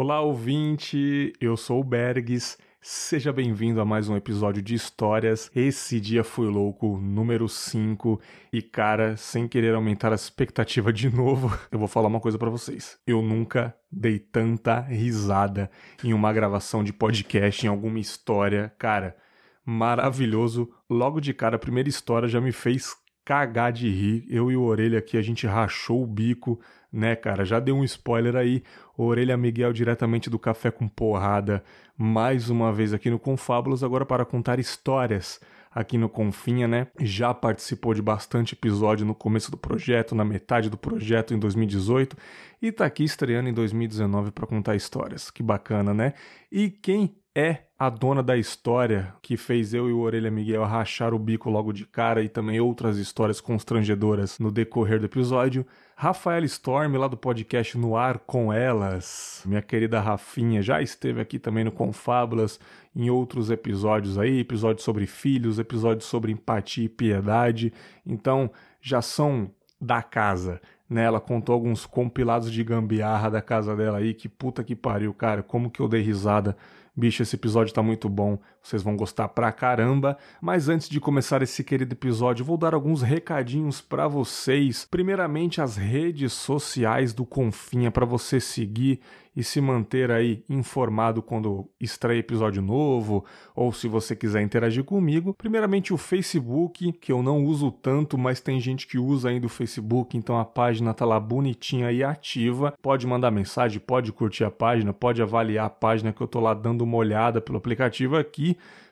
Olá, ouvinte! Eu sou o Bergs. Seja bem-vindo a mais um episódio de Histórias. Esse dia foi louco, número 5. E cara, sem querer aumentar a expectativa de novo, eu vou falar uma coisa para vocês. Eu nunca dei tanta risada em uma gravação de podcast, em alguma história. Cara, maravilhoso. Logo de cara, a primeira história já me fez cagar de rir. Eu e o Orelha aqui, a gente rachou o bico, né, cara? Já deu um spoiler aí. Orelha Miguel diretamente do Café com Porrada, mais uma vez aqui no Confábulos, agora para contar histórias aqui no Confinha, né? Já participou de bastante episódio no começo do projeto, na metade do projeto em 2018 e tá aqui estreando em 2019 para contar histórias. Que bacana, né? E quem é a dona da história que fez eu e o Orelha Miguel rachar o bico logo de cara e também outras histórias constrangedoras no decorrer do episódio. Rafael Storm, lá do podcast No Ar com Elas. Minha querida Rafinha já esteve aqui também no Confábulas em outros episódios aí, episódios sobre filhos, episódios sobre empatia e piedade. Então, já são da casa né? Ela contou alguns compilados de gambiarra da casa dela aí, que puta que pariu, cara, como que eu dei risada. Bicho, esse episódio tá muito bom, vocês vão gostar pra caramba. Mas antes de começar esse querido episódio, vou dar alguns recadinhos para vocês. Primeiramente, as redes sociais do Confinha para você seguir e se manter aí informado quando estreia episódio novo, ou se você quiser interagir comigo. Primeiramente, o Facebook, que eu não uso tanto, mas tem gente que usa ainda o Facebook, então a página tá lá bonitinha e ativa. Pode mandar mensagem, pode curtir a página, pode avaliar a página que eu tô lá dando uma olhada pelo aplicativo aqui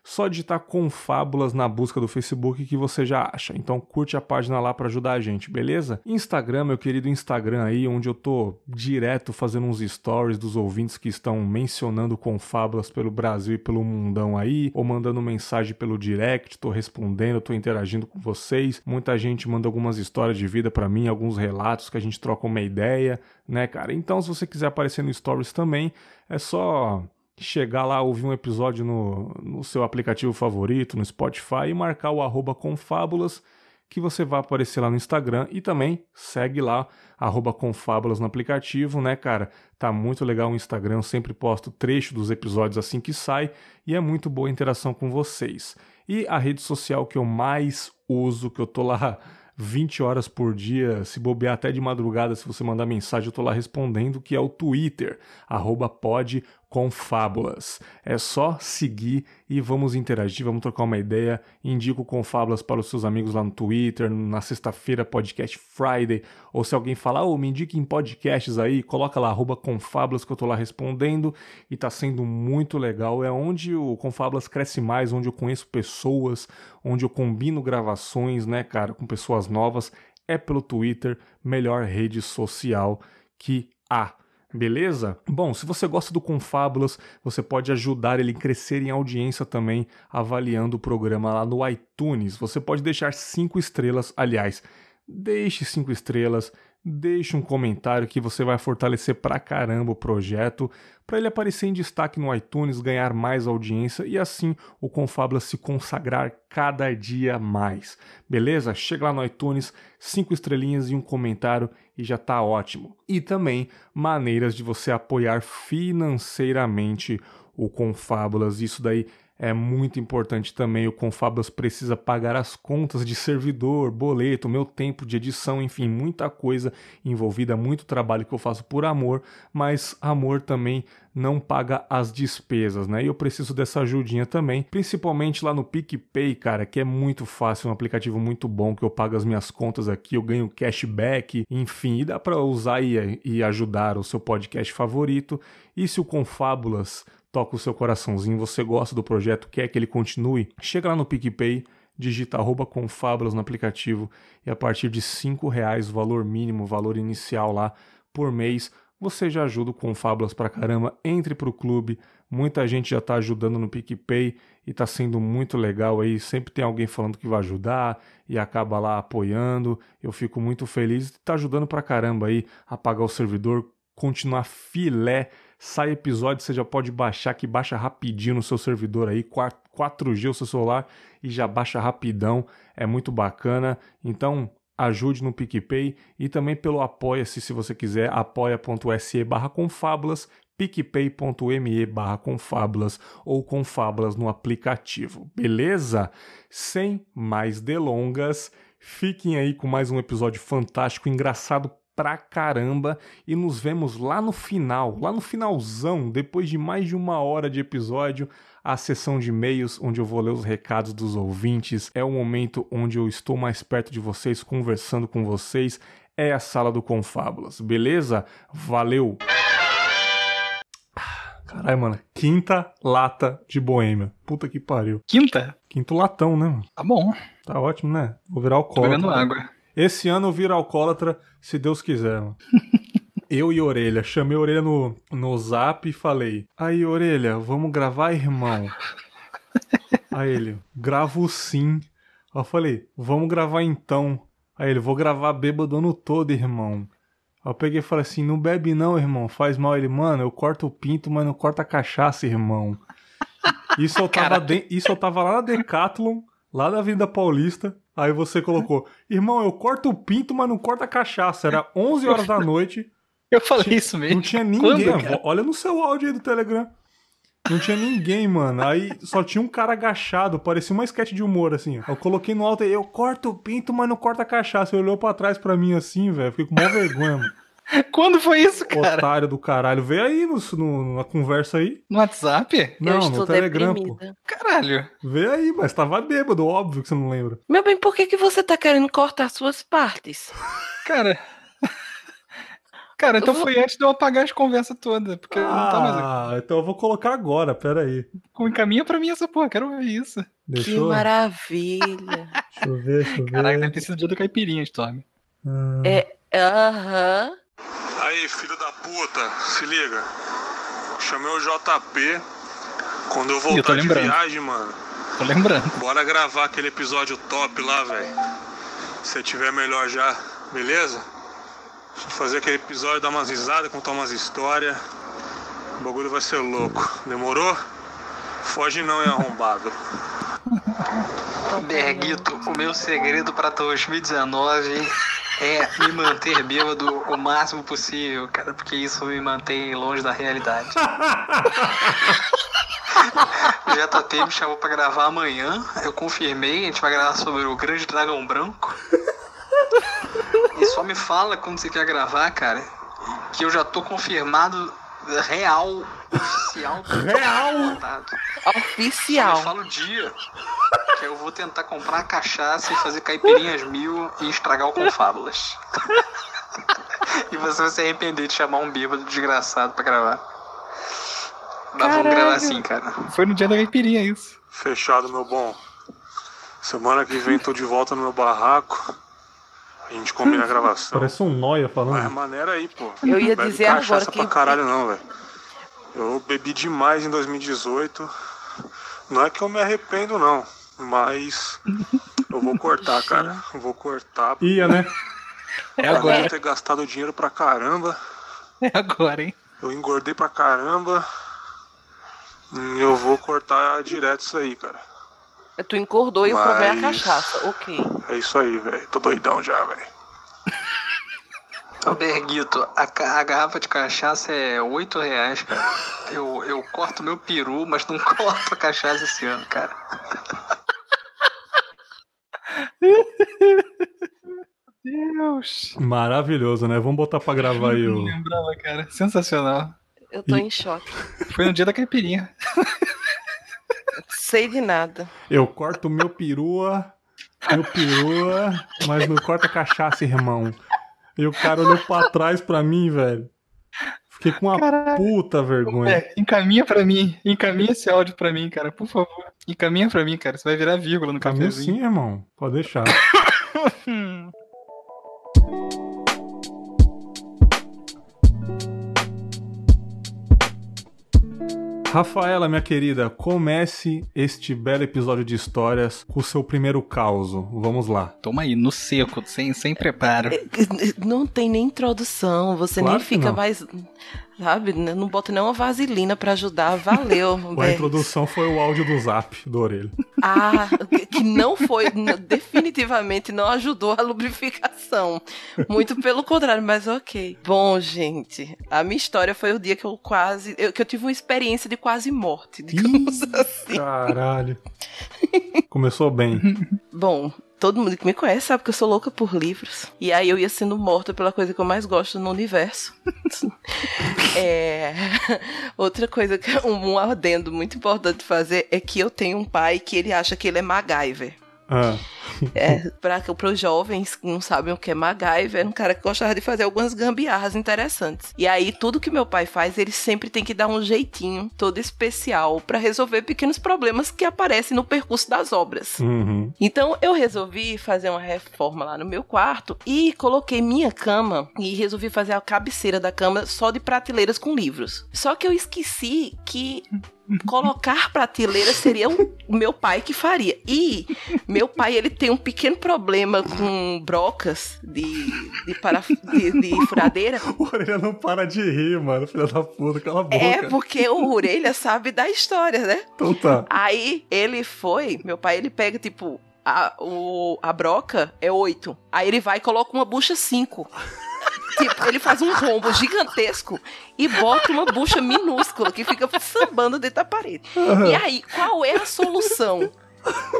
só digitar Confábulas na busca do Facebook que você já acha. Então curte a página lá para ajudar a gente, beleza? Instagram, meu querido Instagram aí, onde eu tô direto fazendo uns stories dos ouvintes que estão mencionando Confábulas pelo Brasil e pelo mundão aí, ou mandando mensagem pelo direct, tô respondendo, tô interagindo com vocês. Muita gente manda algumas histórias de vida para mim, alguns relatos que a gente troca uma ideia, né, cara? Então se você quiser aparecer no stories também, é só chegar lá, ouvir um episódio no, no seu aplicativo favorito, no Spotify, e marcar o arroba confábulas, que você vai aparecer lá no Instagram e também segue lá, arroba confábulas no aplicativo, né, cara? Tá muito legal o Instagram, eu sempre posto trecho dos episódios assim que sai e é muito boa a interação com vocês. E a rede social que eu mais uso, que eu tô lá 20 horas por dia, se bobear até de madrugada, se você mandar mensagem, eu tô lá respondendo, que é o Twitter, arroba podconfábulas. É só seguir e vamos interagir, vamos trocar uma ideia. Indico Confábulas para os seus amigos lá no Twitter, na sexta-feira, podcast Friday, ou se alguém falar, ô, oh, me indique em podcasts aí, coloca lá, arroba Confábulas, que eu tô lá respondendo, e tá sendo muito legal. É onde o Confábulas cresce mais, onde eu conheço pessoas, onde eu combino gravações, né, cara, com pessoas novas é pelo Twitter, melhor rede social que há. Beleza? Bom, se você gosta do Confábulas, você pode ajudar ele a crescer em audiência também, avaliando o programa lá no iTunes. Você pode deixar cinco estrelas, aliás, deixe cinco estrelas, deixe um comentário que você vai fortalecer pra caramba o projeto, para ele aparecer em destaque no iTunes, ganhar mais audiência e assim o Confabla se consagrar cada dia mais. Beleza? Chega lá no iTunes, cinco estrelinhas e um comentário e já tá ótimo. E também maneiras de você apoiar financeiramente o Confábulas. Isso daí é muito importante também. O Confablas precisa pagar as contas de servidor, boleto, meu tempo de edição, enfim, muita coisa envolvida, muito trabalho que eu faço por amor, mas amor também não paga as despesas, né? E eu preciso dessa ajudinha também, principalmente lá no PicPay, cara, que é muito fácil, um aplicativo muito bom que eu pago as minhas contas aqui, eu ganho cashback, enfim, e dá para usar e, e ajudar o seu podcast favorito. E se o Confábulas toca o seu coraçãozinho, você gosta do projeto, quer que ele continue, chega lá no PicPay, digita arroba confabras no aplicativo e a partir de cinco reais, o valor mínimo, valor inicial lá por mês, você já ajuda o Confablas pra caramba, entre pro clube, muita gente já tá ajudando no PicPay e tá sendo muito legal aí, sempre tem alguém falando que vai ajudar e acaba lá apoiando, eu fico muito feliz, tá ajudando pra caramba aí a pagar o servidor, continuar filé sai episódio, você já pode baixar, que baixa rapidinho no seu servidor aí, 4G o seu celular e já baixa rapidão, é muito bacana. Então, ajude no PicPay e também pelo Apoia-se, se você quiser, apoia.se barra confábulas, picpay.me barra confábulas ou confábulas no aplicativo, beleza? Sem mais delongas, fiquem aí com mais um episódio fantástico, engraçado pra caramba e nos vemos lá no final, lá no finalzão, depois de mais de uma hora de episódio, a sessão de e-mails onde eu vou ler os recados dos ouvintes. É o momento onde eu estou mais perto de vocês, conversando com vocês. É a sala do Confábulas, beleza? Valeu! Caralho, mano. Quinta lata de boêmia. Puta que pariu. Quinta? Quinto latão, né? Mano? Tá bom. Tá ótimo, né? Vou virar alcoólatra. Tô bebendo água. Esse ano eu viro alcoólatra, se Deus quiser, mano. eu e Orelha. Chamei a Orelha no, no zap e falei: Aí, Orelha, vamos gravar, irmão? Aí ele: Gravo sim. Eu falei: Vamos gravar então. Aí ele: Vou gravar bêbado ano todo, irmão. Eu peguei e falei assim: Não bebe não, irmão. Faz mal. Ele: Mano, eu corto o pinto, mas não corto a cachaça, irmão. Isso eu tava, de... Isso eu tava lá na Decathlon, lá na Avenida Paulista. Aí você colocou, irmão, eu corto o pinto, mas não corto a cachaça. Era 11 horas da noite. Eu falei tinha, isso mesmo. Não tinha ninguém. Quando, Olha no seu áudio aí do Telegram. Não tinha ninguém, mano. Aí só tinha um cara agachado, parecia uma sketch de humor, assim. Eu coloquei no alto e eu corto o pinto, mas não corto a cachaça. Ele olhou pra trás pra mim assim, velho. Fiquei com maior vergonha, mano. Quando foi isso, cara? Otário do caralho. Vê aí no, no, na conversa aí. No WhatsApp? Não, no Telegram. Pô. Caralho. Vê aí, mas tava bêbado, óbvio que você não lembra. Meu bem, por que, que você tá querendo cortar suas partes? Cara. Cara, então vou... foi antes de eu apagar as conversas todas, porque ah, não tá mais aqui. Ah, então eu vou colocar agora, pera aí. Encaminha pra mim essa porra, quero ver isso. Deixa que maravilha. deixa eu ver, deixa eu ver. Caraca, deve ter sido o dia do caipirinha, Storm. Hum. É, aham. Uh -huh. Aí, filho da puta, se liga. Chamei o JP. Quando eu voltar eu de viagem, mano. Tô lembrando. Bora gravar aquele episódio top lá, velho. Se tiver melhor já, beleza? Fazer aquele episódio, dar umas risadas, contar umas histórias. O bagulho vai ser louco. Demorou? Foge não, é arrombado. Berguito, o meu segredo para 2019 é me manter bêbado o máximo possível, cara, porque isso me mantém longe da realidade. o JT me chamou pra gravar amanhã, eu confirmei, a gente vai gravar sobre o Grande Dragão Branco. E só me fala quando você quer gravar, cara, que eu já tô confirmado real, oficial. Real? Oficial. Só me fala o dia. Que eu vou tentar comprar cachaça e fazer caipirinhas mil e estragar o Confábulas. e você vai se arrepender de chamar um bêbado desgraçado pra gravar. Mas vamos gravar assim, cara. Foi no dia da caipirinha isso. Fechado, meu bom. Semana que vem tô de volta no meu barraco. A gente combina a gravação. Parece um noia falando. Mas maneira aí, pô. Eu ia dizer agora que. pra caralho, não, velho. Eu bebi demais em 2018. Não é que eu me arrependo, não. Mas eu vou cortar, cara. Eu vou cortar. Ia, né? É agora. Eu ter gastado dinheiro pra caramba. É agora, hein? Eu engordei pra caramba. Eu vou cortar direto isso aí, cara. Tu engordou e Mas... o problema é a cachaça, ok. É isso aí, velho. Tô doidão já, velho. Ô Berguito, a, a, garrafa de cachaça é 8 reais, cara. Eu, eu corto meu peru, mas não corto a cachaça esse ano, cara. Deus. Maravilhoso, né? Vamos botar pra gravar aí o. lembrava, cara. Sensacional. Eu tô e... em choque. Foi no dia da caipirinha. Sei de nada. Eu corto meu perua, meu perua, mas não corta cachaça, irmão. E o cara olhou pra trás pra mim, velho. Fiquei com uma Caralho. puta vergonha. É, encaminha pra mim. Encaminha esse áudio pra mim, cara. Por favor. Encaminha pra mim, cara. Você vai virar vírgula no Caminho sim, irmão. Pode deixar. Rafaela, minha querida, comece este belo episódio de histórias com o seu primeiro caos. Vamos lá. Toma aí, no seco, sem, sem preparo. É, não tem nem introdução, você claro nem fica mais. Sabe? Não bota nenhuma vaselina pra ajudar. Valeu, A introdução foi o áudio do zap do orelha. Ah, que- não foi, definitivamente não ajudou a lubrificação. Muito pelo contrário, mas ok. Bom, gente, a minha história foi o dia que eu quase, eu- que eu tive uma experiência de quase morte, digamos assim. Caralho. Começou bem. Bom, todo mundo que me conhece sabe que eu sou louca por livros. E aí eu ia sendo morta pela coisa que eu mais gosto no universo. É, Outra coisa, que um, adendo muito importante fazer é que eu tenho um pai que ele acha que ele é MacGyver. Ah, É, para os jovens que não sabem o que é MacGyver, é um cara que gostava de fazer algumas gambiarras interessantes. E aí, tudo que meu pai faz, ele sempre tem que dar um jeitinho todo especial para resolver pequenos problemas que aparecem no percurso das obras. uhum. Então eu resolvi fazer uma reforma lá no meu quarto e coloquei minha cama e resolvi fazer a cabeceira da cama só de prateleiras com livros. Só que eu esqueci que colocar prateleira seria o meu pai que faria. E meu pai ele tem um pequeno problema com brocas de de, de, de furadeira. O orelha não para de rir, mano. Filha da puta, cala a boca. É porque o orelha sabe da história, né? Então tá. Aí ele foi, meu pai, ele pega, tipo, a, o, a broca é 8. Aí ele vai e coloca uma bucha 5. Tipo, ele faz um rombo gigantesco e bota uma bucha minúscula que fica sambando dentro da parede. E aí, qual é a solução?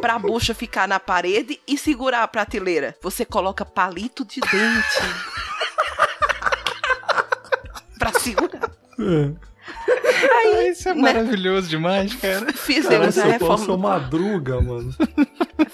Pra bucha ficar na parede e segurar a prateleira. Você coloca palito de dente. pra segurar. É. Isso é né? maravilhoso demais, cara. Fizemos a reforma. seu do madruga, mano.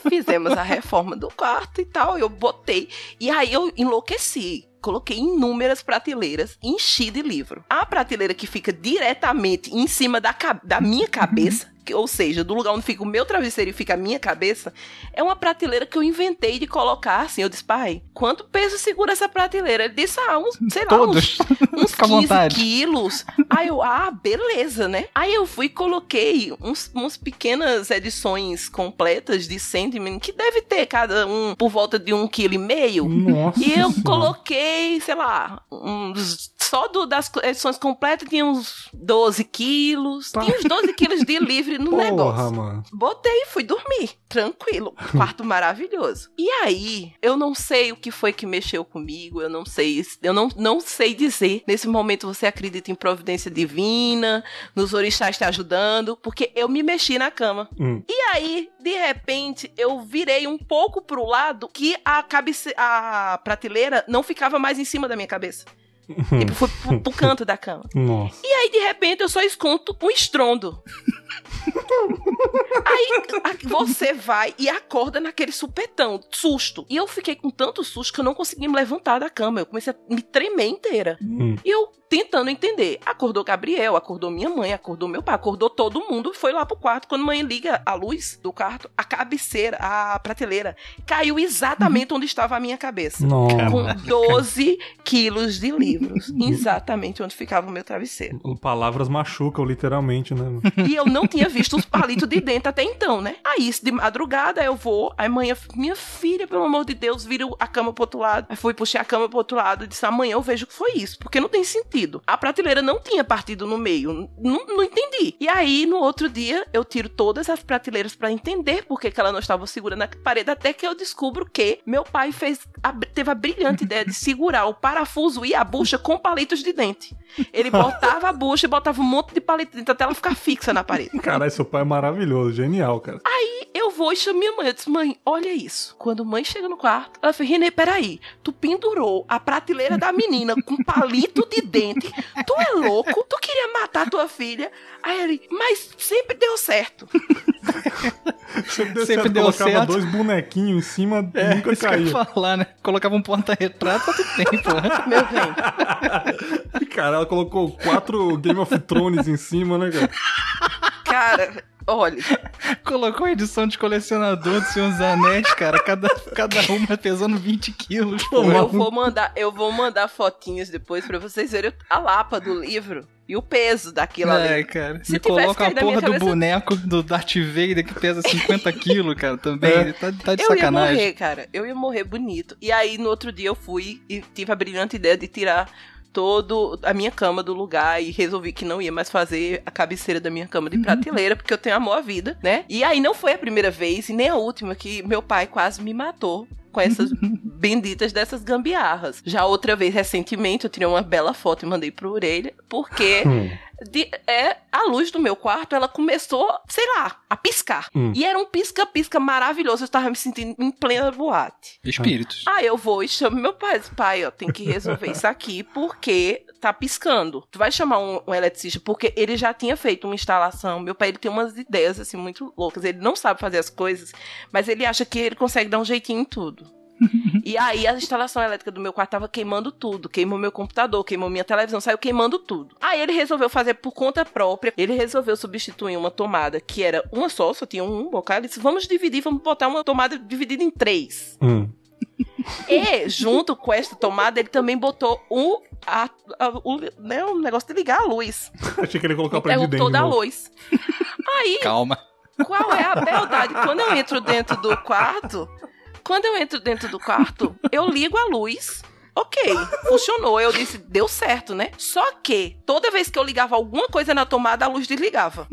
Fizemos a reforma do quarto e tal. Eu botei. E aí eu enlouqueci. Coloquei inúmeras prateleiras, enchi de livro. A prateleira que fica diretamente em cima da, da minha cabeça, que- ou seja, do lugar onde fica o meu travesseiro e fica a minha cabeça, é uma prateleira que eu inventei de colocar assim. Eu disse, pai, quanto peso segura essa prateleira? Ele disse, ah, uns, sei lá, uns Todos. uns à 15 vontade. quilos. Aí eu, ah, beleza, né? Aí eu fui e coloquei uns, uns pequenas edições completas de Sandman, que deve ter cada um por volta de um quilo e meio. Nossa. E eu Senhora. coloquei, sei lá, uns, só do, das edições completas tinha uns 12 quilos. Tá. Tinha uns 12 quilos de livre no Porra, negócio. mano. Botei e fui dormir, tranquilo. Quarto maravilhoso. E aí, eu não sei o que foi que mexeu comigo, eu não sei, eu não, não sei dizer. Nesse momento você acredita em providência divina, nos orixás te ajudando, porque eu me mexi na cama. Hum. E aí, de repente, eu virei um pouco pro lado que a cabece a prateleira não ficava mais em cima da minha cabeça. Tipo, foi pro, pro canto da cama. Nossa. E aí, de repente, eu só escuto um estrondo. Aí a- você vai e acorda naquele supetão, susto. E eu fiquei com tanto susto que eu não consegui me levantar da cama. Eu comecei a me tremer inteira. Hum. E eu tentando entender. Acordou Gabriel, acordou minha mãe, acordou meu pai, acordou todo mundo. Foi lá pro quarto. Quando a mãe liga a luz do quarto, a cabeceira, a prateleira, caiu exatamente onde estava a minha cabeça. Nossa. Com 12 quilos de livros. Exatamente onde ficava o meu travesseiro. Palavras machucam, literalmente, né? E eu não tinha visto os palitos de dentro até então, né? Aí, de madrugada, eu vou. Aí, amanhã, minha filha, pelo amor de Deus, vira a cama pro outro lado. Aí fui, puxei a cama pro outro lado e disse: amanhã eu vejo que foi isso. Porque não tem sentido. A prateleira não tinha partido no meio. Não, não entendi. E aí, no outro dia, eu tiro todas as prateleiras pra entender por que, que ela não estava segurando a parede. Até que eu descubro que meu pai fez a- teve a brilhante ideia de segurar o parafuso e a bucha com palitos de dente. Ele botava a bucha e botava um monte de palito dentro até ela ficar fixa na parede. Caralho, seu pai é maravilhoso, genial, cara. Eu vou e chamo minha mãe. Eu disse, mãe, olha isso. Quando a mãe chega no quarto, ela fez, Renê, peraí. Tu pendurou a prateleira da menina com palito de dente. Tu é louco? Tu queria matar tua filha? Aí ele, mas sempre deu certo. Sempre deu Sempre certo, deu colocava certo. dois bonequinhos em cima, É, nunca isso que eu ia caía. falar, né? Colocava um porta-retrato, tudo bem, pô. Meu bem. Cara, ela colocou quatro Game of Thrones em cima, né, cara? Cara, olha, Colocou edição de colecionador do Senhor dos Anéis, cara. Cada, cada uma pesando 20 quilos, pô. eu vou mandar, eu vou mandar fotinhos depois pra vocês verem a lapa do livro e o peso daquilo Ai, ali. cara. Se Me coloca a porra do cabeça- boneco do Darth Vader que pesa 50 quilos, cara, também. É. Tá, tá de Eu ia sacanagem. morrer, cara. Eu ia morrer bonito. E aí, no outro dia, eu fui e tive a brilhante ideia de tirar todo a minha cama do lugar e resolvi que não ia mais fazer a cabeceira da minha cama de prateleira, porque eu tenho amor à vida, né? E aí não foi a primeira vez e nem a última que meu pai quase me matou com essas benditas dessas gambiarras. Já outra vez, recentemente, eu tirei uma bela foto e mandei pro orelha, porque de- é, a luz do meu quarto, ela começou, sei lá, a piscar. Hum. E era um pisca-pisca maravilhoso, eu estava me sentindo em plena boate. Espíritos. Aí eu vou e chamo meu pai. Pai, ó, tem que resolver isso aqui porque tá piscando. Tu vai chamar um, um eletricista porque ele já tinha feito uma instalação. Meu pai ele tem umas ideias assim muito loucas. Ele não sabe fazer as coisas, mas ele acha que ele consegue dar um jeitinho em tudo. E aí a instalação elétrica do meu quarto tava queimando tudo. Queimou meu computador, queimou minha televisão, saiu queimando tudo. Aí ele resolveu fazer por conta própria. Ele resolveu substituir uma tomada que era uma só, só tinha um bocal. Ele disse: vamos dividir, vamos botar uma tomada dividida em três. Hum. E, junto com esta tomada, ele também botou o, a, a- o, né, o negócio de ligar a luz. Achei que ele ia colocar pra de Interruptor dentro. da luz. Aí, Calma. qual é a beldade? Quando eu entro dentro do quarto, quando eu entro dentro do quarto, eu ligo a luz. Ok, funcionou. Eu disse, deu certo, né? Só que toda vez que eu ligava alguma coisa na tomada, a luz desligava.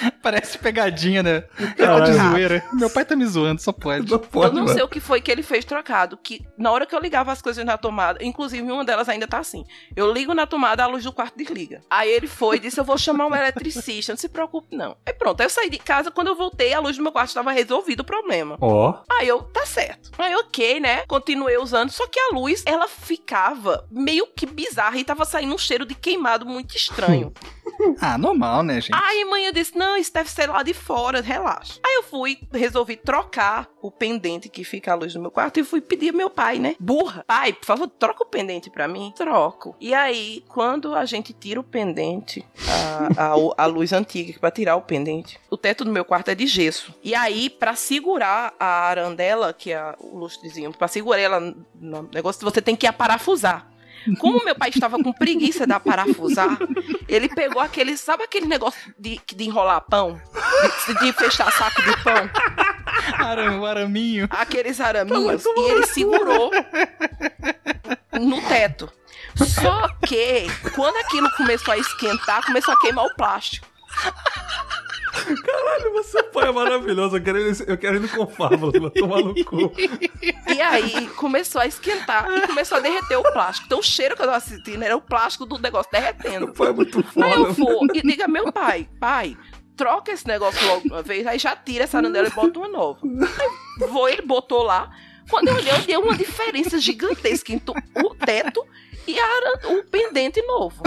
Parece pegadinha, né? É de zoeira. Meu pai tá me zoando, só pode. Não pode, eu não mano. sei o que foi que ele fez trocado. Que na hora que eu ligava as coisas na tomada, inclusive uma delas ainda tá assim. Eu ligo na tomada, a luz do quarto desliga. Aí ele foi e disse: Eu vou chamar um eletricista, não se preocupe, não. Aí pronto, aí eu saí de casa, quando eu voltei, a luz do meu quarto estava resolvido o problema. Ó. Aí eu, tá certo. Aí ok, né? Continuei usando, só que a luz, ela ficava meio que bizarra e tava saindo um cheiro de queimado muito estranho. Ah, normal, né, gente? Aí mãe eu disse: Não, isso deve ser lá de fora, relaxa. Aí eu fui, resolvi trocar o pendente que fica à luz do meu quarto e fui pedir ao meu pai, né? Burra, pai, por favor, troca o pendente pra mim. Troco. E aí, quando a gente tira o pendente, a, a, a luz antiga, pra tirar o pendente, o teto do meu quarto é de gesso. E aí, pra segurar a arandela, que é o lustrezinho, pra segurar ela no negócio, você tem que aparafusar. Como meu pai estava com preguiça de parafusar, ele pegou aquele, sabe aquele negócio de, de enrolar pão? De, de fechar saco de pão? Aram, o araminho. Aqueles araminhos. E ele segurou no teto. Só que, quando aquilo começou a esquentar, começou a queimar o plástico. Caralho, você pai é maravilhoso. Eu quero, eu quero ir no Confábulas, vai tomar no cu. E aí começou a esquentar e começou a derreter o plástico. Então o cheiro que eu tava sentindo era o plástico do negócio derretendo. Meu pai é muito foda. Aí eu vou e diga meu pai, pai, troca esse negócio logo uma vez, aí já tira essa arandela e bota uma nova. Aí vou, ele botou lá. Quando eu olhei, eu dei uma diferença gigantesca entre o teto e a o pendente novo.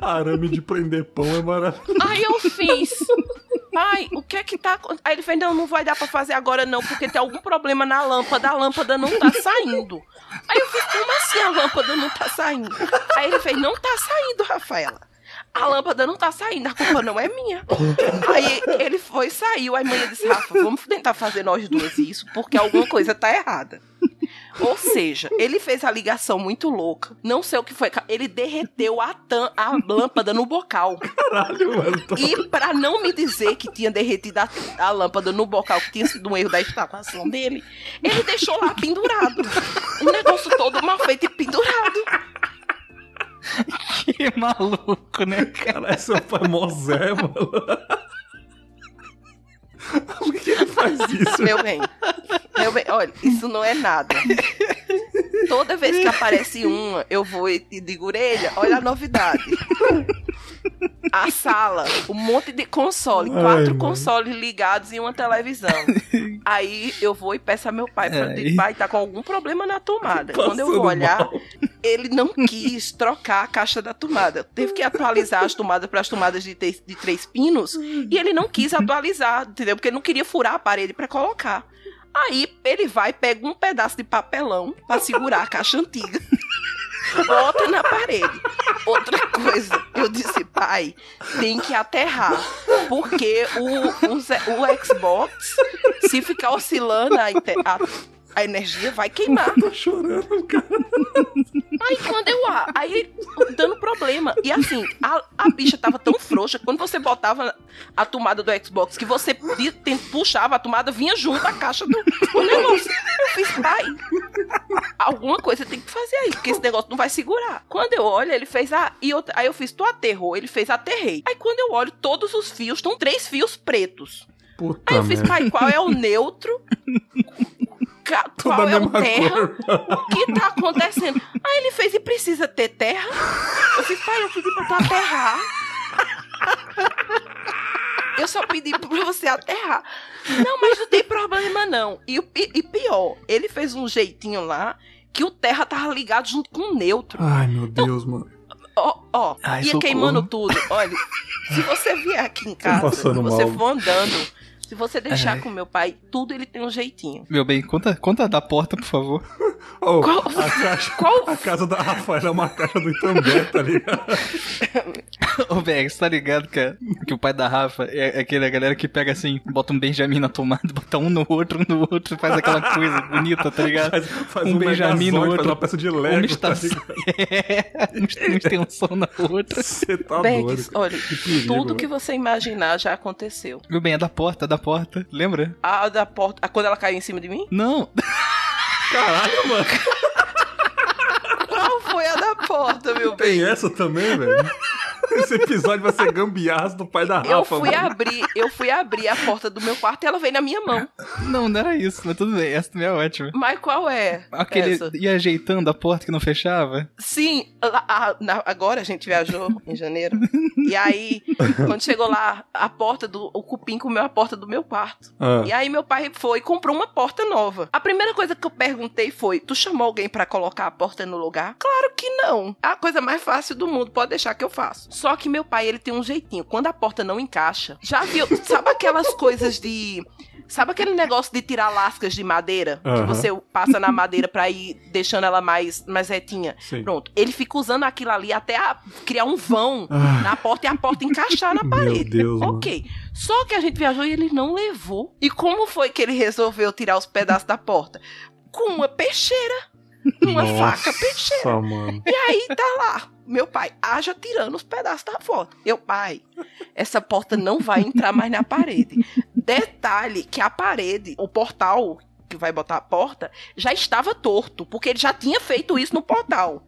Arame de prender pão é maravilhoso. Aí eu fiz. Pai, o que é que tá. acon-" Aí ele fez: não, não vai dar pra fazer agora não, porque tem algum problema na lâmpada, a lâmpada não tá saindo. Aí eu fiz: como assim a lâmpada não tá saindo? Aí ele fez: não tá saindo, Rafaela. A lâmpada não tá saindo, a culpa não é minha. Aí ele foi, saiu. Aí a mãe disse: Rafa, vamos tentar fazer nós duas isso, porque alguma coisa tá errada. Ou seja, ele fez a ligação muito louca. Não sei o que foi. Ele derreteu a, tam- a lâmpada no bocal. Caralho, mano. Tô... E pra não me dizer que tinha derretido a, a lâmpada no bocal, que tinha sido um erro da instalação dele, ele deixou lá pendurado. O negócio todo mal feito e pendurado. Que maluco, né, cara? É mó Zé, mano. Por que ele faz isso? Meu bem, meu bem, olha, isso não é nada. Toda vez que aparece uma, eu vou e digo, orelha, olha a novidade. A sala, um monte de console, Ai, quatro mano. consoles ligados e uma televisão. Aí eu vou e peço a meu pai, pra, Ai. digo, pai, tá com algum problema na tomada. Quando eu vou olhar, mal. ele não quis trocar a caixa da tomada. Teve que atualizar as tomadas para as tomadas de, de três pinos e ele não quis atualizar, entendeu? Porque ele não queria furar a parede para colocar. Aí ele vai, pega um pedaço de papelão para segurar a caixa antiga. Bota na parede. Outra coisa, eu disse, pai, tem que aterrar. Porque o, o, o Xbox, se ficar oscilando a, a- a energia, vai queimar. Tô chorando, cara. Aí quando eu. a- Aí dando problema. E assim, a, a bicha tava tão frouxa quando você botava a tomada do Xbox, que você puxava a tomada, vinha junto a caixa do, do negócio. Eu fiz, pai, alguma coisa tem que fazer aí, porque esse negócio não vai segurar. Quando eu olho, ele fez, ah, e outra, aí eu fiz, tu aterrou, ele fez, aterrei. Aí quando eu olho, todos os fios estão três fios pretos. Puta Aí eu fiz, merda. pai, qual é o neutro? Qual é o terra? cor. O que tá acontecendo? Aí ele fez, e precisa ter terra? Eu fiz, pai, eu pedi pra tu aterrar. Eu só pedi pra você aterrar. Não, mas não tem problema, não. E, pi- e pior, ele fez um jeitinho lá que o terra tava ligado junto com o neutro. Ai, meu Deus, mano. Ó, ó, Ai, ia socorro. queimando tudo. Olha, se você vier aqui em casa, se você mal. for andando, se você deixar Ai. com meu pai, tudo ele tem um jeitinho. Meu bem, conta, conta da porta, por favor. Oh, Qual- a, caixa, qual- a casa da Rafaela é uma caixa do Itambé, tá ligado? Ô, velho, você tá ligado que, a- que o pai da Rafa é, é aquele a galera que pega assim, bota um Benjamin na tomada, bota um no outro, um no outro, faz aquela coisa bonita, tá ligado? Faz, faz Um um, Benjamin no outro. faz uma peça de Uma Lego, tá estação, ligado? é, uma extensão na outra. Você tá Bex, doido. olha, Que perigo, tudo que você imaginar já aconteceu. Meu bem, é da porta, é da porta, lembra? A da porta, a, quando ela caiu em cima de mim? Não, Caralho, mano. Qual foi a da porta, meu bem? Tem essa também, velho? Esse episódio vai ser gambiarras do pai da Rafa, Eu fui mano. abrir, eu fui abrir a porta do meu quarto e ela veio na minha mão. não, não era isso, mas tudo bem, essa também é ótima. Mas qual é? Aquele essa? ia ajeitando a porta que não fechava. Sim, lá- a- na- agora a gente viajou em janeiro. E aí, quando chegou lá, a porta do. O cupim comeu a porta do meu quarto. Ah, E aí meu pai foi e comprou uma porta nova. A primeira coisa que eu perguntei foi: Tu chamou alguém pra colocar a porta no lugar? Claro que não. É a coisa mais fácil do mundo, pode deixar que eu faço. Só que meu pai, ele tem um jeitinho. Quando a porta não encaixa, já viu? Sabe aquelas coisas de. Sabe aquele negócio de tirar lascas de madeira? Que Aham. você passa na madeira pra ir deixando ela mais, mais retinha. sim. Pronto. Ele fica usando aquilo ali até a- criar um vão Ah, na porta e a porta encaixar na Meu parede. Deus, mano. ok. Só que a gente viajou e ele não levou. E como foi que ele resolveu tirar os pedaços da porta? Com uma peixeira. Uma Nossa, faca peixeira. mano. E aí tá lá. Meu pai, haja tirando os pedaços da porta. Eu, pai, essa porta não vai entrar mais na parede. Detalhe que a parede, o portal que vai botar a porta, já estava torto, porque ele já tinha feito isso no portal.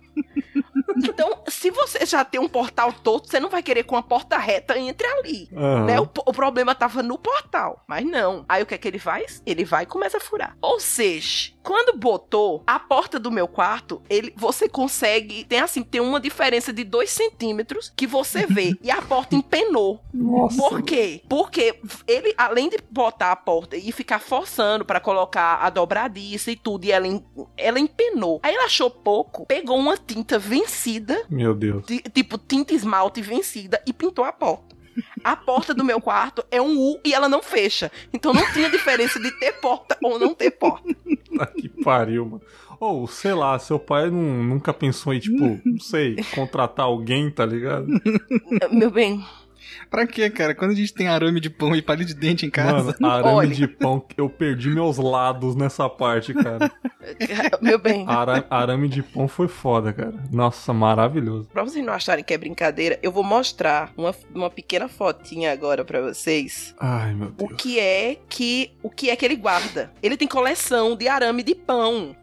Então, se você já tem um portal torto, você não vai querer com a porta reta entre ali. Aham. Né? O, o problema tava no portal, mas não. Aí o que é que ele faz? Ele vai e começa a furar. Ou seja, quando botou a porta do meu quarto, ele, você consegue, tem assim, tem uma diferença de 2 centímetros que você vê e a porta empenou. Nossa. Por quê? Porque ele, além de botar a porta e ficar forçando pra colocar a dobradiça e tudo, e ela, ela empenou. Aí ela achou pouco, pegou uma tinta vencida Meu Deus. ti- tipo tinta esmalte vencida e pintou a porta. A porta do meu quarto é um U e ela não fecha. Então não tinha diferença de ter porta ou não ter porta. Tá que pariu, mano. Ou, sei lá, seu pai não- nunca pensou em, tipo, não sei, contratar alguém, tá ligado? Meu bem, Pra quê, cara? Quando a gente tem arame de pão e palito de dente em casa. Mano, arame Olha. de pão, eu perdi meus lados nessa parte, cara. meu bem. Ara- arame de pão foi foda, cara. Nossa, maravilhoso. Pra vocês não acharem que é brincadeira, eu vou mostrar uma, uma pequena fotinha agora pra vocês. Ai, meu O Deus. que é que o que é que ele guarda? Ele tem coleção de arame de pão.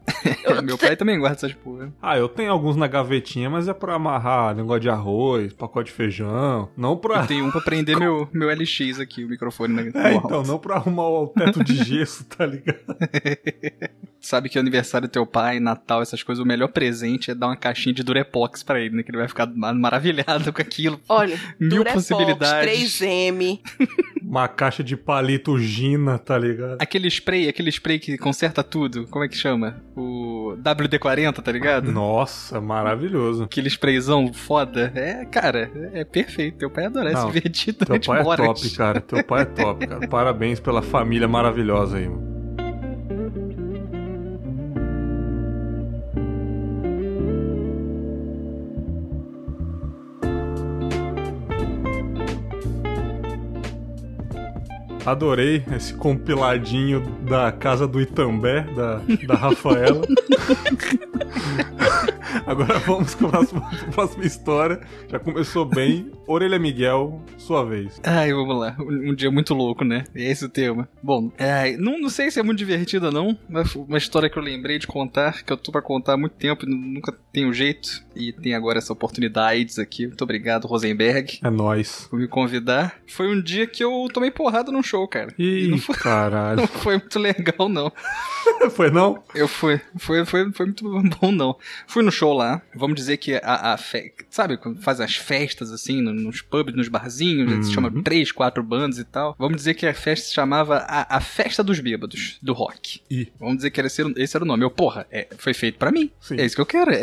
Eu- Meu pai também guarda essas porra. Ah, eu tenho alguns na gavetinha, mas é pra amarrar negócio de arroz, pacote de feijão. Não pra. Eu tenho um pra prender meu, meu LX aqui, o microfone na É, no então, alto. não pra arrumar o teto de gesso, tá ligado? Sabe que é aniversário do teu pai, Natal, essas coisas, o melhor presente é dar uma caixinha de Durepox pra ele, né? Que ele vai ficar ma- maravilhado com aquilo. Olha, Mil Durepox, possibilidades. 3M. Uma caixa de palito Gina, tá ligado? Aquele spray, aquele spray que conserta tudo, como é que chama? O WD-40, tá ligado? Nossa, maravilhoso. Aquele sprayzão foda. É, cara, é perfeito. Teu pai adora se Não, divertir Teu pai é top, cara. Teu pai é top, cara. Parabéns pela família maravilhosa aí, mano. Adorei esse compiladinho da casa do Itambé, da, da Rafaela. Agora vamos com a próxima, próxima história. Já começou bem. Orelha Miguel, sua vez. Ai, vamos lá. Um, dia muito louco, né? É esse o tema. Bom, ai, não, não sei se é muito divertida, não. Mas uma história que eu lembrei de contar, que eu tô pra contar há muito tempo e nunca tenho jeito. E tem agora essa oportunidade aqui. Muito obrigado, Rosenberg, É nóis. por me convidar. Foi um dia que eu tomei porrada num show, cara. E Ih, não foi, caralho. não foi muito legal, não. Foi não? Eu fui. Foi, foi, foi muito bom, não. Fui no show lá. Vamos dizer que a, a fe... Sabe, quando faz as festas assim, no- nos pubs, nos barzinhos, se chama três, quatro bandas e tal. Vamos dizer que a festa se chamava a, a Festa dos Bêbados, do rock. Ih. Vamos dizer que era esse, esse era o nome. Eu, porra, é, foi feito pra mim. Sim. É isso que eu quero. É,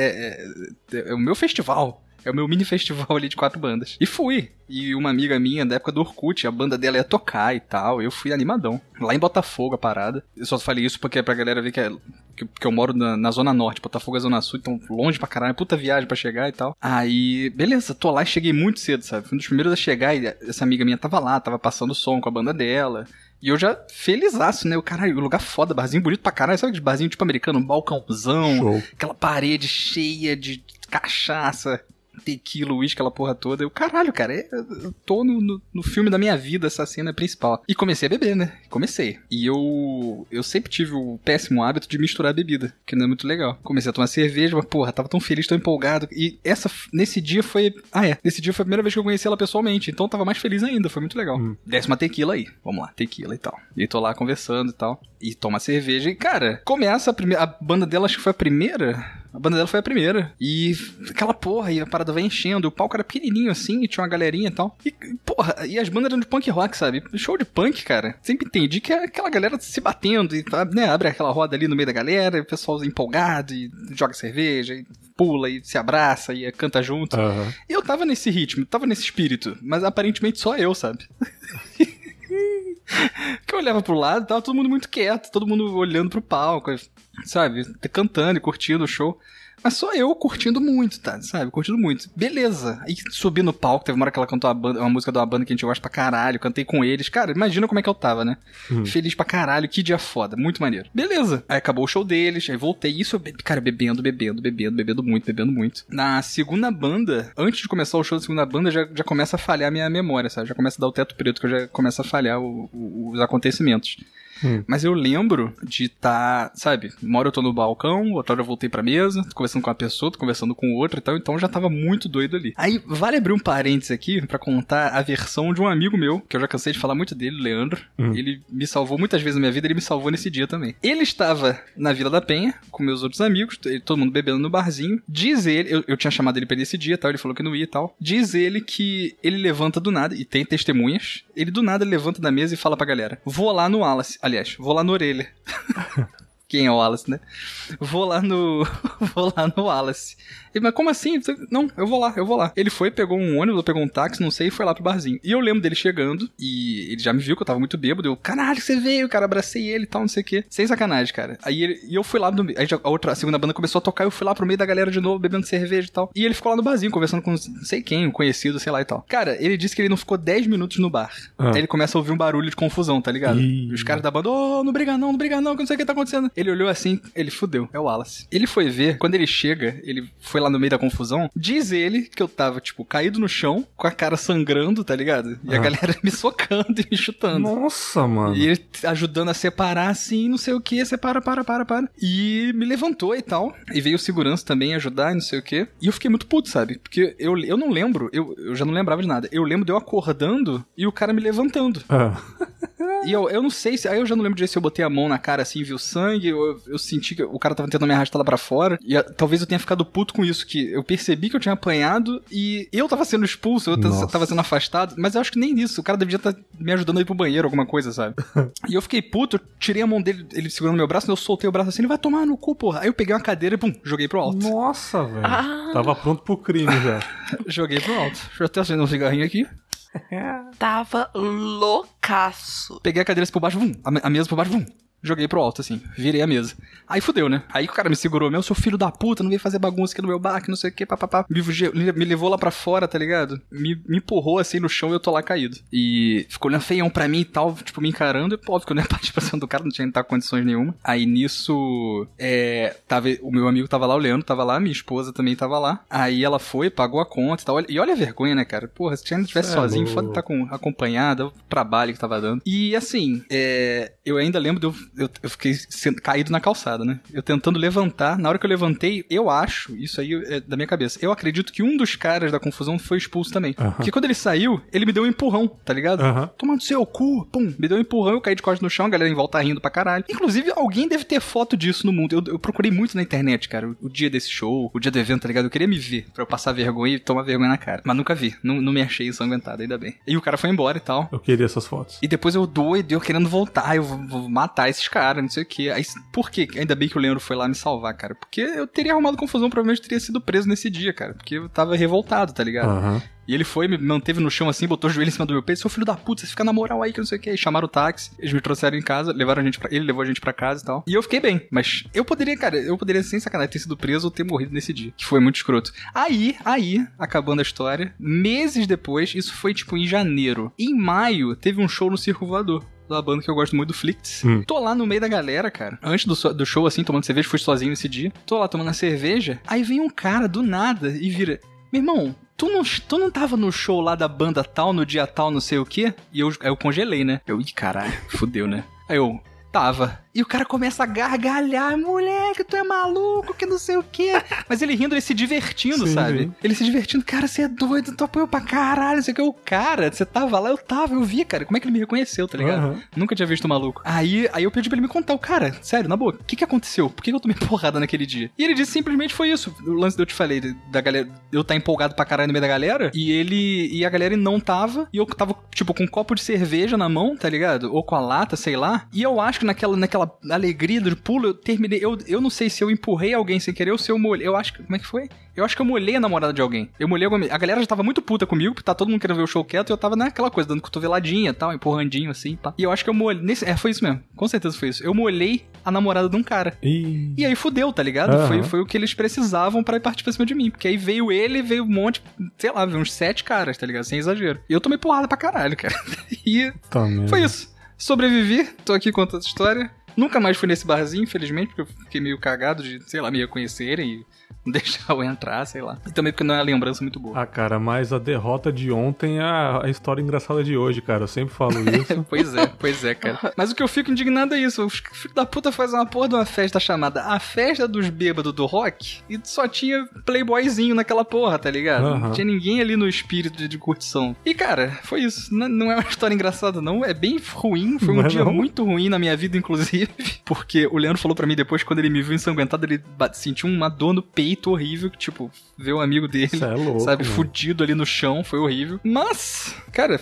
é- é o meu festival. É o meu mini festival ali de quatro bandas. E fui. E uma amiga minha, da época do Orkut, a banda dela ia tocar e tal. Eu fui animadão. Lá em Botafogo, a parada. Eu só falei isso porque é pra galera ver que, é, que, que eu moro na, na Zona Norte. Botafogo é Zona Sul, então longe pra caralho. Puta viagem pra chegar e tal. Aí, beleza, tô lá e cheguei muito cedo, sabe? Fui um dos primeiros a chegar e essa amiga minha tava lá, tava passando som com a banda dela. E eu já felizaço, né? O caralho, o lugar foda, barzinho bonito pra caralho. Sabe aquele barzinho tipo americano, um balcãozão, Show. aquela parede cheia de cachaça, tequila, uísque, aquela porra toda. Eu, caralho, cara, é- eu tô no, no, no filme da minha vida, essa cena principal. E comecei a beber, né? Comecei. E eu eu sempre tive o péssimo hábito de misturar bebida, que não é muito legal. Comecei a tomar cerveja, mas porra, tava tão feliz, tão empolgado. E essa, nesse dia foi. Ah, é. Nesse dia foi a primeira vez que eu conheci ela pessoalmente. Então eu tava mais feliz ainda, foi muito legal. Desce uma tequila aí. Vamos lá, tequila e tal. E tô lá conversando e tal. E toma cerveja. E, cara, começa a primeira. A banda dela, acho que foi a primeira. A banda dela foi a primeira. E aquela porra, e a parada vai enchendo. O palco era pequenininho assim, e tinha uma galerinha e tal. E, porra, e as bandas eram de punk rock, sabe? Show de punk, cara. Sempre entendi que é aquela galera se batendo e né, abre aquela roda ali no meio da galera, e o pessoal empolgado e joga cerveja, e pula e se abraça e canta junto. Aham. E eu tava nesse ritmo, tava nesse espírito, mas aparentemente só eu, sabe? que eu olhava pro lado, tava todo mundo muito quieto, todo mundo olhando pro palco, sabe? Cantando e curtindo o show. Mas só eu curtindo muito, tá? Sabe? Curtindo muito. Beleza. Aí subi no palco, teve uma hora que ela cantou uma, banda- uma música de uma banda que a gente gosta pra caralho, cantei com eles. Cara, imagina como é que eu tava, né? Feliz pra caralho, que dia foda, muito maneiro. Beleza. Aí acabou o show deles, aí voltei. Isso eu, be- cara, bebendo, bebendo, bebendo, bebendo muito, bebendo muito. Na segunda banda, antes de começar o show da segunda banda, já, já começa a falhar a minha memória, sabe? Já começa a dar o teto preto, que eu já começo a falhar o- o- os acontecimentos. Mas eu lembro de estar, sabe, uma hora eu tô no balcão, outra hora eu voltei pra mesa, tô conversando com uma pessoa, tô conversando com outra e tal, então já tava muito doido ali. Aí, vale abrir um parênteses aqui pra contar a versão de um amigo meu, que eu já cansei de falar muito dele, Leandro. Ele me salvou muitas vezes na minha vida, ele me salvou nesse dia também. Ele estava na Vila da Penha, com meus outros amigos, ele- todo mundo bebendo no barzinho. Diz ele, eu, eu tinha chamado ele pra ir nesse dia tal, ele falou que não ia e tal. Diz ele que ele levanta do nada, e tem testemunhas, ele do nada levanta da mesa e fala pra galera: Vou lá no Wallace. Aliás, vou lá no Orelha. Quem é o Wallace, né? Vou lá no. vou lá no Wallace. Mas como assim? Não, eu vou lá, eu vou lá. Ele foi, pegou um ônibus, ou pegou um táxi, não sei, e foi lá pro barzinho. E eu lembro dele chegando, e ele já me viu que eu tava muito bêbado. Eu, caralho, você veio, cara, abracei ele e tal, não sei o quê. Sem sacanagem, cara. Aí ele, e eu fui lá no. Aí já- a outra, a segunda banda começou a tocar, eu fui lá pro meio da galera de novo, bebendo cerveja e tal. E ele ficou lá no barzinho, conversando com não sei quem, um conhecido, sei lá e tal. Cara, ele disse que ele não ficou 10 minutos no bar. Ah. Aí ele começa a ouvir um barulho de confusão, tá ligado? E os caras da banda, ô, não briga não, não briga não, que não sei o que tá acontecendo. Ele olhou assim, ele fudeu, é o Wallace. Ele foi ver, quando ele chega, ele foi lá no meio da confusão, diz ele que eu tava, tipo, caído no chão, com a cara sangrando, tá ligado? E a Ah. galera me socando e me chutando. Nossa, mano. E ele ajudando a separar assim, não sei o que, separa, para, para, para. E me levantou e tal. E veio o segurança também ajudar e não sei o que. E eu fiquei muito puto, sabe? Porque eu, eu não lembro, eu, eu já não lembrava de nada. Eu lembro de eu acordando e o cara me levantando. Ah, E eu, eu não sei se. Aí eu já não lembro de se eu botei a mão na cara assim, viu sangue. Eu, eu senti que o cara tava tentando me arrastar lá pra fora. E ah, talvez eu tenha ficado puto com isso. Que eu percebi que eu tinha apanhado e eu tava sendo expulso, eu Nossa. tava sendo afastado. Mas eu acho que nem isso. O cara devia estar me ajudando a ir pro banheiro, alguma coisa, sabe? e eu fiquei puto, eu tirei a mão dele, ele segurando meu braço, eu soltei o braço assim, ele vai tomar no cu, porra. Aí eu peguei uma cadeira e pum, joguei pro alto. nossa, velho. Ah. Tava pronto pro crime já. joguei pro alto. Deixa eu até acender um cigarrinho aqui. Tava loucaço. Peguei a cadeira por baixo, vum, a, a mesa por baixo, vum. Joguei pro alto, assim. Virei a mesa. Aí fudeu, né? Aí o cara me segurou, meu, seu filho da puta, não veio fazer bagunça aqui no meu bar, que não sei o que, papapá. Me, me levou lá pra fora, tá ligado? Me, me empurrou assim no chão e eu tô lá caído. E ficou olhando feião pra mim e tal, tipo, me encarando. E, óbvio que eu não ia participação do cara, não tinha que estar condições nenhuma. Aí nisso, é, tava, o meu amigo tava lá, o Leandro tava lá, minha esposa também tava lá. Aí ela foi, pagou a conta e tal. E olha a vergonha, né, cara? Porra, se ainda estivesse é sozinho, foda estar com, acompanhada, o trabalho que tava dando. E assim, é, eu ainda lembro de eu, eu, eu fiquei caído na calçada, né? Eu tentando levantar. Na hora que eu levantei, eu acho, isso aí é da minha cabeça, eu acredito que um dos caras da confusão foi expulso também. Uhum. Porque quando ele saiu, ele me deu um empurrão, tá ligado? Uhum. Tomando seu cu, pum, me deu um empurrão, eu caí de costas no chão, a galera em volta rindo pra caralho. Inclusive, alguém deve ter foto disso no mundo. Eu, eu procurei muito na internet, cara, o, o, dia desse show, o dia do evento, tá ligado? Eu queria me ver pra eu passar vergonha e tomar vergonha na cara. Mas nunca vi. Não, não me achei ensanguentado, ainda bem. E o cara foi embora e tal. Eu queria essas fotos. E depois eu doido, eu querendo voltar, eu vou, vou matar esses caras, não sei o que. Aí, por quê? Ainda bem que o Leandro foi lá me salvar, cara. Porque eu teria arrumado confusão, provavelmente teria sido preso nesse dia, cara. Porque eu tava revoltado, tá ligado? Uhum. E ele foi, me manteve no chão assim, botou o joelho em cima do meu peito. Seu filho da puta, você fica na moral aí que não sei o que. chamaram o táxi, eles me trouxeram em casa, levaram a gente pra. Ele levou a gente pra casa e tal. E eu fiquei bem. Mas eu poderia, cara, eu poderia, sem sacanagem, ter sido preso ou ter morrido nesse dia. Que foi muito escroto. Aí, aí, acabando a história, meses depois, isso foi tipo em janeiro. Em maio, teve um show no Circo Voador da banda que eu gosto muito do Flix. Hum. Tô lá no meio da galera, cara. Antes do, do show, assim, tomando cerveja, fui sozinho nesse dia. Tô lá tomando a cerveja. Aí vem um cara do nada e vira: Meu irmão, tu não, tu não tava no show lá da banda tal, no dia tal, não sei o quê? E eu, eu congelei, né? Eu, ih, caralho, fudeu, né? Aí eu, tava. E o cara começa a gargalhar, moleque, tu é maluco, que não sei o quê. Mas ele rindo, ele se divertindo, sim, sabe? Sim. Ele se divertindo, cara, você é doido, tu apoiou pra caralho, não sei o que. O cara, você tava lá, eu tava, eu vi, cara. Como é que ele me reconheceu, tá ligado? Uhum. Nunca tinha visto o maluco. Aí, aí eu pedi pra ele me contar, o cara, sério, na boa, o que que aconteceu? Por que, que eu tomei porrada naquele dia? E ele disse simplesmente foi isso. O lance que eu te falei, da galera, eu tá empolgado pra caralho no meio da galera, e ele, e a galera não tava, e eu tava, tipo, com um copo de cerveja na mão, tá ligado? Ou com a lata, sei lá. E eu acho que naquela, naquela alegria do pulo, eu terminei. Eu, eu não sei se eu empurrei alguém sem querer ou se eu molhei. Eu acho que. Como é que foi? Eu acho que eu molhei a namorada de alguém. Eu molhei alguma... A galera já tava muito puta comigo, porque tá todo mundo querendo ver o show quieto, e eu tava naquela coisa, dando cotoveladinha e tal, empurrandinho assim, pá. E eu acho que eu molhei. Nesse... É, foi isso mesmo. Com certeza foi isso. Eu molhei a namorada de um cara. E, e aí fudeu, tá ligado? Uhum. Foi, foi o que eles precisavam para ir partir pra cima de mim. Porque aí veio ele, veio um monte, sei lá, veio uns sete caras, tá ligado? Sem exagero. E eu tomei porrada pra caralho, cara. e tá foi isso. Sobrevivi, tô aqui contando essa história. Nunca mais fui nesse barzinho, infelizmente, porque eu fiquei meio cagado de, sei lá, me reconhecerem e deixar eu entrar, sei lá. E também porque não é uma lembrança muito boa. Ah, cara, mas a derrota de ontem é a, história engraçada de hoje, cara. Eu sempre falo isso. pois é, pois é, cara. Mas o que eu fico indignado é isso. Os filhos da puta fazem uma porra de uma festa chamada A Festa dos Bêbados do Rock e só tinha playboyzinho naquela porra, tá ligado? Uhum. Não tinha ninguém ali no espírito de, de curtição. E, cara, foi isso. Não, não, é uma história engraçada, não. É bem ruim. Foi um não dia é muito ruim na minha vida, inclusive. Porque o Leandro falou para mim depois, quando ele me viu ensanguentado, ele sentiu uma dor no peito horrível, que, tipo, ver um amigo dele, é louco, sabe, mano. fudido ali no chão, foi horrível. Mas, cara,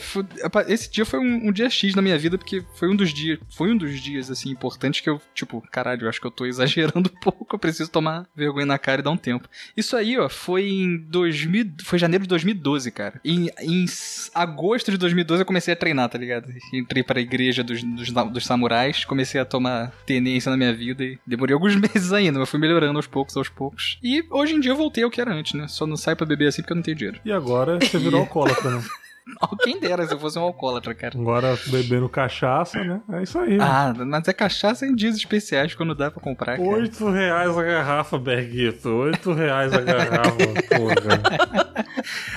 esse dia foi um, um, dia X na minha vida, porque foi um dos dias, foi um dos dias, assim, importantes que eu, tipo, caralho, eu acho que eu tô exagerando um pouco, eu preciso tomar vergonha na cara e dar um tempo. Isso aí, ó, foi em 2000, foi janeiro de 2012, cara. Em, em agosto de 2012 eu comecei a treinar, tá ligado? Entrei para a igreja dos, dos, dos samurais, comecei a tomar tenência na minha vida e demorei alguns meses ainda, mas fui melhorando aos poucos, aos poucos. E hoje em dia eu voltei ao que era antes, né? Só não saio pra beber assim porque eu não tenho dinheiro. E agora você virou alcoólatra, né? Quem dera se eu fosse um alcoólatra, cara. Agora bebendo cachaça, né? É isso aí. Ah, mas é cachaça em dias especiais quando dá pra comprar. Cara. Oito reais a garrafa, Berguito. Oito reais a garrafa, porra.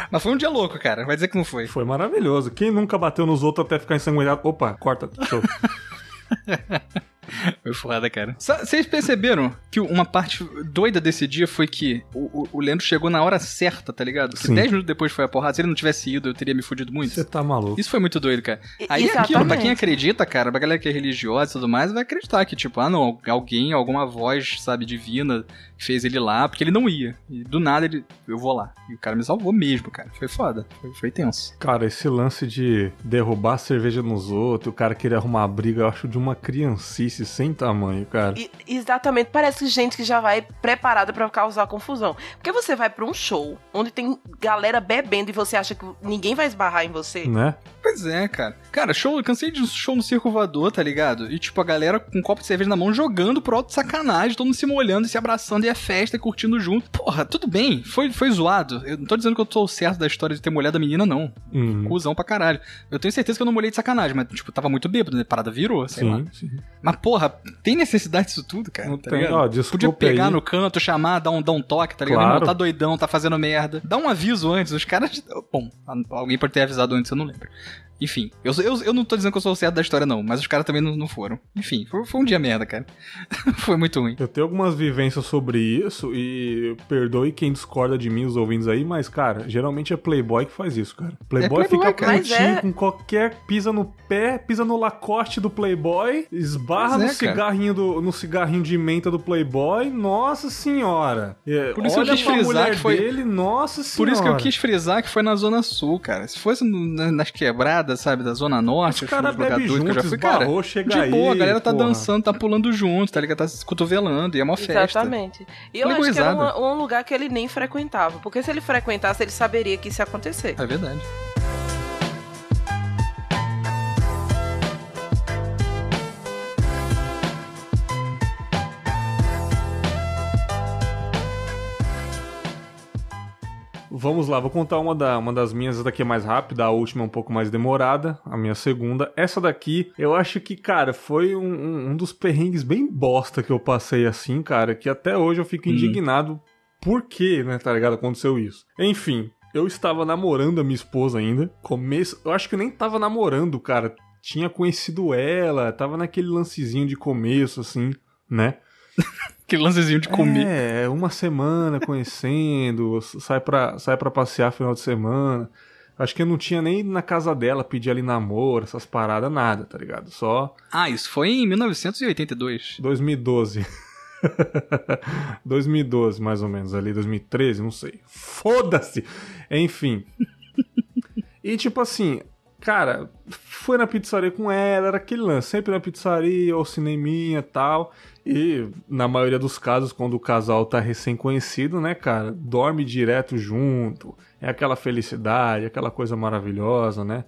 Mas foi um dia louco, cara. Vai dizer que não foi. Foi maravilhoso. Quem nunca bateu nos outros até ficar ensanguentado? Opa, corta. Show. Foi foda, cara. Vocês perceberam que uma parte doida desse dia foi que o, o, o Leandro chegou na hora certa, tá ligado? Que 10 minutos depois foi a porrada. Se ele não tivesse ido, eu teria me fudido muito. Você tá maluco. Isso foi muito doido, cara. Aí Exatamente. aquilo, pra quem acredita, cara, pra galera que é religiosa e tudo mais, vai acreditar que, tipo, ah, não, alguém, alguma voz, sabe, divina fez ele lá, porque ele não ia. E do nada ele, eu vou lá. E o cara me salvou mesmo, cara. Foi foda. Foi, foi tenso. Cara, esse lance de derrubar a cerveja nos outros, o cara querer arrumar a briga, eu acho de uma criancice sem sem tamanho, cara. E- exatamente, parece gente que já vai preparada pra causar confusão. Porque você vai pra um show onde tem galera bebendo e você acha que ninguém vai esbarrar em você. Né? Pois é, cara. Cara, show, eu cansei de um show no circo voador, tá ligado? E tipo, a galera com um copo de cerveja na mão jogando pro alto de sacanagem, todo mundo se molhando e se abraçando e é festa e curtindo junto. Porra, tudo bem, foi, foi zoado. Eu não tô dizendo que eu tô certo da história de ter molhado a menina, não. Uhum. Cusão pra caralho. Eu tenho certeza que eu não molhei de sacanagem, mas, tipo, tava muito bêbado, né? A parada virou, sei lá. Sim, sim. Mas, porra, tem necessidade disso tudo, cara? Não tá tem, ó, Podia pegar aí. no canto, chamar, dar um, dar um toque, tá ligado? Claro. Irmão, tá doidão, tá fazendo merda. Dá um aviso antes, os caras. Bom, alguém pode ter avisado antes, eu não lembro. Enfim, eu, eu, eu não tô dizendo que eu sou o certo da história, não, mas os caras também não, não foram. Enfim, foi, foi um dia merda, cara. foi muito ruim. Eu tenho algumas vivências sobre isso e perdoe quem discorda de mim, os ouvintes aí, mas, cara, geralmente é Playboy que faz isso, cara. Playboy, É Playboy, fica putinho é- com qualquer. pisa no pé, pisa no lacoste do Playboy, esbarra no é, cara. cigarrinho do no cigarrinho de menta do Playboy. Nossa senhora. É, Por isso eu olha quis pra frisar mulher que foi- dele, nossa senhora. Por isso que eu quis frisar que foi na Zona Sul, cara. Se fosse nas quebradas, sabe, da Zona Norte, Os caras bebem doido que eu junto, já fui, cara. esbarrou, chega De aí, boa, a galera tá porra. dançando, tá pulando junto, tá ligado? Tá se cotovelando, e é uma festa. Exatamente. E eu acho que era uma- um lugar que ele nem frequentava. Porque se ele frequentasse, ele saberia que isso ia acontecer. É verdade. Vamos lá, vou contar uma, da, uma das minhas, essa daqui é mais rápida, a última é um pouco mais demorada, a minha segunda. Essa daqui, eu acho que, cara, foi um, um- um dos perrengues bem bosta que eu passei assim, cara, que até hoje eu fico Hum. indignado por que, né, tá ligado, aconteceu isso. Enfim, eu estava namorando a minha esposa ainda, começo, eu acho que eu nem tava namorando, cara, tinha conhecido ela, tava naquele lancezinho de começo, assim, né? Aquele lancezinho de comer. É, uma semana conhecendo, sai pra, sai pra passear final de semana. Acho que eu não tinha nem ido na casa dela pedir ali namoro, essas paradas, nada, tá ligado? Só Ah, isso foi em 1982. 2012. 2012, mais ou menos, ali, 2013, não sei. Foda-se! Enfim. E tipo assim, cara, foi na pizzaria com ela, era aquele lance, sempre na pizzaria, ou cineminha e tal. E na maioria dos casos, quando o casal tá recém-conhecido, né, cara, dorme direto junto. É aquela felicidade, aquela coisa maravilhosa, né?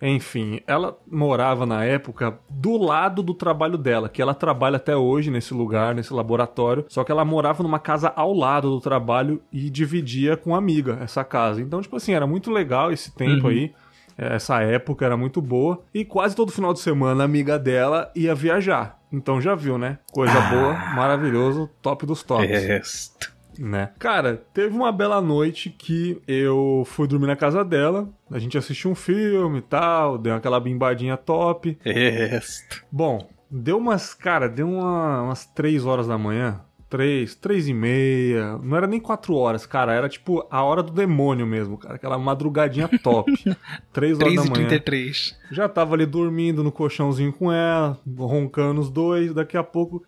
Enfim, ela morava na época do lado do trabalho dela, que ela trabalha até hoje nesse lugar, nesse laboratório, só que ela morava numa casa ao lado do trabalho e dividia com amiga essa casa. Então, tipo assim, era muito legal esse tempo Uhum. aí. Essa época era muito boa. E quase todo final de semana a amiga dela ia viajar. Então já viu, né? Coisa boa, maravilhoso, top dos tops Esta. né? Cara, teve uma bela noite que eu fui dormir na casa dela, a gente assistiu um filme e tal, deu aquela bimbadinha top. Esta. Bom, deu umas, cara, deu uma- umas 3 horas da manhã. Três, três e meia, não era nem quatro horas, cara, era tipo a hora do demônio mesmo, cara, aquela madrugadinha top. Três horas 3 da e manhã. 33. Já tava ali dormindo no colchãozinho com ela, roncando os dois, daqui a pouco.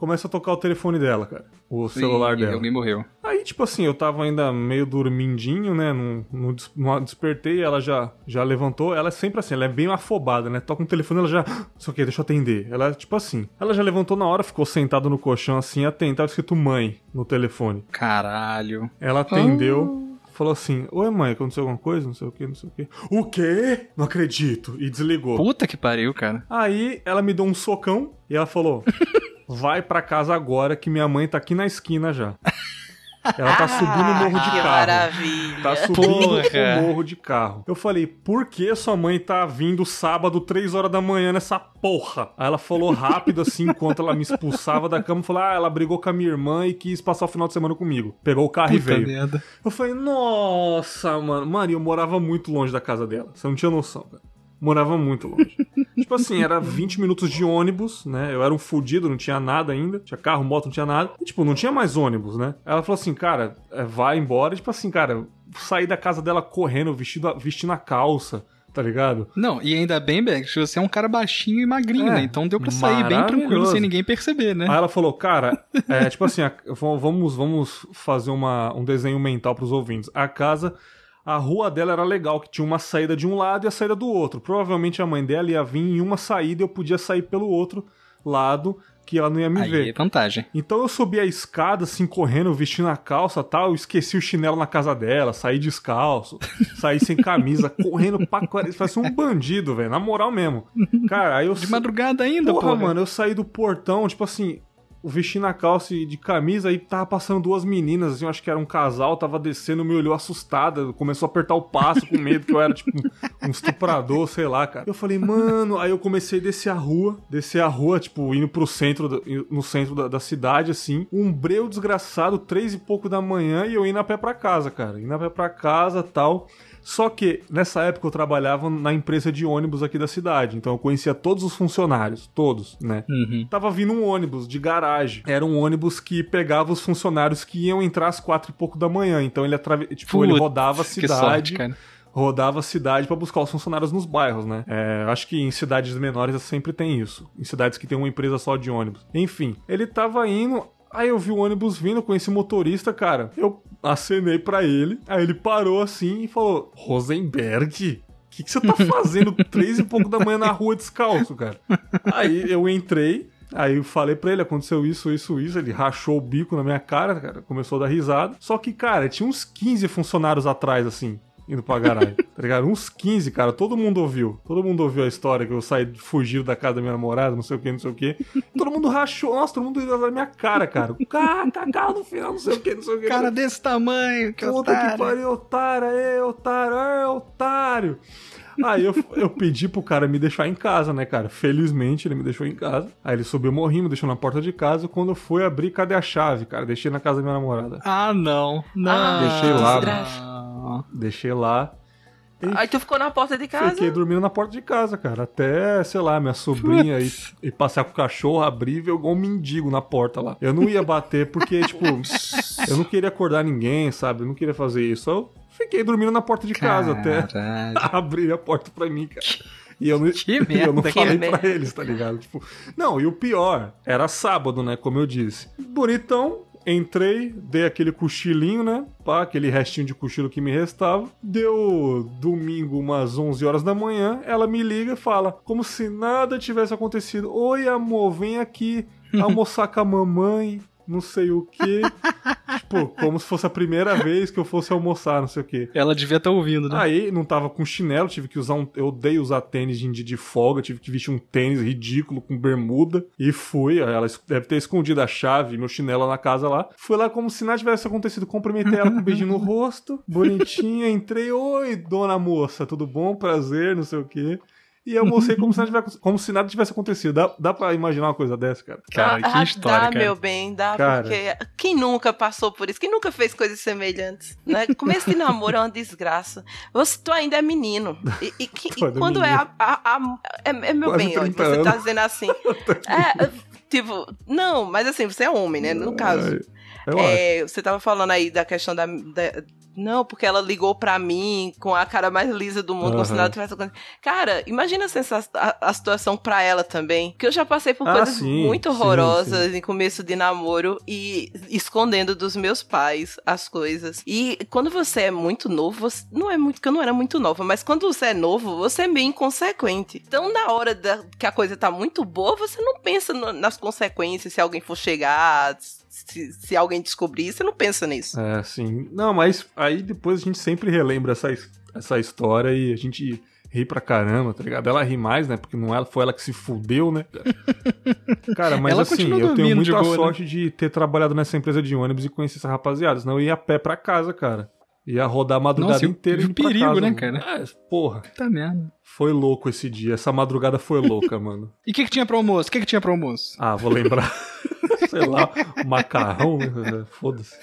Começa a tocar o telefone dela, cara. O celular Ih, dela. Alguém morreu. Aí, tipo assim, eu tava ainda meio dormindinho, né? Não, não, não despertei, ela já, já levantou. Ela é sempre assim, ela é bem afobada, né? Toca um telefone, ela já. Só que deixa eu atender. Ela é tipo assim. Ela já levantou na hora, ficou sentada no colchão assim, atenta. Tava escrito mãe no telefone. Caralho. Ela atendeu, falou assim: Oi, mãe, aconteceu alguma coisa? Não sei o que, não sei o que. O quê? Não acredito. E desligou. Puta que pariu, cara. Aí ela me deu um socão e ela falou: Vai pra casa agora que minha mãe tá aqui na esquina já. Ela tá subindo o morro de que carro. maravilha. Tá subindo Porra. o morro de carro. Eu falei, por que sua mãe tá vindo sábado, 3 horas da manhã nessa porra? Aí ela falou rápido assim, enquanto ela me expulsava da cama, falou: Ah, ela brigou com a minha irmã e quis passar o final de semana comigo. Pegou o carro e Puta veio. merda. Eu falei, nossa, mano. Mano, eu morava muito longe da casa dela. Você não tinha noção, cara. Morava muito longe. tipo assim, era 20 minutos de ônibus, né? Eu era um fudido, não tinha nada ainda. Tinha carro, moto, não tinha nada. E, tipo, não tinha mais ônibus, né? Ela falou assim, cara, é, vai embora. Tipo assim, cara, saí da casa dela correndo, vestido, vestindo a calça, tá ligado? Não, e ainda bem, Beck, você é um cara baixinho e magrinho, É, né? Então deu pra sair bem tranquilo sem ninguém perceber, né? Aí ela falou, cara, é, tipo assim, a- vamos, vamos fazer uma, um desenho mental pros ouvintes. A casa, a rua dela era legal, que tinha uma saída de um lado e a saída do outro. Provavelmente a mãe dela ia vir em uma saída e eu podia sair pelo outro lado, que ela não ia me Aí ver. é vantagem. Então eu subi a escada, assim, correndo, vestindo a calça tal. Eu esqueci o chinelo na casa dela, saí descalço, saí sem camisa, correndo pra caralho. Parece um bandido, velho. Na moral mesmo. Cara, aí eu. De madrugada ainda, porra, porra. mano, eu saí do portão, tipo assim. Vestindo a calça e de camisa, aí tava passando duas meninas, assim, eu acho que era um casal, tava descendo, me olhou assustada, começou a apertar o passo com medo que eu era, tipo, um estuprador, sei lá, cara. Eu falei, mano, aí eu comecei a descer a rua, descer a rua, tipo, indo pro centro, no centro da, da cidade, assim, um breu desgraçado, três e pouco da manhã, e eu indo a pé pra casa, cara, indo a pé pra casa, tal. Só que nessa época eu trabalhava na empresa de ônibus aqui da cidade, então eu conhecia todos os funcionários, todos, né? Uhum. Tava vindo um ônibus de garagem. Era um ônibus que pegava os funcionários que iam entrar às quatro e pouco da manhã. Então ele atrave... tipo, ele rodava a cidade sorte, rodava a cidade pra buscar os funcionários nos bairros, né? É, acho que em cidades menores sempre tem isso. Em cidades que tem uma empresa só de ônibus. Enfim, ele tava indo. Aí eu vi o ônibus vindo com esse motorista, cara. Eu acenei pra ele. Aí ele parou assim e falou: Rosenberg, o que, que você tá fazendo três e pouco da manhã na rua descalço, cara? Aí eu entrei. Aí eu falei pra ele, aconteceu isso, isso, isso. Ele rachou o bico na minha cara, cara. Começou a dar risada. Só que, cara, tinha uns 15 funcionários atrás, assim, indo pra garagem. tá ligado? Uns 15, cara. Todo mundo ouviu. Todo mundo ouviu a história que eu saí fugindo da casa da minha namorada, não sei o que, não sei o que. Todo mundo rachou. Nossa, todo mundo riu na minha cara, cara. Cara, cagado no final, não sei o que, não sei o que. Cara desse tamanho, que Puta otário. que pariu, otário, é, otário, é, otário. Aí eu, eu pedi pro cara me deixar em casa, né, cara? Felizmente ele me deixou em casa. Aí ele subiu morrendo, me deixou na porta de casa. Quando eu fui abrir, cadê a chave, cara? Deixei na casa da minha namorada. Ah, não. Não. Ah, Deixei lá, Não. Deixei lá. Aí tu ficou na porta de casa. Fiquei dormindo na porta de casa, cara. Até, sei lá, minha sobrinha ir, ir passear com o cachorro, abrir e ver igual um mendigo na porta lá. Eu não ia bater porque, tipo, eu não queria acordar ninguém, sabe? Eu não queria fazer isso. Eu fiquei dormindo na porta de casa até Caralho. abrir a porta pra mim, cara. E eu não, Que eu não merda, falei merda. pra eles, tá ligado? Tipo, não, e o pior, era sábado, né? Como eu disse. Bonitão, entrei, dei aquele cochilinho, né? Pá, aquele restinho de cochilo que me restava. Deu domingo, umas 11 horas da manhã, ela me liga e fala, como se nada tivesse acontecido. Oi, amor, vem aqui almoçar com a mamãe. Não sei o quê. tipo, como se fosse a primeira vez que eu fosse almoçar, não sei o quê. Ela devia estar ouvindo, né? Aí não tava com chinelo, tive que usar um. Eu odeio usar tênis de de folga, tive que vestir um tênis ridículo com bermuda. E fui. Ela deve ter escondido a chave, meu chinelo na casa lá. Fui lá como se nada tivesse acontecido. Cumprimentei ela com um beijinho no rosto, bonitinha. Entrei, oi, dona moça, tudo bom? Prazer, não sei o quê. E eu almocei como se nada tivesse, como se nada tivesse acontecido. Dá, dá pra imaginar uma coisa dessa, cara? Cara, Ah, que história, dá, cara. meu bem, dá, Cara. porque quem nunca passou por isso? Quem nunca fez coisas semelhantes? Né? Começo de namoro é uma desgraça. Você, tu ainda é menino. E, e que- e é quando é a. a- a- é, é meu Quase bem, olha, 30 você tá dizendo assim. É, tipo, não, mas assim, você é homem, né? No caso. Eu acho. É, você tava falando aí da questão da, da- Não, porque ela ligou pra mim com a cara mais lisa do mundo, como se nada tivesse acontecido. Cara, imagina a, a- situação pra ela também. Que eu já passei por Ah, coisas sim, muito sim, horrorosas em começo de namoro e escondendo dos meus pais as coisas. E quando você é muito novo, você, não é muito que eu não era muito nova, mas quando você é novo, você é meio inconsequente. Então, na hora da- que a coisa tá muito boa, você não pensa no- nas consequências se alguém for chegar, se, se alguém descobrir, você não pensa nisso. É, sim. Não, mas aí depois a gente sempre relembra essa, essa história e a gente ri pra caramba, tá ligado? Ela ri mais, né? Porque não ela, foi ela que se fudeu, né? Cara, mas Ela assim, eu tenho dormindo de muita boa, né? sorte de ter trabalhado nessa empresa de ônibus e conhecer essa rapaziada. Senão eu ia a pé pra casa, cara. Ia rodar a madrugada Nossa, e inteira e pra perigo, casa, né, cara? É, porra. Puta merda. Foi louco esse dia. Essa madrugada foi louca, mano. E o que, que tinha pro almoço? O que, que tinha pro almoço? Ah, vou lembrar. Sei lá, macarrão, né? Foda-se.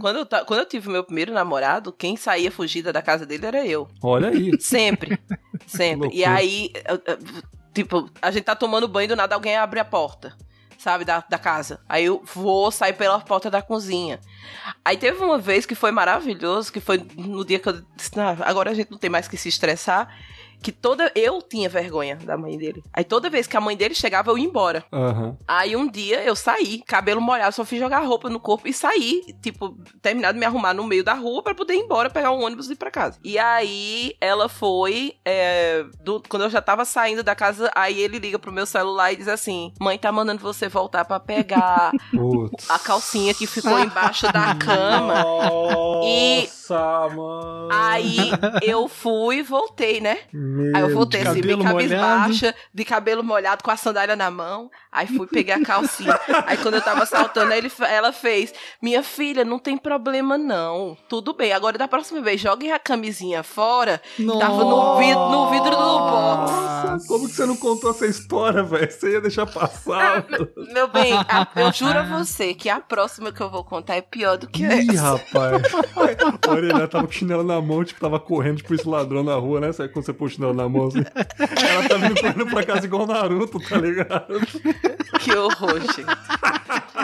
Quando eu, ta- quando eu tive meu primeiro namorado, quem saía fugida da casa dele era eu. Olha aí. Sempre. Sempre. E aí, eu- eu- tipo, a gente tá tomando banho do nada alguém abre a porta. Sabe, da, da casa. Aí eu vou sair pela porta da cozinha. Aí teve uma vez que foi maravilhoso, que foi no dia que eu disse, "Não, agora a gente não tem mais que se estressar. Que toda. Eu tinha vergonha da mãe dele. Aí toda vez que a mãe dele chegava, eu ia embora. Aham. Aí um dia eu saí, cabelo molhado, só fiz jogar roupa no corpo e saí, tipo, terminar de me arrumar no meio da rua pra poder ir embora, pegar um ônibus e ir pra casa. E aí ela foi, é, do- quando eu já tava saindo da casa, aí ele liga pro meu celular e diz assim: Mãe tá mandando você voltar pra pegar a calcinha que ficou embaixo da cama. Nossa, mano. Aí eu fui e voltei, né? Meu Aí eu voltei de assim, bem cabelo cabisbaixa, de cabelo molhado, com a sandália na mão. Aí fui, peguei a calcinha. Aí quando eu tava saltando, aí ele, ela fez: Minha filha, não tem problema não. Tudo bem. Agora da próxima vez, jogue a camisinha fora. Tava no vidro, no vidro do box. Nossa, como que você não contou essa história, velho? Você ia deixar passar. Meu bem, a- eu juro a você que a próxima que eu vou contar é pior do que Ih, essa. rapaz. A orelha tava com o chinelo na mão, tipo, tava correndo, tipo, esse ladrão na rua, né? Quando você põe o chinelo na assim? Ela tá vindo correndo pra casa igual o Naruto, tá ligado? Que horror, gente.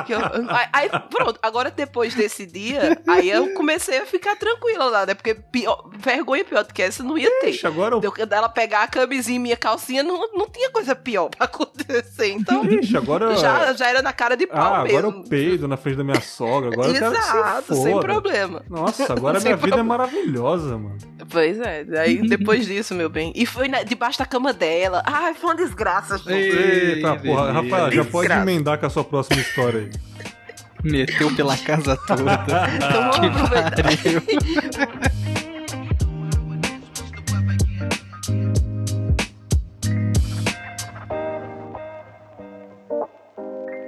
Que horror. Aí, pronto, agora depois desse dia, aí eu comecei a ficar tranquila lá, né? Porque pior- vergonha pior do que essa não ia ter. Ixi, agora eu... Deu dela pegar a camisinha e minha calcinha, não, não tinha coisa pior pra acontecer. Então, Ixi, agora... já, já era na cara de pau Ah, agora mesmo. eu peido na frente da minha sogra, agora eu Exato, se sem problema. Nossa, agora a Sem minha vida é maravilhosa, mano. Pois é, aí depois disso, meu bem. E foi na- debaixo da cama dela. Ai, foi uma desgraça, Eita, porra. Rafael, já pode emendar com a sua próxima história aí. Meteu pela casa toda. Então vamos aproveitar. Pariu.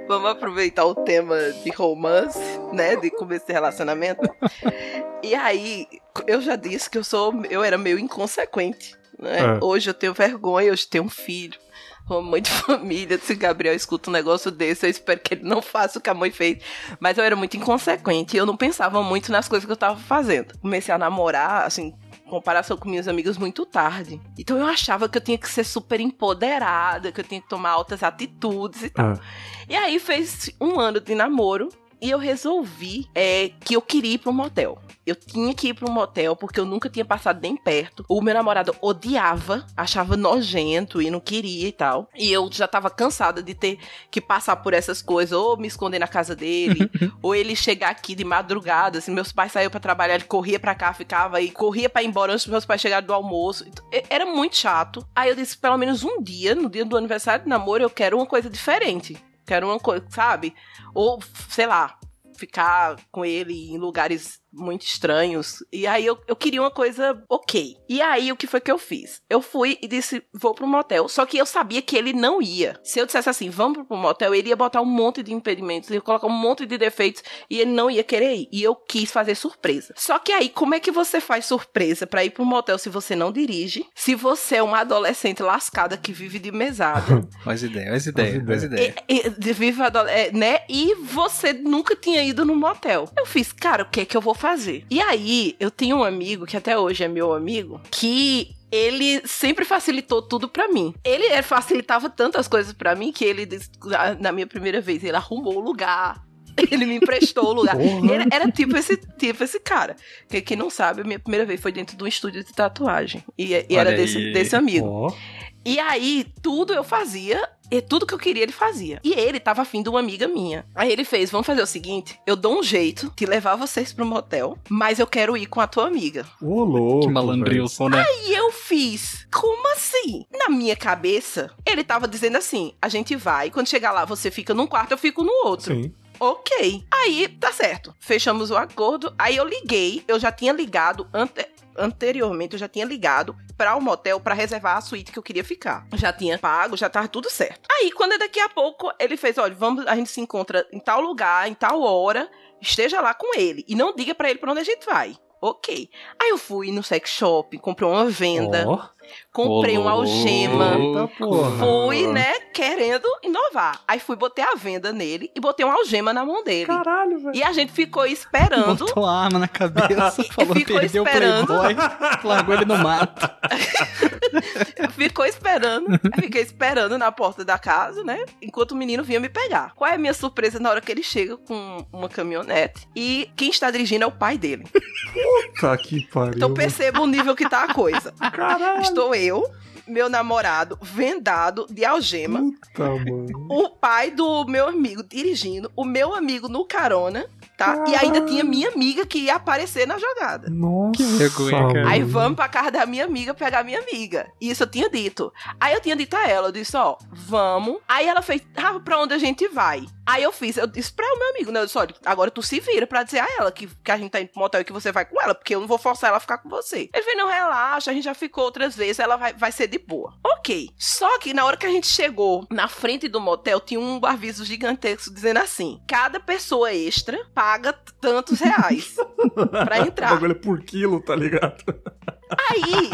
Vamos aproveitar o tema de romance, né? De começo de relacionamento. E aí, eu já disse que eu sou, eu era meio inconsequente. Né? É. Hoje eu tenho vergonha, hoje eu tenho um filho. Mãe de família, se Gabriel escuta um negócio desse, eu espero que ele não faça o que a mãe fez. Mas eu era muito inconsequente, eu não pensava muito nas coisas que eu tava fazendo. Comecei a namorar, assim, em comparação com minhas amigas muito tarde. Então eu achava que eu tinha que ser super empoderada, que eu tinha que tomar altas atitudes e tal. Ah, E aí fez um ano de namoro e eu resolvi é, que eu queria ir pra um motel. Eu tinha que ir pra um motel porque eu nunca tinha passado nem perto. O meu namorado odiava, achava nojento e não queria e tal. E eu já tava cansada de ter que passar por essas coisas, ou me esconder na casa dele, ou ele chegar aqui de madrugada. Assim, meus pais saíam pra trabalhar, ele corria pra cá, ficava e corria pra ir embora antes dos meus pais chegarem do almoço. Era muito chato. Aí eu disse, pelo menos um dia, no dia do aniversário de namoro, eu quero uma coisa diferente. Quero uma coisa, sabe? Ou, sei lá, ficar com ele em lugares muito estranhos. E aí eu, eu queria uma coisa ok. E aí o que foi que eu fiz? Eu fui e disse, vou pro motel. Só que eu sabia que ele não ia. Se eu dissesse assim, vamos pro motel, ele ia botar um monte de impedimentos, ia colocar um monte de defeitos e ele não ia querer ir. E eu quis fazer surpresa. Só que aí, como é que você faz surpresa pra ir pro motel se você não dirige? Se você é uma adolescente lascada que vive de mesada? Olha as ideias, olha as ideias, olha as ideias. E- e- de viva adole- é, né? E você nunca tinha ido num motel. Eu fiz, cara, o que é que eu vou fazer? E aí, eu tenho um amigo, que até hoje é meu amigo, que ele sempre facilitou tudo pra mim. Ele é, facilitava tantas coisas pra mim que ele, na minha primeira vez, ele arrumou o lugar. Ele me emprestou o lugar. Era, era tipo esse tipo esse cara. Que, quem não sabe, a minha primeira vez foi dentro de um estúdio de tatuagem. E, e era desse, desse amigo. Ó, E aí, tudo eu fazia, e tudo que eu queria ele fazia. E ele tava afim de uma amiga minha. Aí ele fez: vamos fazer o seguinte: eu dou um jeito de levar vocês pro motel, mas eu quero ir com a tua amiga. ô louco. Que malandrilson, né? E eu fiz: como assim? Na minha cabeça, ele tava dizendo assim: a gente vai, quando chegar lá, você fica num quarto, eu fico no outro. Sim. Ok. Aí, tá certo. Fechamos o acordo. Aí eu liguei. Eu já tinha ligado ante- anteriormente, eu já tinha ligado para o motel para reservar a suíte que eu queria ficar. Já tinha pago, já tava tudo certo. Aí, quando daqui a pouco ele fez, olha, vamos, a gente se encontra em tal lugar, em tal hora, esteja lá com ele e não diga para ele para onde a gente vai. Ok. Aí eu fui no sex shop, comprei uma venda, Ó, comprei uma algema. Fui, né, querendo inovar. Aí fui, botei a venda nele e botei uma algema na mão dele. Caralho, velho. E a gente ficou esperando. Botou a arma na cabeça, falou Ficou perdeu o esperando. playboy, largou ele no mato. Ficou esperando. Fiquei esperando na porta da casa, né? Enquanto o menino vinha me pegar. Qual é a minha surpresa na hora que ele chega com uma caminhonete? E quem está dirigindo é o pai dele. Tá que pariu. Então perceba o nível que tá a coisa. Caralho. Estou eu, meu namorado, vendado de algema. Puta, o pai do meu amigo dirigindo, o meu amigo no carona, tá? E ainda tinha minha amiga que ia aparecer na jogada. Nossa. Que vergonha, cara. Aí vamos pra casa da minha amiga pegar minha amiga. Isso eu tinha dito. Aí eu tinha dito a ela, eu disse, ó, vamos. Aí ela fez, ah, pra onde a gente vai? Aí eu fiz, eu disse pra o meu amigo, né? Eu disse, olha, agora tu se vira pra dizer a ela que, que a gente tá indo pro motel e que você vai com ela, porque eu não vou forçar ela a ficar com você. Ele fez, não, relaxa, a gente já ficou outras vezes, ela vai, vai ser de boa. Ok. Só que na hora que a gente chegou na frente do motel, tinha um aviso gigantesco dizendo assim: cada pessoa extra paga tantos reais pra O entrar. bagulho é por quilo, tá ligado? Aí,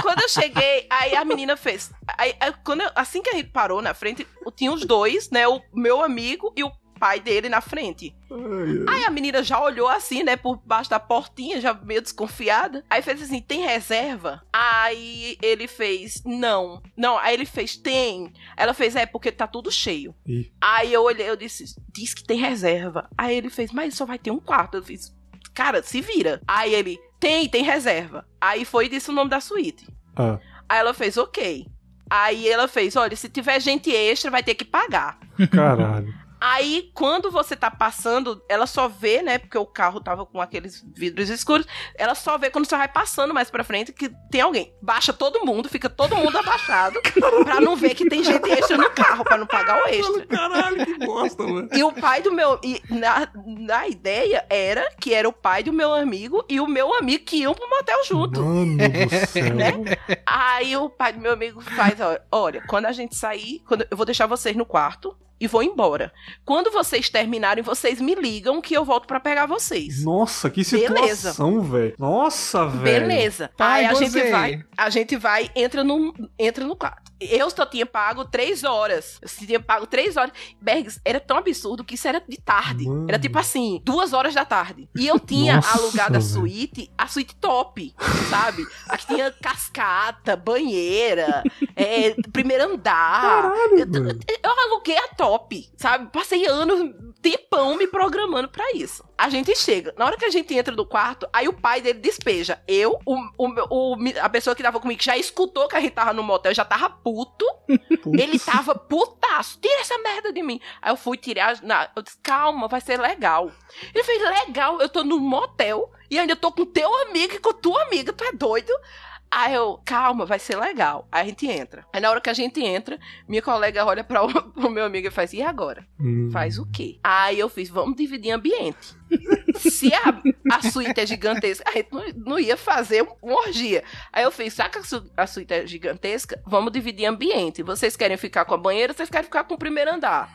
quando eu cheguei, aí a menina fez. Aí, aí, quando eu- assim que a gente parou na frente, tinha os dois, né? O meu amigo e o pai dele na frente. Ai. Aí a menina já olhou assim, né, por baixo da portinha, já meio desconfiada. Aí fez assim: tem reserva? Aí ele fez: não. Não, aí ele fez: tem. Ela fez: é, porque tá tudo cheio. Ih. Aí eu olhei, eu disse: diz que tem reserva. Aí ele fez: mas só vai ter um quarto. Eu fiz: cara, se vira. Aí ele: tem, tem reserva. Aí foi e disse o nome da suíte. Ah, Aí ela fez: ok. Aí ela fez: olha, se tiver gente extra, vai ter que pagar. caralho. Aí, quando você tá passando, ela só vê, né? Porque o carro tava com aqueles vidros escuros. Ela só vê quando você vai passando mais pra frente que tem alguém. Baixa todo mundo, fica todo mundo abaixado. pra não ver que tem gente extra no carro, pra não pagar o extra. Caralho, que bosta, mano. E o pai do meu. E na, na ideia era que era o pai do meu amigo e o meu amigo que iam pro motel junto. Mano do céu. Né? Aí o pai do meu amigo faz, olha, quando a gente sair, quando eu vou deixar vocês no quarto e vou embora. Quando vocês terminarem, vocês me ligam que eu volto pra pegar vocês. Nossa, que Beleza. situação, velho. Nossa, velho. Beleza. Pai, Aí a gente vai, a gente vai, entra no, entra no quarto. Eu só tinha pago três horas. Eu só tinha pago três horas. Bergs, era tão absurdo que isso era de tarde. Mano. Era tipo assim, duas horas da tarde. E eu tinha Nossa, alugado a suíte, a suíte top, sabe? Aqui tinha cascata, banheira, é, primeiro andar. Caralho, Eu- eu aluguei a top, sabe? Passei anos, tempão me programando pra isso. A gente chega, na hora que a gente entra no quarto, aí o pai dele despeja. Eu, o, o, o- a pessoa que tava comigo, que já escutou que a gente tava no motel, já tava puto. Ele tava putaço. Tira essa merda de mim. Aí eu fui tirar. Na, eu disse, calma, vai ser legal. Ele fez, legal, eu tô no motel e ainda tô com teu amigo e com tua amiga, tu é doido? Aí eu, calma, vai ser legal. Aí a gente entra. Aí na hora que a gente entra, minha colega olha pra o, pro meu amigo e faz, e agora? Hum. Faz o quê? Aí eu fiz, vamos dividir ambiente. Se a, a suíte é gigantesca, a gente não, não ia fazer uma orgia. Aí eu fiz, que a, su- a suíte é gigantesca? Vamos dividir ambiente. Vocês querem ficar com a banheira, vocês querem ficar com o primeiro andar.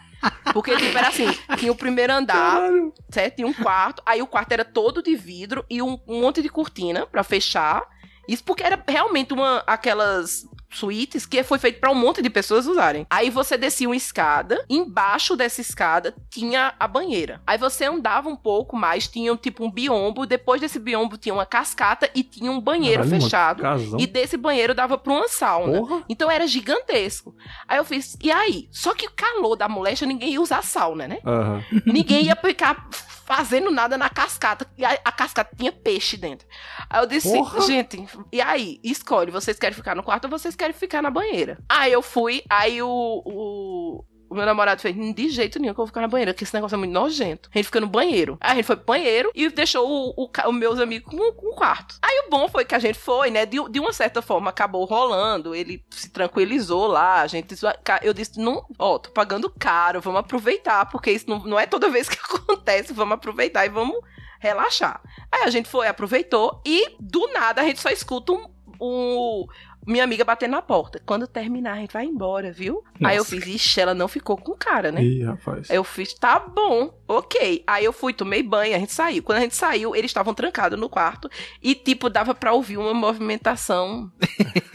Porque, tipo, era assim, tinha o primeiro andar, Caralho. certo? Tinha um quarto, aí o quarto era todo de vidro e um, um monte de cortina pra fechar. Isso porque era realmente uma aquelas suítes que foi feito pra um monte de pessoas usarem. Aí você descia uma escada, embaixo dessa escada tinha a banheira. Aí você andava um pouco mais, tinha tipo um biombo, depois desse biombo tinha uma cascata e tinha um banheiro Caralho, fechado. Casão. E desse banheiro dava pra uma sauna. Porra. Então era gigantesco. Aí eu fiz, e aí? Só que o calor da moléstia, ninguém ia usar sauna, né? Aham. Ninguém ia ficar fazendo nada na cascata. E a, a cascata tinha peixe dentro. Aí eu disse, Porra. gente, e aí? Escolhe, vocês querem ficar no quarto ou vocês querem ficar na banheira? Aí eu fui, aí o. o o meu namorado fez, "Hum, de jeito nenhum que eu vou ficar na banheira, porque esse negócio é muito nojento. A gente fica no banheiro. Aí a gente foi pro banheiro e deixou o, o, os meus amigos com, com o quarto. Aí o bom foi que a gente foi, né? De, de uma certa forma acabou rolando. Ele se tranquilizou lá. A gente. Eu disse, não, ó, tô pagando caro, vamos aproveitar, porque isso não, não é toda vez que acontece. Vamos aproveitar e vamos relaxar. Aí a gente foi, aproveitou e do nada a gente só escuta um minha amiga batendo na porta. Quando terminar, a gente vai embora, viu? Aí eu Nossa. fiz, ixi, ela não ficou com cara, né? Ih, rapaz. Aí eu fiz, tá bom, ok. Aí eu fui, tomei banho, a gente saiu. Quando a gente saiu, eles estavam trancados no quarto e, tipo, dava pra ouvir uma movimentação.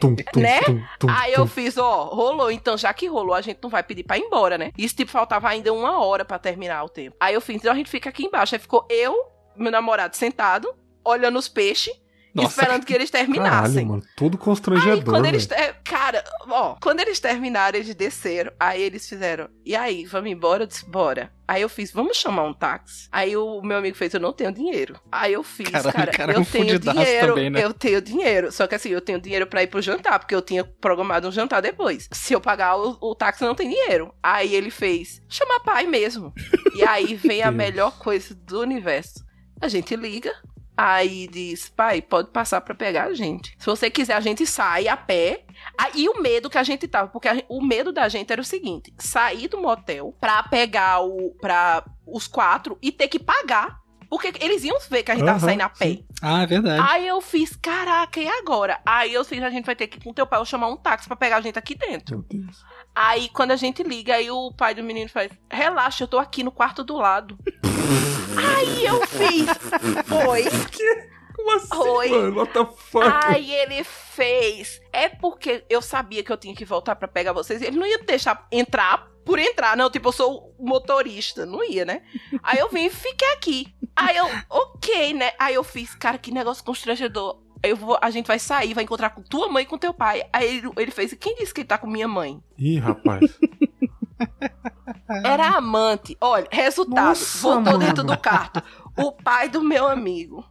Tum, tum, Né? tum, Aí eu fiz, ó, rolou. Então, já que rolou, a gente não vai pedir pra ir embora, né? Isso, tipo, faltava ainda uma hora pra terminar o tempo. Aí eu fiz, então a gente fica aqui embaixo. Aí ficou eu, meu namorado, sentado, olhando os peixes. Nossa. esperando que eles terminassem. Caralho, mano. Tudo Aí, constrangedor, quando eles. ter- Cara, ó, quando eles terminaram, eles desceram. Aí eles fizeram. E aí, vamos embora? Eu disse, bora. Aí eu fiz, vamos chamar um táxi. Aí o meu amigo fez, eu não tenho dinheiro. Aí eu fiz, Caralho, cara, cara, eu um tenho dinheiro. também, né? Eu tenho dinheiro. Só que assim, eu tenho dinheiro pra ir pro jantar, porque eu tinha programado um jantar depois. Se eu pagar o, o táxi, eu não tenho dinheiro. Aí ele fez, chama pai mesmo. e aí vem a melhor coisa do universo. A gente liga, Aí diz, pai, pode passar pra pegar a gente. Se você quiser, a gente sai a pé. Aí o medo que a gente tava, porque o medo da gente era o seguinte: sair do motel pra pegar o para os quatro e ter que pagar. Porque eles iam ver que a gente tava Aham, saindo a pé. sim. Ah, é verdade. Aí eu fiz, caraca, e agora? Aí eu fiz, a gente vai ter que ir com teu pai ou chamar um táxi pra pegar a gente aqui dentro. Meu Deus. Aí quando a gente liga, aí o pai do menino faz, relaxa, eu tô aqui no quarto do lado. aí eu fiz, oi. Como assim, Oi. mano? What the fuck? Aí ele fez. É porque eu sabia que eu tinha que voltar pra pegar vocês. Ele não ia deixar entrar por entrar, não. Tipo, eu sou motorista. Não ia, né? Aí eu vim e fiquei aqui. Aí eu, ok, né? Aí eu fiz, cara, que negócio constrangedor. Eu vou, a gente vai sair, vai encontrar com tua mãe e com teu pai. Aí ele, ele fez, quem disse que ele tá com minha mãe? Ih, rapaz. Era amante. Olha, resultado. Nossa, voltou mano. dentro do quarto. O pai do meu amigo.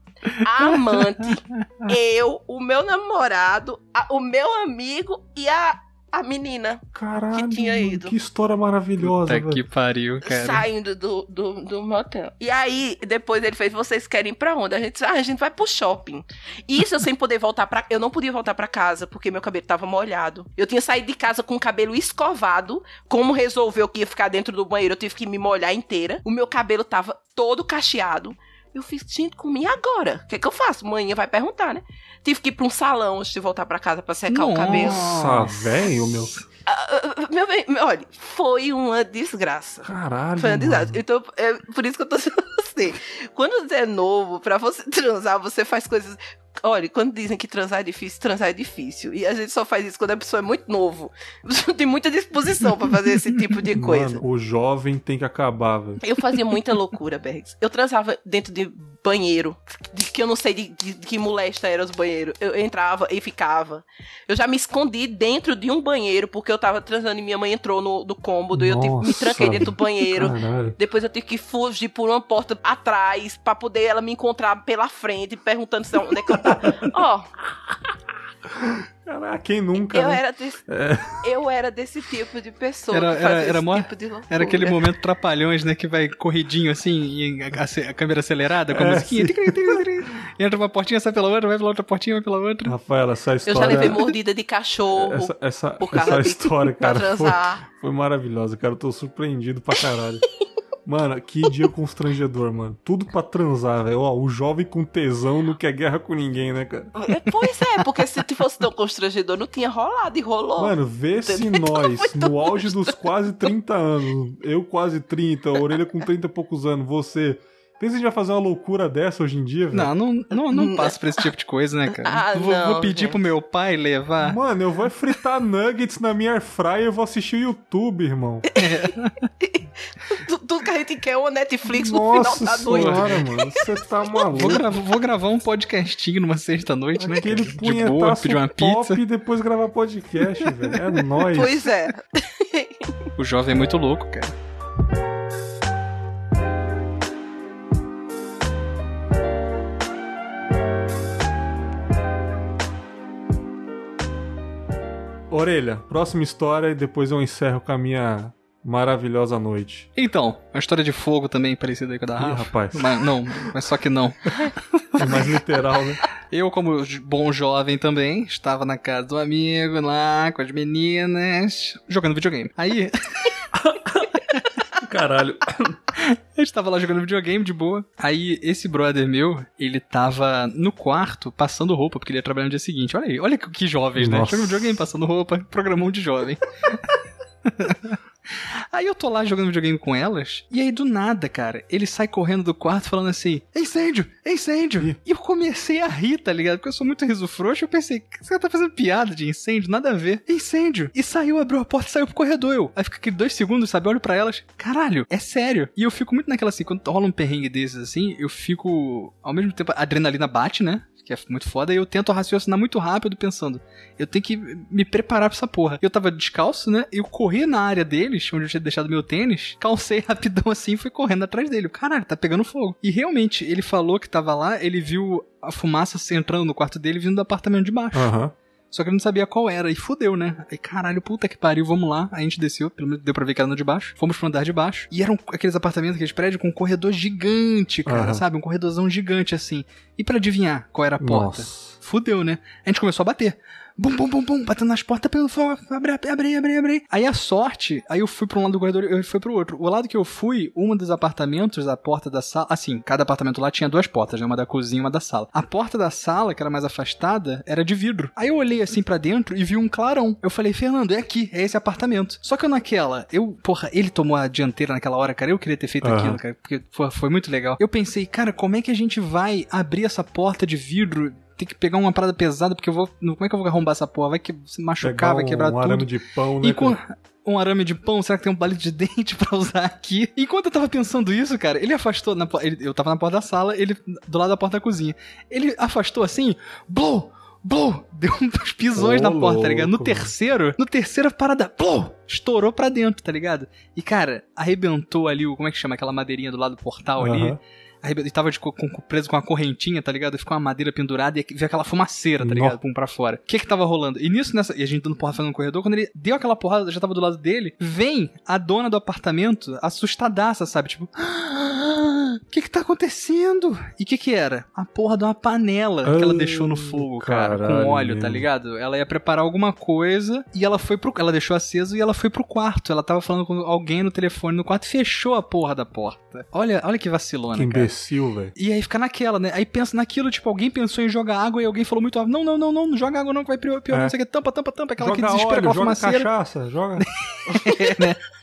A amante. eu, o meu namorado, a- o meu amigo e a, a menina Caralho, Que tinha ido. que história maravilhosa, Puta que pariu, cara. saindo do, do, do motel. E aí, depois ele fez, vocês querem ir pra onde? A gente disse, ah, a gente vai pro shopping. Isso eu sem poder voltar pra... Eu não podia voltar pra casa, porque meu cabelo tava molhado. Eu tinha saído de casa com o cabelo escovado. Como resolveu que ia ficar dentro do banheiro, eu tive que me molhar inteira. O meu cabelo tava todo cacheado. Eu fiz, gente, comi agora. O que, que eu faço? Manhã vai perguntar, né? Tive que ir pra um salão antes de voltar pra casa pra secar o cabelo. Nossa, velho, meu. Ah, ah, meu bem, olha, foi uma desgraça. Caralho. Foi uma desgraça. mano. Então, é por isso que eu tô dizendo você. Quando você é novo, pra você transar, você faz coisas. Olha, quando dizem que transar é difícil, transar é difícil. E a gente só faz isso quando a pessoa é muito novo. Você tem muita disposição pra fazer esse tipo de coisa. Mano, o jovem tem que acabar, velho. Eu fazia muita loucura, Bergs. Eu transava dentro de banheiro, de que eu não sei de, de- de que molesta eram os banheiros. Eu entrava e ficava. Eu já me escondi dentro de um banheiro porque eu tava transando e minha mãe entrou no, do cômodo e eu tive- me Nossa, tranquei dentro do banheiro. Caralho. Depois eu tive que fugir por uma porta atrás pra poder ela me encontrar pela frente, perguntando se onde é que eu Ó, Caraca, quem nunca, eu né? era desse, eu era desse tipo de pessoa. Era- era- era tipo de. Era aquele momento trapalhões, né? Que vai corridinho assim, e a, a- câmera acelerada com a É, musiquinha. sim. Tic, tic, tic, tic. Entra uma portinha, sai pela outra, vai pela outra portinha, vai pela outra. Rafaela, essa Eu história. já levei mordida de cachorro Essa, essa, por causa essa história, pra cara, foi, transar. foi maravilhosa, cara. Eu tô surpreendido pra caralho. Mano, que dia constrangedor, mano. Tudo pra transar, velho. Ó, o jovem com tesão não quer guerra com ninguém, né, cara? É, Pois é, porque se fosse tão constrangedor, não tinha rolado e rolou. Mano, vê se nós, no auge dos quase 30 anos, eu quase 30, a orelha com 30 e poucos anos, você. Pensa em já fazer uma loucura dessa hoje em dia, velho? Não, não, não, não passo por esse tipo de coisa, né, cara? Ah, vou, não, vou pedir gente. pro meu pai levar. Mano, eu vou fritar nuggets na minha airfryer e eu vou assistir o YouTube, irmão. Tu- Tudo que a gente quer é uma Netflix no Nossa final da noite. senhora, mano. Você tá Vou, maluco. gravar, vou gravar um podcastinho numa sexta-noite, né? Aquele cara? De boa, punhetaço pedir uma top pizza. e depois gravar podcast, velho. É nóis. Pois é. O jovem é muito louco, cara. Orelha, próxima história e depois eu encerro com a minha maravilhosa noite. Então, uma história de fogo também parecida aí com a da Ih, Rafa. rapaz. Mas, não, mas só que não. É mais literal, né? Eu, como bom jovem também, estava na casa do amigo lá, com as meninas, jogando videogame. Aí, Caralho. a gente tava lá jogando videogame de boa. Aí, esse brother meu, ele tava no quarto passando roupa, porque ele ia trabalhar no dia seguinte. Olha aí, olha que, que jovens, né? Nossa. Jogando videogame, passando roupa, programão de jovem. Aí eu tô lá jogando videogame com elas, e aí do nada, cara, ele sai correndo do quarto falando assim: "É incêndio, incêndio. E eu comecei a rir, tá ligado? Porque eu sou muito riso frouxo, eu pensei, esse cara tá fazendo piada de incêndio, nada a ver. "É Incêndio. E saiu, abriu a porta e saiu pro corredor. Eu. Aí fica aquele dois segundos, sabe? Eu olho pra elas, caralho, é sério. E eu fico muito naquela assim, quando rola um perrengue desses assim, eu fico. Ao mesmo tempo, a adrenalina bate, né? Que é muito foda, e eu tento raciocinar muito rápido, pensando, eu tenho que me preparar pra essa porra. Eu tava descalço, né? Eu corri na área deles, onde eu tinha deixado meu tênis, calcei rapidão assim e fui correndo atrás dele. Caralho, tá pegando fogo. E realmente, ele falou que tava lá, ele viu a fumaça entrando no quarto dele vindo do apartamento de baixo. Aham. Só que ele não sabia qual era, e fudeu, né? Aí, caralho, puta que pariu, vamos lá. Aí a gente desceu, pelo menos deu pra ver que era no de baixo. Fomos pro andar de baixo. E eram aqueles apartamentos, aqueles prédios com um corredor gigante, cara, Aham. sabe? Um corredorzão gigante assim. E pra adivinhar qual era a porta? Nossa. Fudeu, né? A gente começou a bater. Bum, bum, bum, bum, batendo nas portas pelo fogo. Abre, abre, abre, abre. Aí a sorte, aí eu fui pra um lado do corredor e eu fui pro outro. O lado que eu fui, um dos apartamentos, a porta da sala. Assim, cada apartamento lá tinha duas portas, né? Uma da cozinha e uma da sala. A porta da sala, que era mais afastada, era de vidro. Aí eu olhei assim pra dentro e vi um clarão. Eu falei, Fernando, é aqui, é esse apartamento. Só que eu naquela, eu, porra, ele tomou a dianteira naquela hora, cara. Eu queria ter feito Aham. aquilo, cara, porque foi, foi muito legal. Eu pensei, cara, como é que a gente vai abrir essa porta de vidro? Tem que pegar uma parada pesada, porque eu vou. Como é que eu vou arrombar essa porra? Vai que, se machucar, Pegar vai quebrar um tudo. arame de pão, né? E com cara? um arame de pão, será que tem um palito de dente pra usar aqui? Enquanto eu tava pensando isso, cara, ele afastou. Na, ele- eu tava na porta da sala, ele do lado da porta da cozinha. Ele afastou assim, blow! Blow! Deu uns pisões Ô, na porta, tá ligado? No terceiro, no terceiro a parada, blow! Estourou pra dentro, tá ligado? E, cara, arrebentou ali o. Como é que chama? Aquela madeirinha do lado do portal ali. Aham. Arrebentou, e tava de co- com- preso com uma correntinha, tá ligado? Ficou uma madeira pendurada e veio aquela fumaceira, tá ligado? Pum pra fora. O que que tava rolando? E nisso, nessa. E a gente dando porrada no corredor, quando ele deu aquela porrada, já tava do lado dele, vem a dona do apartamento assustadaça, sabe? Tipo. O que que tá acontecendo? E o que que era? A porra de uma panela que ela deixou no fogo, cara, caralho, com óleo, tá ligado? Ela ia preparar alguma coisa e ela foi pro. Ela deixou aceso e ela foi pro quarto. Ela tava falando com alguém no telefone no quarto e fechou a porra da porta. Olha, olha que vacilona, Que imbecil, velho. E aí fica naquela, né? Aí pensa naquilo, tipo, alguém pensou em jogar água e alguém falou muito alto, não, não, não, não, não joga água não, que vai piorar, É. não sei o que, tampa, tampa, tampa, aquela que Joga desespera, óleo, aquela joga fumaceira. cachaça, joga...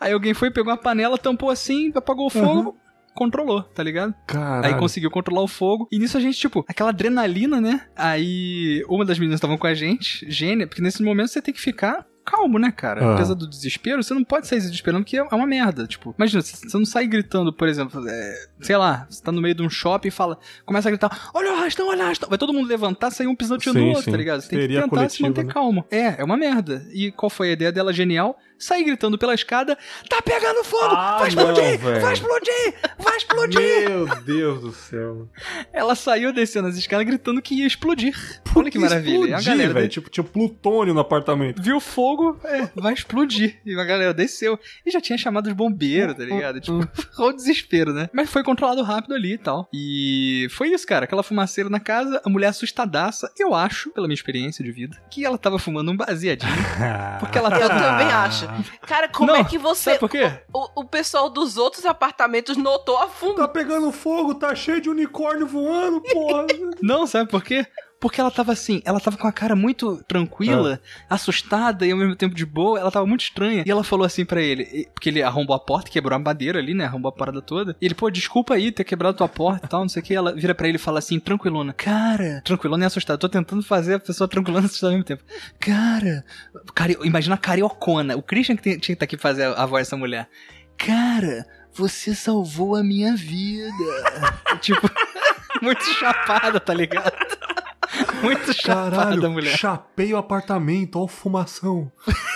Aí alguém foi, pegou uma panela, tampou assim, apagou o fogo, controlou, tá ligado? Caralho. Aí conseguiu controlar o fogo. E nisso a gente, tipo, aquela adrenalina, né? Aí uma das meninas estavam com a gente, gênia, porque nesse momento você tem que ficar calmo, né, cara? Ah. Apesar do desespero, você não pode sair se desesperando, porque é uma merda. Tipo, imagina, você não sai gritando, por exemplo, é, sei lá, você tá no meio de um shopping e fala, começa a gritar, olha o arrastão, olha o arrastão. Vai todo mundo levantar, sair um pisoteando Sim, no outro, sim. tá ligado? Você tem Histeria que tentar se manter né? calmo. É, é uma merda. E qual foi a ideia dela genial? Sair gritando pela escada, tá pegando fogo, Ah, vai não, explodir, velho. vai explodir, vai explodir. Meu Deus do céu. Ela saiu descendo as escadas gritando que ia explodir. Olha que maravilha. E a Explodir, galera Tipo, tinha plutônio no apartamento. viu fogo, é, vai explodir. E a galera desceu. E já tinha chamado os bombeiros, tá ligado? Tipo, o desespero, né? Mas foi controlado rápido ali e tal. E foi isso, cara. Aquela fumaceira na casa, a mulher assustadaça. Eu acho, pela minha experiência de vida, que ela tava fumando um baseadinho. Porque ela Eu tava. também acho. Cara, como Não, é que você. Sabe por quê? O, o pessoal dos outros apartamentos notou a fundo. Tá pegando fogo, tá cheio de unicórnio voando, porra. Não, sabe por quê? Porque ela tava assim, ela tava com a cara muito tranquila, assustada e ao mesmo tempo de boa, ela tava muito estranha. E ela falou assim pra ele, porque ele arrombou a porta, quebrou a madeira ali, né? Arrombou a parada toda. E ele, pô, desculpa aí ter quebrado tua porta e tal, não sei o que. Ela vira pra ele e fala assim, tranquilona. Cara, tranquilona e assustada. Tô tentando fazer a pessoa tranquilona e assustada ao mesmo tempo. Cara, cari... imagina a cariocona. O Christian que tinha que estar aqui fazer a, a voz dessa mulher. Cara, você salvou a minha vida. tipo, muito chapada, tá ligado? Muito chapada, Caralho, mulher. chapei o apartamento, ó, fumação.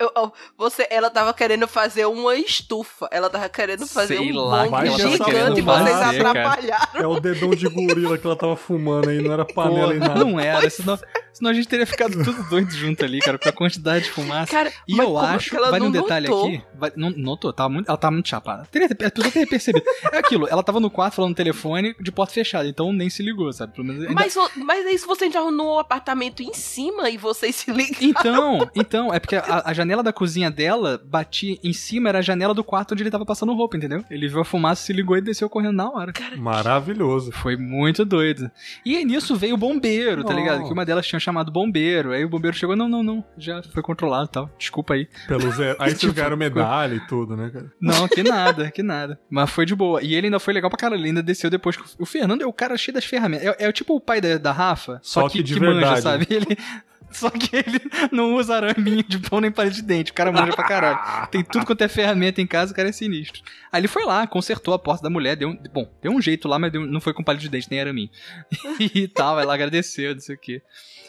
Eu- eu- você, ela tava querendo fazer uma estufa. Ela tava querendo fazer Sei um lá bong gigante e vocês fazer, cara. atrapalharam. É o dedão de gorila que ela tava fumando aí, não era panela e Porra, nada. não era, senão, senão a gente teria ficado tudo doido junto ali, cara, com a quantidade de fumaça. Cara, E mas eu como acho, que ela vale um detalhe notou? aqui. vai- não, notou, tava muito, ela tava muito chapada. Teria, a pessoa teria percebido. É aquilo, ela tava no quarto falando no telefone de porta fechada, então nem se ligou, sabe? Pelo menos, ainda- Mas, o- mas é isso, você já no apartamento em cima e vocês se ligam. Então, então, é porque a, a janela da cozinha dela batia em cima, era a janela do quarto onde ele tava passando roupa, entendeu? Ele viu a fumaça, se ligou e desceu correndo na hora. Maravilhoso. Foi muito doido. E nisso veio o bombeiro, tá Oh. ligado? Que uma delas tinha chamado bombeiro. Aí o bombeiro chegou, não, não, não, já foi controlado e tal. Desculpa aí. Pelo zero. Aí Tipo, ganharam medalha e tudo, né, cara? Não, que nada, que nada. Mas foi de boa. E ele ainda foi legal pra caralho. Ele ainda desceu depois. O Fernando é o cara cheio das ferramentas. É, é o tipo o pai da, da Rafa, só, Só que, que de que manja, verdade. sabe? Ele. Só que ele não usa araminho de pão nem palito de dente. O cara manja pra caralho. Tem tudo quanto é ferramenta em casa, o cara é sinistro. Aí ele foi lá, consertou a porta da mulher, deu um, bom, deu um jeito lá, mas deu- não foi com palito de dente nem araminho. e tal, ela agradeceu, não sei o quê.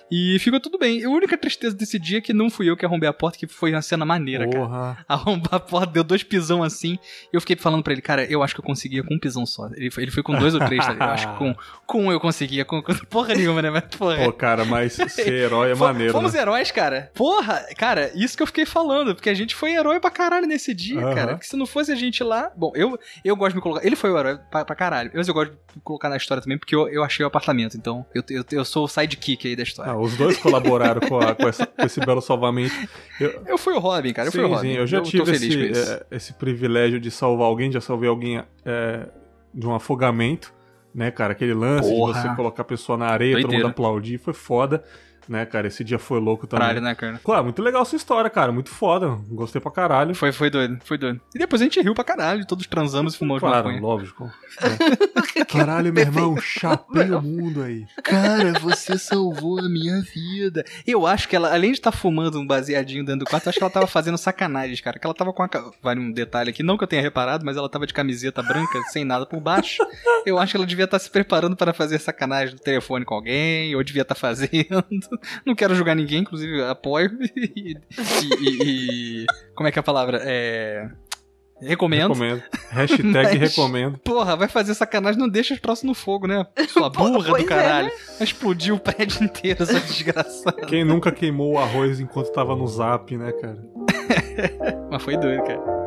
E ficou tudo bem. A única tristeza desse dia é que não fui eu que arrombei a porta, que foi uma cena maneira, cara. Porra. Arrombar a porta, deu dois pisão assim. E eu fiquei falando pra ele, cara, eu acho que eu conseguia com um pisão só. Ele foi, ele foi com dois ou três, tá? Eu acho que com, com um eu conseguia. Com, com porra nenhuma, né? Mas, porra. Pô, cara, mas ser herói é maneiro, Fomos né? heróis, cara. Porra, cara, isso que eu fiquei falando, porque a gente foi herói pra caralho nesse dia, Aham. cara. Porque se não fosse a gente lá. Bom, eu, eu gosto de me colocar. Ele foi o herói pra, pra caralho. Mas eu gosto de me colocar na história também, porque eu, eu achei o apartamento. Então, eu, eu, eu sou o sidekick aí da história. Ah, os dois colaboraram com, a- com essa- com esse belo salvamento. Eu, Eu fui o Robin, cara. Eu sim, fui o Robin. sim, eu já tô tive esse, é, esse privilégio de salvar alguém, já salvei alguém é, de um afogamento, né, cara? Aquele lance Porra. de você colocar a pessoa na areia, todo Doideira. mundo aplaudir, foi foda, né, cara? Esse dia foi louco também. Caralho, né, cara? Claro, muito legal essa história, cara, muito foda, gostei pra caralho. Foi, foi doido, foi doido. E depois a gente riu pra caralho, todos transamos e fumamos Claro, maconha. lógico. É. Caralho, meu irmão, chapei o mundo aí. Cara, você salvou a minha vida. Eu acho que ela, além de estar fumando um baseadinho dentro do quarto, eu acho que ela tava fazendo sacanagens, cara. Que ela tava com a. Vale um detalhe aqui, não que eu tenha reparado, mas ela tava de camiseta branca, sem nada por baixo. Eu acho que ela devia estar se preparando para fazer sacanagem no telefone com alguém, ou devia estar fazendo. Não quero julgar ninguém, inclusive apoio. E. e- e- como é que é a palavra? É. Recomendo. Recomendo. Hashtag Mas- recomendo. Porra, vai fazer sacanagem, não deixa os troços no fogo, né? Sua burra do é, caralho. Vai explodir o prédio inteiro, essa desgraçada. Quem nunca queimou o arroz enquanto tava no zap, né, cara? Mas foi doido, cara.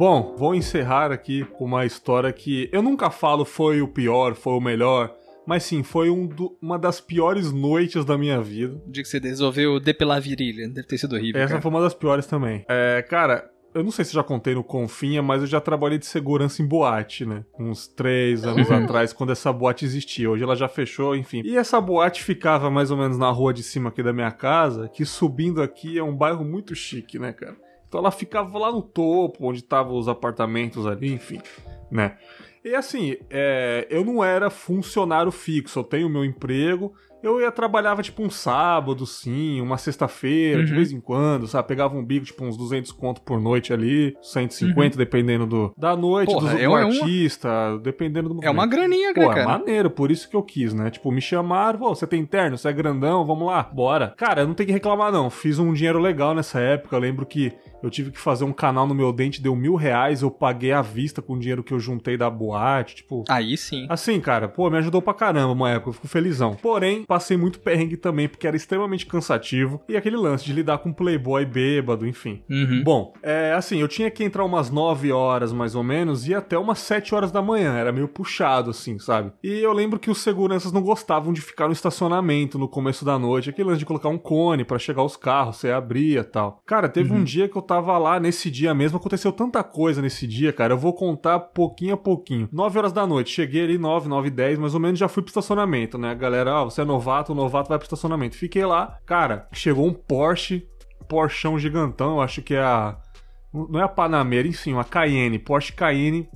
Bom, vou encerrar aqui com uma história que eu nunca falo foi o pior, foi o melhor, mas sim, foi um do- uma das piores noites da minha vida. O dia que você resolveu depilar a virilha, deve ter sido horrível. Essa cara. foi uma das piores também. É, cara, eu não sei se já contei no Confinha, mas eu já trabalhei de segurança em boate, né? Uns três anos atrás, quando essa boate existia. Hoje ela já fechou, enfim. E essa boate ficava mais ou menos na rua de cima aqui da minha casa, que subindo aqui é um bairro muito chique, né, cara? Então ela ficava lá no topo, onde estavam os apartamentos ali, enfim, né? E assim, é, eu não era funcionário fixo, eu tenho meu emprego, eu ia trabalhava tipo um sábado, sim, uma sexta-feira, de Uhum. vez em quando, sabe? Pegava um bico, tipo uns 200 conto por noite ali, 150, dependendo do, da noite, Porra, do, é do uma- artista, dependendo do É uma momento. graninha, Pô, né, é cara? maneiro, por isso que eu quis, né? Tipo, me chamaram, pô, você tem terno, você é grandão, vamos lá, bora. Cara, não tenho que reclamar, não. Fiz um dinheiro legal nessa época. Eu lembro que eu tive que fazer um canal no meu dente, deu mil reais, eu paguei à vista com o dinheiro que eu juntei da boate, tipo. Aí sim. Assim, cara, pô, me ajudou pra caramba uma época, eu fico felizão. Porém, passei muito perrengue também, porque era extremamente cansativo. E aquele lance de lidar com playboy bêbado, enfim. Uhum. Bom, é assim, eu tinha que entrar umas 9 horas mais ou menos e até umas 7 horas da manhã, era meio puxado assim, sabe? E eu lembro que os seguranças não gostavam de ficar no estacionamento no começo da noite, aquele lance de colocar um cone pra chegar os carros, você abria e tal. Cara, teve um dia que eu tava lá nesse dia mesmo, aconteceu tanta coisa nesse dia, cara, eu vou contar pouquinho a pouquinho. 9 horas da noite, cheguei ali 9, 9 e 10, mais ou menos já fui pro estacionamento, né? A galera, ah, você é novato, o novato vai pro estacionamento. Fiquei lá, cara, chegou um Porsche Porschão gigantão, acho que é a. Não é a Panamera, enfim, uma Cayenne, Porsche Cayenne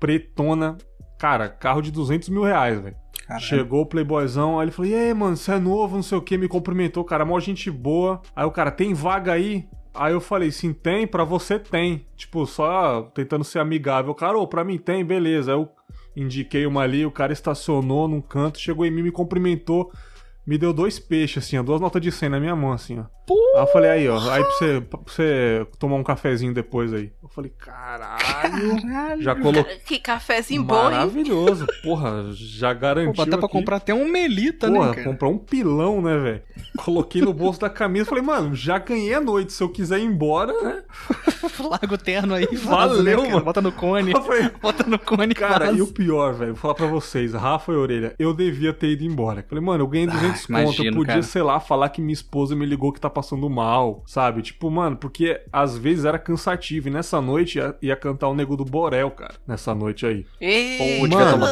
pretona. Cara, carro de 200 mil reais, velho. Caralho. Chegou o playboyzão, aí ele falou: E aí, mano, você é novo, não sei o que, me cumprimentou, cara, mó gente boa. Aí o cara, tem vaga aí? Aí eu falei, sim, tem, pra você tem. Tipo, só tentando ser amigável. Cara, ô, pra mim tem, beleza. Eu indiquei uma ali, o cara estacionou num canto, chegou em mim, me cumprimentou, me deu dois peixes, assim, ó, duas notas de 100 na minha mão, assim, ó. Aí eu falei, aí, ó, aí pra você, pra você tomar um cafezinho depois aí. Eu falei, caralho, já coloquei. Cara, que cafezinho bom? Maravilhoso, porra, já garantiu. Pô, dá pra aqui. comprar até um melita, Porra, né, cara? comprar um pilão, né, velho? Coloquei no bolso da camisa falei, mano, já ganhei a noite. Se eu quiser ir embora, né? Larga o terno aí. Valeu, né, mano. Bota no cone. Falei, Bota no cone, Cara, vaza. e o pior, velho, vou falar pra vocês, Rafa e Orelha, eu devia ter ido embora. Falei, mano, eu ganhei 200 conto, eu imagino, podia, cara. sei lá, falar que minha esposa me ligou que tá passando mal, sabe? Tipo, mano, porque às vezes era cansativo. E nessa noite ia, ia cantar o Nego do Borel, cara. Nessa noite aí. Ei, Pô, Mano.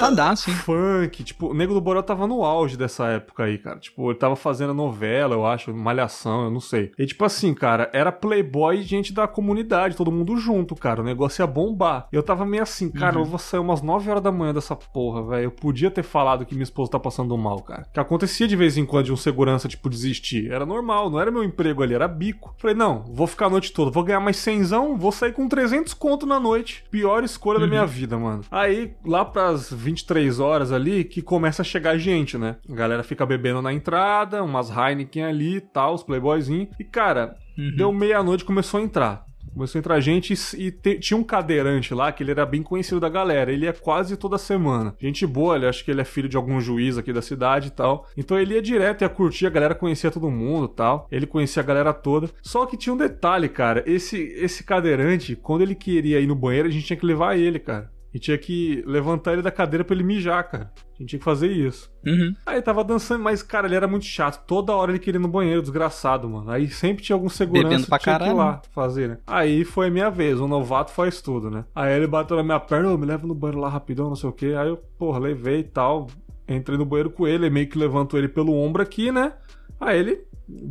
hein? Funk, tipo, o Nego do Borel tava no auge dessa época aí, cara. Tipo, ele tava fazendo novela, eu acho, malhação, eu não sei. E tipo assim, cara, era playboy e gente da comunidade, todo mundo junto, cara. O negócio ia bombar. Eu tava meio assim, cara, eu vou sair umas 9 horas da manhã dessa porra, velho. Eu podia ter falado que minha esposa tá passando mal, cara. Que acontecia de vez em quando de um segurança, tipo, desistir. Era normal, não era meu emprego ali, era bico. Falei, não, vou ficar a noite toda, vou ganhar mais 100, vou sair com 300 conto na noite. Pior escolha da minha vida, mano. Aí, lá pras 23 horas ali, que começa a chegar gente, né? A galera fica bebendo na entrada, umas Heineken ali e tal, os playboyzinhos. E, cara, deu meia-noite começou a entrar. Começou a entrar gente e, te- tinha um cadeirante lá que ele era bem conhecido da galera. Ele ia quase toda semana. Gente boa, ele acho que ele é filho de algum juiz aqui da cidade e tal. Então ele ia direto, ia curtir, a galera conhecia todo mundo tal. Ele conhecia a galera toda. Só que tinha um detalhe, cara. Esse, esse cadeirante, quando ele queria ir no banheiro, a gente tinha que levar ele, cara. E tinha que levantar ele da cadeira pra ele mijar, cara. A gente tinha que fazer isso. Uhum. Aí tava dançando, mas, cara, ele era muito chato. Toda hora ele queria ir no banheiro, desgraçado, mano. Aí sempre tinha algum segurança Bebendo pra que tinha que ir lá fazer, né? Aí foi a minha vez, o novato faz tudo, né? Aí ele bateu na minha perna, ô, me leva no banheiro lá rapidão, não sei o quê. Aí eu, porra, levei e tal. Entrei no banheiro com ele, meio que levanto ele pelo ombro aqui, né? Aí ele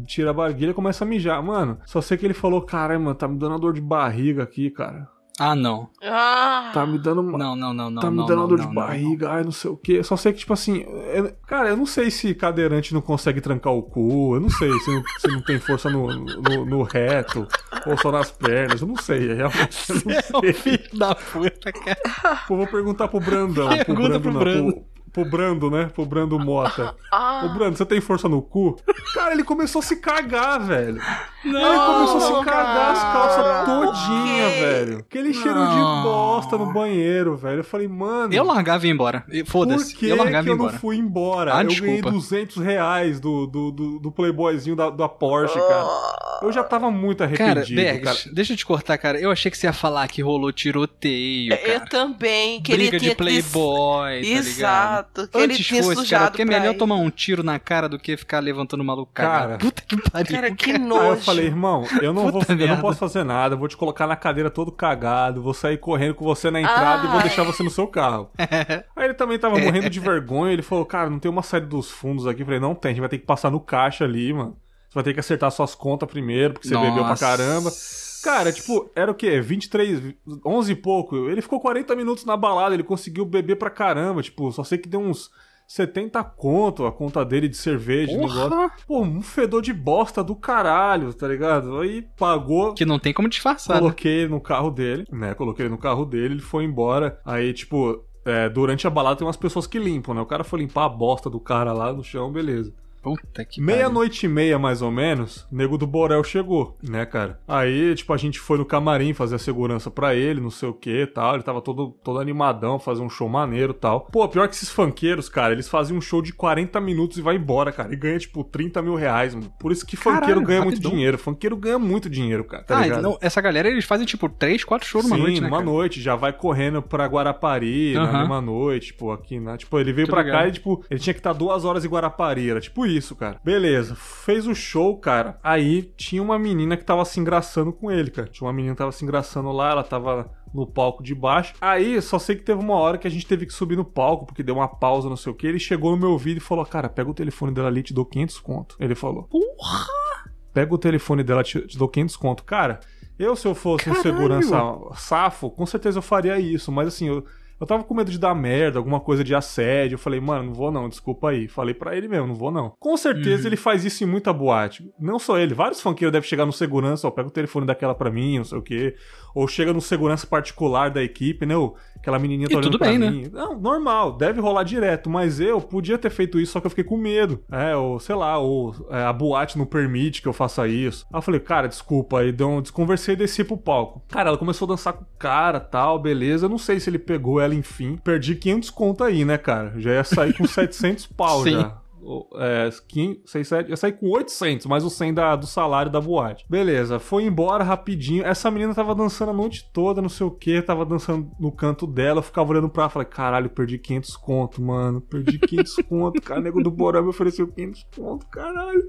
tira a barguilha e começa a mijar. Mano, só sei que ele falou, caralho, mano, tá me dando uma dor de barriga aqui, cara. Ah, não. Ah, Tá me dando uma... Não, não, não, não. Tá me não, dando não, dor não, de não. barriga, ai, não sei o quê. Só sei que, tipo assim, é- cara, eu não sei se cadeirante não consegue trancar o cu, eu não sei se não, se não tem força no, no, no reto ou só nas pernas, eu não sei, realmente eu não É o sei. filho da puta, cara. Pô, vou perguntar pro Brandão, pro Pergunta Brando, pro não, Brando. pro, pro Brando, né? Pro Brando Mota. ah. Ô, Brando, você tem força no cu? Cara, ele começou a se cagar, velho. Não, Ele começou a se cagar as calças cara. todinha, velho. Aquele cheiro de Não. bosta no banheiro, velho. Eu falei, mano. Eu largava e ia embora. E Por Foda-se. que, Eu largava que e eu não embora. fui embora? Ah, eu desculpa. ganhei 200 reais do, do, do, do playboyzinho da, da Porsche, cara. Eu já tava muito Cara, arrependido, cara. Bergs, deixa eu te cortar, cara. Eu achei que você ia falar que rolou tiroteio, Eu cara. também, que Briga ele tinha de playboy, tá ligado? Exato, que ele Antes tinha fosse, sujado cara, porque é melhor ir. tomar um tiro na cara do que ficar levantando o maluco Cara. Puta que pariu. Cara, que Aí nojo. eu falei, irmão, eu não, vou, eu não posso fazer nada, vou te colocar na cadeira todo cagado, vou sair correndo com você na entrada e vou deixar você no seu carro. Aí ele também tava morrendo de vergonha, ele falou, cara, não tem uma saída dos fundos aqui. Eu falei, não tem, a gente vai ter que passar no caixa ali, mano. Você vai ter que acertar suas contas primeiro, porque você bebeu pra Nossa. caramba. Cara, tipo, era o quê? 23, 11 e pouco. Ele ficou 40 minutos na balada, ele conseguiu beber pra caramba. Tipo, só sei que deu uns 70 conto a conta dele de cerveja, de negócio. Porra! Pô, um fedor de bosta do caralho, tá ligado? Aí pagou. Que não tem como disfarçar. né? Coloquei ele no carro dele, né? Coloquei no carro dele, ele foi embora. Aí, tipo, é, durante a balada tem umas pessoas que limpam, né? O cara foi limpar a bosta do cara lá no chão, beleza. Puta que. Meia-noite e meia, mais ou menos, o nego do Borel chegou, né, cara? Aí, tipo, a gente foi no camarim fazer a segurança pra ele, não sei o que e tal. Ele tava todo, todo animadão, fazer um show maneiro e tal. Pô, pior que esses funkeiros, cara, eles fazem um show de 40 minutos e vai embora, cara. E ganha, tipo, 30 mil reais, mano. Por isso que funkeiro Caralho, ganha rapidão. muito dinheiro. Funkeiro ganha muito dinheiro, cara. Tá ah, não, essa galera, eles fazem tipo 3, 4 shows numa Sim, noite, né, numa cara? noite, já vai correndo pra Guarapari na Aham. mesma noite, tipo, aqui, né? Tipo, ele veio Tô pra ligado. cá e, tipo, ele tinha que estar duas horas em Guarapari, era tipo isso, cara. Beleza, fez o show, cara. Aí tinha uma menina que tava se engraçando com ele, cara. Tinha uma menina que tava se engraçando lá, ela tava no palco de baixo. Aí, só sei que teve uma hora que a gente teve que subir no palco, porque deu uma pausa, não sei o que. Ele chegou no meu ouvido e falou, cara, pega o telefone dela ali, te dou 500 conto. Ele falou. Porra! Pega o telefone dela, te, te dou 500 conto. Cara, eu se eu fosse um Caralho! segurança safo, com certeza eu faria isso. Mas assim, eu, eu tava com medo de dar merda, alguma coisa de assédio. Eu falei, mano, não vou não, desculpa aí. Falei pra ele mesmo, não vou não. Com certeza Uhum. ele faz isso em muita boate. Não só ele, vários funkeiros devem chegar no segurança, ó, pega o telefone daquela pra mim, não sei o quê. Ou chega no segurança particular da equipe, né? ô, Aquela menininha E tá olhando tudo pra bem, né? mim. Não, normal, deve rolar direto, mas eu podia ter feito isso, só que eu fiquei com medo. É, ou sei lá, ou é, a boate não permite que eu faça isso. Aí eu falei, cara, desculpa, aí deu um, desconversei e desci pro palco. Cara, ela começou a dançar com o cara tal, beleza. Eu não sei se ele pegou ela, enfim. Perdi 500 conto aí, né, cara? Já ia sair com 700 pau Sim. já. É, 500, 6, 7, eu saí com 800, mais o 100 da, do salário da boate. Beleza, foi embora rapidinho. Essa menina tava dançando a noite toda, não sei o que, tava dançando no canto dela. Eu ficava olhando pra ela, falei, caralho, perdi 500 conto, mano. Perdi 500 conto, cara. Nego do Borão me ofereceu 500 conto, caralho.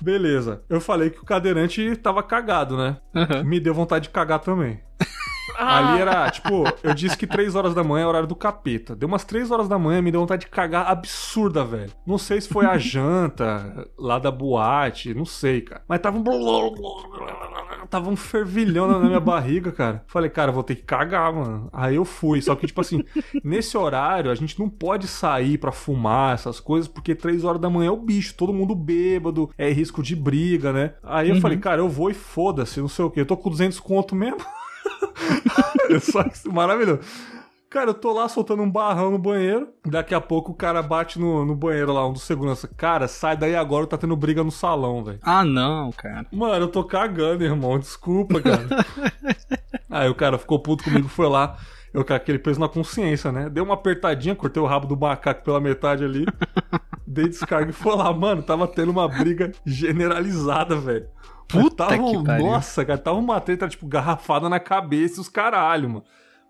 Beleza. Eu falei que o cadeirante tava cagado, né? Aham. Me deu vontade de cagar também. Ah, Ali era, tipo, eu disse que 3 horas da manhã é horário do capeta. Deu umas 3 horas da manhã, me deu vontade de cagar absurda, velho. Não sei se foi a janta lá da boate, não sei, cara. Mas tava um. Tava um fervilhão na minha barriga, cara. Falei, cara, vou ter que cagar, mano. Aí eu fui. Só que, tipo assim, nesse horário, a gente não pode sair pra fumar essas coisas, porque 3 horas da manhã é o bicho, todo mundo bêbado, é risco de briga, né? Aí eu Uhum. falei, cara, eu vou e foda-se, não sei o quê. Eu tô com 200 conto mesmo. Só que maravilhoso. Cara, eu tô lá soltando um barrão no banheiro. Daqui a pouco o cara bate no, no banheiro lá, um do segurança. Cara, sai daí agora, tá tendo briga no salão, velho. Ah, não, cara. Mano, eu tô cagando, irmão. Desculpa, cara. Aí o cara ficou puto comigo, foi lá. Eu com aquele peso na consciência, né? Dei uma apertadinha, cortei o rabo do macaco pela metade ali. dei descarga e foi lá, mano. Tava tendo uma briga generalizada, velho. Puta tava, que pariu. Nossa, cara, tava uma treta, tipo, garrafada na cabeça os caralho, mano.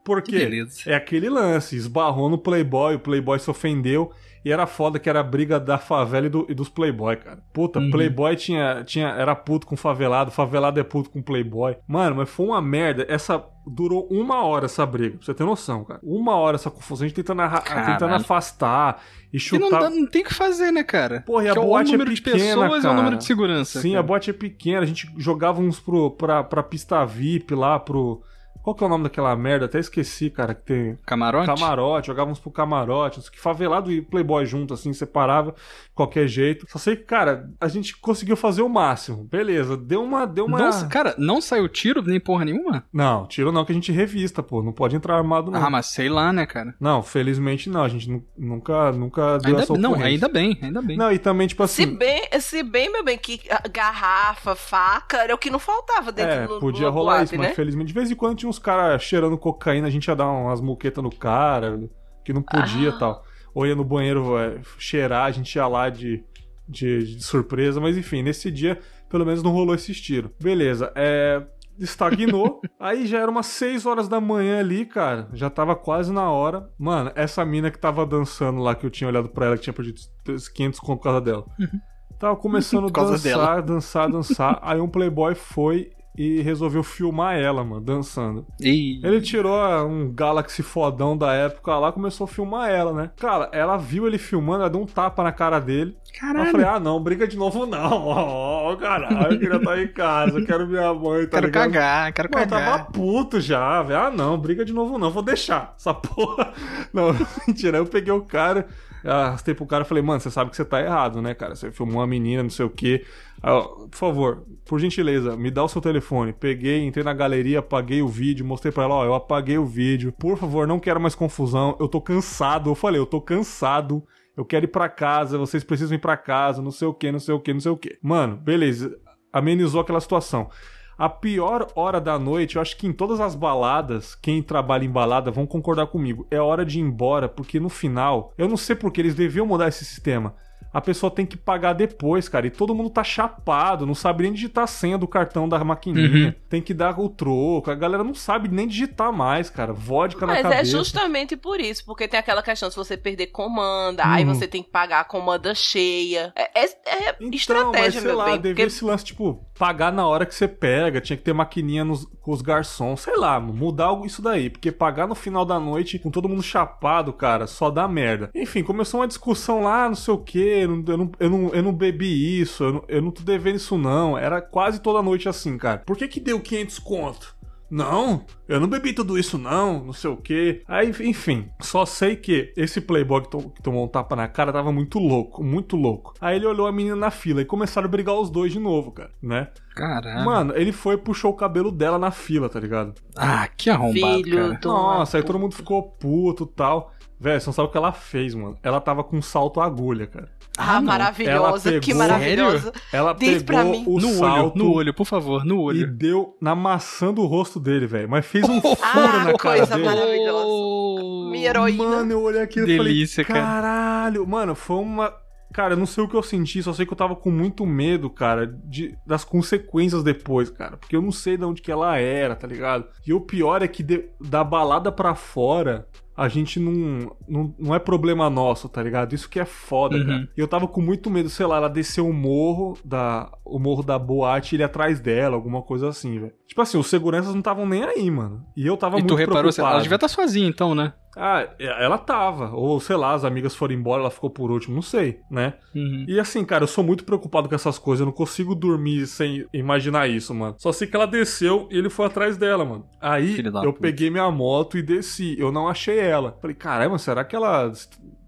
Por Que quê? beleza. É aquele lance, esbarrou no Playboy, o Playboy se ofendeu. E era foda que era a briga da favela e, do- e dos Playboy, cara. Puta, Uhum. Playboy tinha, tinha, era puto com favelado, favelado é puto com Playboy. Mano, mas foi uma merda. Essa durou uma hora essa briga, pra você ter noção, cara. Uma hora essa confusão, a gente tentando, tentando afastar e E chutar. não, dá- não tem o que fazer, né, cara? Porra, e a é boate o é número de pequena, pessoas e o cara. número de segurança. Sim, cara. a boate é pequena, a gente jogava uns pro, pra, pra pista VIP lá, pro. Qual que é o nome daquela merda? Até esqueci, cara, que tem. Camarote? Camarote, jogávamos pro camarote, que favelado e playboy junto, assim, separava de qualquer jeito. Só sei que, cara, a gente conseguiu fazer o máximo. Beleza, deu uma. Deu uma... Não, cara, não saiu tiro nem porra nenhuma? Não, tiro não, que a gente revista, pô. Não pode entrar armado, não. Ah, mas sei lá, né, cara? Não, felizmente não. A gente nu- nunca, nunca deu Ainda, essa não, ainda bem, ainda bem. Não, e também, tipo Se assim. bem, se bem, meu bem, que garrafa, faca, era o que não faltava dentro É, do podia do rolar boate, isso, mas né? felizmente de vez em quando tinha uns caras cheirando cocaína, a gente ia dar umas muquetas no cara, que não podia e Ah. tal. Ou ia no banheiro é, cheirar, a gente ia lá de, de, de surpresa, mas enfim, nesse dia pelo menos não rolou esse tiro. Beleza, é. Estagnou, aí já era umas 6 horas da manhã ali, cara. Já tava quase na hora. Mano, essa mina que tava dançando lá, que eu tinha olhado pra ela, que tinha perdido 500 conto por causa dela. Tava começando a causa dançar, dançar, dançar. Aí um playboy foi e resolveu filmar ela, mano, dançando. Ih, Ele tirou ah, um Galaxy fodão da época lá, começou a filmar ela, né? Cara, ela viu ele filmando, ela deu um tapa na cara dele. Aí Eu caralho. falei, ah, não, briga de novo não. Ó, caralho, eu queria estar em casa, eu quero minha mãe, tá quero ligado? cagar, quero Mano, eu cagar. tava puto já, velho. Ah, não, briga de novo não, vou deixar essa porra. Não, mentira, eu peguei o cara, arrastei pro cara e falei, mano, você sabe que você tá errado, né, cara? Você filmou uma menina, não sei o quê. Aí, ó, por favor, por gentileza, me dá o seu telefone. Peguei, entrei na galeria, apaguei o vídeo, mostrei pra ela, ó, eu apaguei o vídeo. Por favor, não quero mais confusão, eu tô cansado. Eu falei, eu tô cansado. Eu quero ir pra casa, vocês precisam ir pra casa, não sei o que, não sei o que, não sei o que. Mano, beleza, amenizou aquela situação. A pior hora da noite, eu acho que em todas as baladas, quem trabalha em balada vão concordar comigo, é hora de ir embora, porque no final, eu não sei porque eles deviam mudar esse sistema. A pessoa tem que pagar depois, cara, e todo mundo tá chapado, não sabe nem digitar a senha do cartão da maquininha. Uhum. Tem que dar o troco, a galera não sabe nem digitar mais, cara. Vodka na Mas cabeça. é justamente por isso, porque tem aquela questão se você perder comanda, aí Uhum. você tem que pagar a comanda cheia. É, é- é Então, estratégia, mas sei meu lá, bem. devia Porque esse lance, tipo, pagar na hora que você pega, tinha que ter maquininha nos, com os garçons, sei lá, mudar algo isso daí, porque pagar no final da noite com todo mundo chapado, cara, só dá merda. Enfim, começou uma discussão lá, não sei o que, eu não, eu não, eu não, eu não bebi isso, eu não, eu não tô devendo isso não, era quase toda noite assim, cara. Por que que deu 500 conto? Não, eu não bebi tudo isso não, não sei o que. Aí, enfim, só sei que esse playboy que, to- que tomou um tapa na cara tava muito louco, muito louco. Aí ele olhou a menina na fila e começaram a brigar os dois de novo, cara, né? Caralho. Mano, ele foi e puxou o cabelo dela na fila, tá ligado? Ah, que arrombado, Filho cara. Nossa, aí todo mundo ficou puto e tal. Velho, você não sabe o que ela fez, mano. Ela tava com um salto à agulha, cara. Ah, maravilhosa, Ela que pegou- maravilhosa. Ela Diz pra pegou mim. o No olho, salto no olho, por favor, no e olho. deu na maçã do rosto dele, velho. Mas fez um furo Ah, na cara coisa dele. maravilhosa. Oh, Minha heroína. Mano, eu olhei aquilo Delícia, e falei, cara. caralho. Mano, foi uma... Cara, eu não sei o que eu senti, só sei que eu tava com muito medo, cara, de, das consequências depois, cara. Porque eu não sei de onde que ela era, tá ligado? E o pior é que de- da balada pra fora, a gente não, não, não é problema nosso, tá ligado? Isso que é foda, Uhum. cara. E eu tava com muito medo, sei lá, ela desceu o morro da, o morro da boate e ele atrás dela, alguma coisa assim, velho. Tipo assim, os seguranças não estavam nem aí, mano. E eu tava E muito tu reparou, preocupado. ela devia estar sozinha então, né? Ah, ela tava. Ou sei lá, as amigas foram embora, ela ficou por último, não sei, né? Uhum. E assim, cara, eu sou muito preocupado com essas coisas. Eu não consigo dormir sem imaginar isso, mano. Só sei que ela desceu e ele foi atrás dela, mano. Aí eu puta. peguei minha moto e desci. Eu não achei ela. Falei, caramba, será que ela.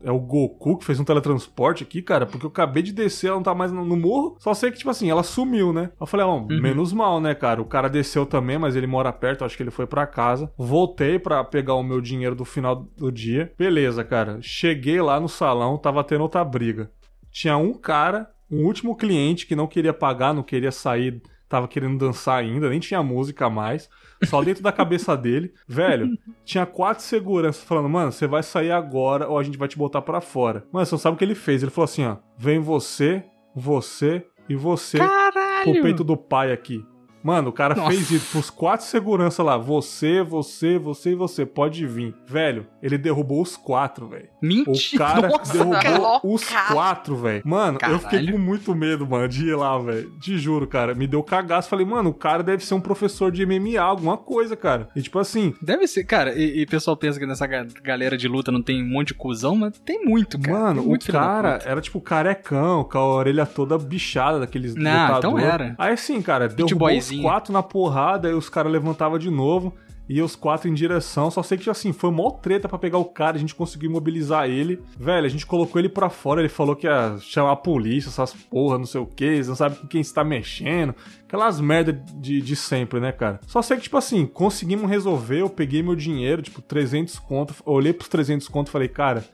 É o Goku que fez um teletransporte aqui, cara? Porque eu acabei de descer, ela não tá mais no, no morro. Só sei que, tipo assim, ela sumiu, né? Eu falei, ó, Uhum. menos mal, né, cara? O cara desceu também, mas ele mora perto, acho que ele foi pra casa. Voltei pra pegar o meu dinheiro do final do dia. Beleza, cara. Cheguei lá no salão, tava tendo outra briga. Tinha um cara, um último cliente que não queria pagar, não queria sair, tava querendo dançar ainda, nem tinha música mais. Só dentro da cabeça dele. Velho, tinha quatro seguranças falando, mano, você vai sair agora ou a gente vai te botar pra fora. Mano, você não sabe o que ele fez. Ele falou assim, ó, vem você, você e você pro Caralho! peito do pai aqui. Mano, o cara Nossa. fez isso pros quatro segurança lá. Você, você, você e você. Pode vir. Velho, ele derrubou os quatro, velho. O Mentira! cara Nossa, derrubou cara. os quatro, velho. Mano, eu fiquei Caralho. com muito medo, mano, de ir lá, velho. Te juro, cara. Me deu cagaço. Falei, mano, o cara deve ser um professor de MMA, alguma coisa, cara. E tipo assim, Deve ser, cara, e, o pessoal pensa que nessa ga- galera de luta não tem um monte de cuzão, mas tem muito, cara. Mano, o muito da cara era tipo carecão, com a orelha toda bichada daqueles Não, lutador. então era. Aí assim, cara, derrubou os boyzinho. quatro na porrada, aí os caras levantavam de novo. E os quatro em direção, só sei que assim, foi mó treta pra pegar o cara, a gente conseguiu imobilizar ele. Velho, a gente colocou ele pra fora, ele falou que ia chamar a polícia, essas porra, não sei o que, não sabe com quem está mexendo. Aquelas merda de, de sempre, né, cara? Só sei que, tipo assim, conseguimos resolver, eu peguei meu dinheiro, tipo, 300 conto, olhei pros 300 conto e falei, cara,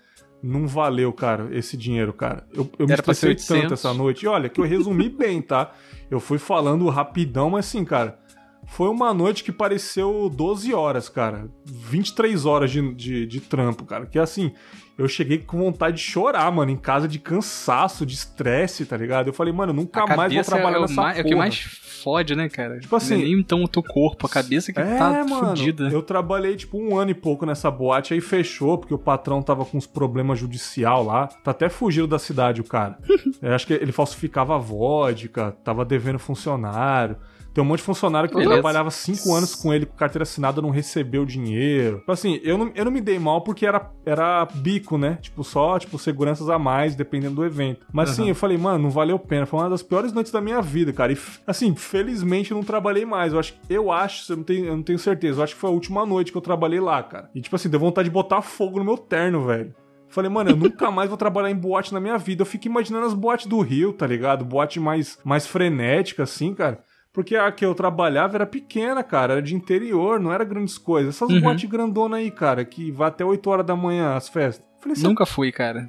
não valeu, cara, esse dinheiro, cara. Eu, eu me estressei tanto 800. essa noite. E olha, que eu resumi bem, tá? Eu fui falando rapidão, mas assim, cara, foi uma noite que pareceu 12 horas, cara. 23 horas de, de, de trampo, cara. Que assim, eu cheguei com vontade de chorar, mano, em casa de cansaço, de estresse, tá ligado? Eu falei, mano, eu nunca mais vou cabeça trabalhar é, nessa mais- é o que mais fode, né, cara? Tipo assim- é nem então o teu corpo, a cabeça que É, tá mano, fodida. eu trabalhei tipo um ano e pouco nessa boate, aí fechou, porque o patrão tava com uns problemas judicial lá. Tá até fugindo da cidade o cara. Eu acho que ele falsificava vodka, tava devendo funcionário. Tem um monte de funcionário que Beleza. trabalhava cinco anos com ele com carteira assinada não recebeu dinheiro. Tipo assim, eu não, eu não me dei mal porque era, era bico, né? Tipo, só, tipo, seguranças a mais, dependendo do evento. Mas assim, Aham. eu falei, mano, não valeu a pena. Foi uma das piores noites da minha vida, cara. E, assim, felizmente eu não trabalhei mais. Eu acho, eu acho, eu não tenho, eu não tenho certeza. Eu acho que foi a última noite que eu trabalhei lá, cara. E, tipo assim, deu vontade de botar fogo no meu terno, velho. Falei, mano, eu nunca mais vou trabalhar em boate na minha vida. Eu fico imaginando as boates do Rio, tá ligado? Boate mais, mais frenética, assim, cara. Porque a que eu trabalhava era pequena, cara. Era de interior, não era grandes coisas. Essas Uhum. boates grandona aí, cara, que vai até 8 horas da manhã as festas. Falei, Nunca fui, cara.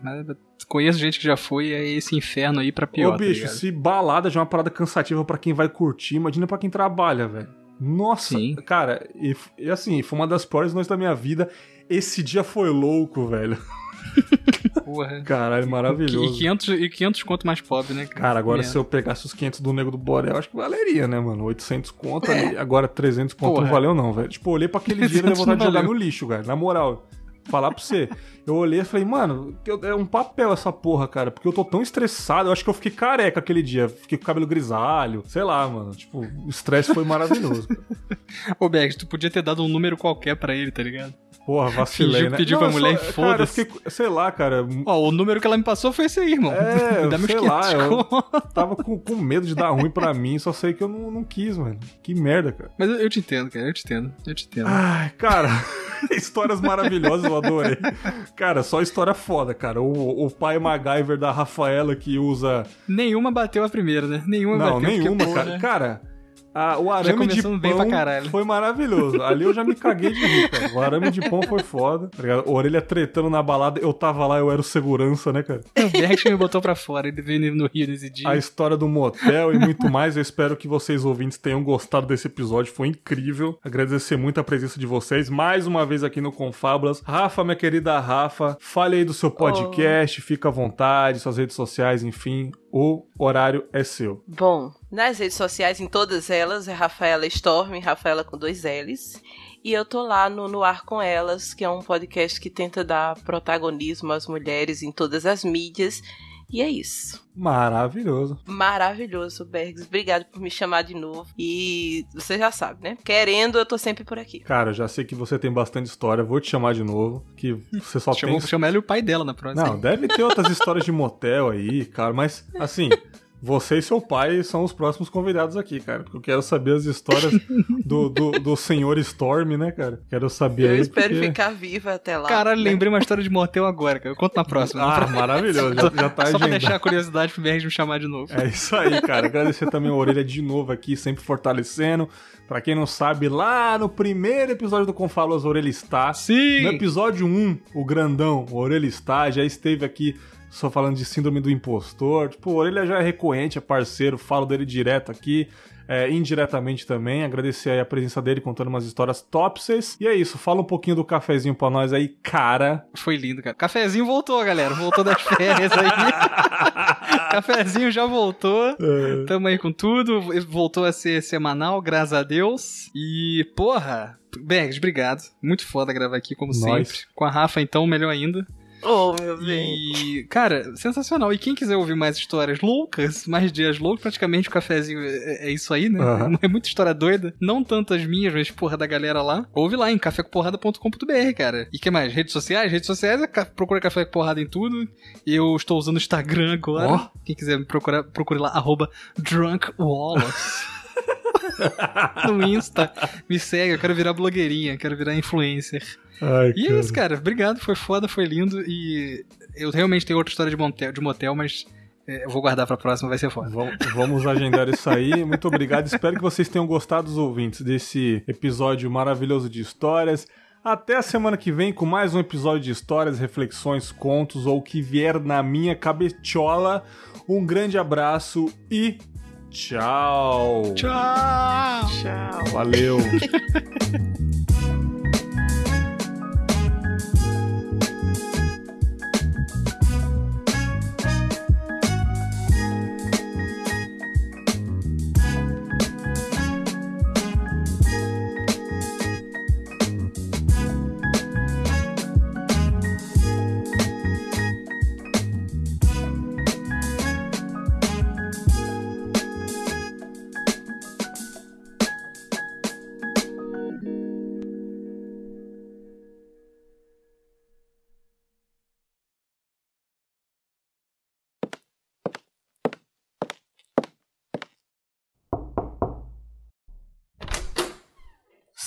Conheço gente que já foi, é esse inferno aí pra pior, Ô, bicho, tá se balada já é uma parada cansativa pra quem vai curtir, imagina pra quem trabalha, velho. Nossa, Sim. cara, e, e assim, foi uma das piores noites da minha vida. Esse dia foi louco, velho. Porra. Caralho, maravilhoso. E 500, e 500 conto mais pobre, né, cara? Cara, agora Merda. se eu pegasse os 500 do Nego do Borel, acho que valeria, né, mano? 800 conto ali, agora 300 conto Porra. não valeu não, velho. Tipo, eu olhei pra aquele dinheiro e deu 300 vontade de não jogar no lixo, velho. Na moral, falar pra você. Eu olhei e falei, mano, é um papel essa porra, cara, porque eu tô tão estressado, eu acho que eu fiquei careca aquele dia. Fiquei com o cabelo grisalho, sei lá, mano. Tipo, o estresse foi maravilhoso. cara. Ô, Berg, tu podia ter dado um número qualquer pra ele, tá ligado? Porra, vacilei, Fingiu, né? pediu pra mulher e foda-se. sei lá, cara, Ó, o número que ela me passou foi esse aí, irmão. É, Me dá sei lá, 500 eu- tava com, com medo de dar ruim pra mim, só sei que eu não, não quis, mano. Que merda, cara. Mas eu, eu te entendo, cara, eu te entendo, eu te entendo. Ai, cara, histórias maravilhosas, eu adorei. Cara, só história foda, cara. O, o pai MacGyver da Rafaela que usa. Nenhuma bateu a primeira, né? Nenhuma Não, bateu. porque, nenhuma, cara. né? Cara, a- o arame de começando bem pra pão caralho. foi maravilhoso. Ali eu já me caguei de rir, cara. O arame de pão foi foda. Tá ligado? Orelha tretando na balada, eu tava lá, eu era o segurança, né, cara? O Berg me botou pra fora, ele veio no Rio nesse dia. a história do motel e muito mais. Eu espero que vocês ouvintes tenham gostado desse episódio, foi incrível. Agradecer muito a presença de vocês mais uma vez aqui no Confábulas. Rafa, minha querida Rafa, fale aí do seu podcast, fica à vontade, suas redes sociais, enfim, o horário é seu. Bom, nas redes sociais, em todas elas, é Rafaela Storm, Rafaela com dois L's. E eu tô lá no, no Ar com Elas, que é um podcast que tenta dar protagonismo às mulheres em todas as mídias. E é isso. Maravilhoso. Maravilhoso, Bergs. Obrigado por me chamar de novo. E você já sabe, né? Querendo, eu tô sempre por aqui. Cara, já sei que você tem bastante história, vou te chamar de novo, que você só Chamou, tem... chama ela e o pai dela na próxima. Não, deve ter outras histórias de motel aí, cara, mas assim, você e seu pai são os próximos convidados aqui, cara. Porque eu quero saber as histórias do, do, do senhor Storm, né, cara? Quero saber Eu aí. espero porque... ficar viva até lá. Caralho, né? lembrei uma história de motel agora, cara. Eu conto na próxima. Ah, maravilhoso. Já, já tá Só pra agendado. deixar a curiosidade pro BR me chamar de novo. É isso aí, cara. Agradecer também a Orelha de novo aqui, sempre fortalecendo. Pra quem não sabe, lá no primeiro episódio do Confalos, a Orelha está. Sim! No episódio 1, o grandão, o Orelha está, já esteve aqui só falando de síndrome do impostor. Tipo, o Orelha já é recorrente, é parceiro, falo dele direto aqui. é, indiretamente também, agradecer aí a presença dele contando umas histórias topses. E é isso, fala um pouquinho do cafezinho pra nós aí, cara. Foi lindo, cara. Cafezinho voltou, galera. Voltou das férias aí. Cafezinho já voltou. Tamo aí com tudo. Voltou a ser semanal, graças a Deus. E, porra, Bergs, obrigado. Muito foda gravar aqui, como Nós. sempre. Com a Rafa, então, melhor ainda. Oh, meu bem. E, cara, sensacional. E quem quiser ouvir mais histórias loucas, mais dias loucos, praticamente o cafezinho é, é isso aí, né? Aham. É muita história doida. Não tanto as minhas, mas porra da galera lá. Ouve lá em cafécomporrada.com.br, cara. E que mais? Redes sociais? Redes sociais, é ca- procura Café com Porrada em tudo. Eu estou usando o Instagram agora. Ó. Quem quiser me procurar, procure lá, arroba DrunkWallace. no Insta, me segue, eu quero virar blogueirinha, quero virar influencer. Ai, E é isso, cara. Obrigado, foi foda, foi lindo. E eu realmente tenho outra história de motel, de motel mas é, eu vou guardar pra próxima, vai ser foda. Vam- Vamos agendar isso aí. Muito obrigado. Espero que vocês tenham gostado, os ouvintes, desse episódio maravilhoso de histórias. Até a semana que vem com mais um episódio de histórias, reflexões, contos ou o que vier na minha cabeçola. Um grande abraço e tchau. Tchau! Tchau. Valeu.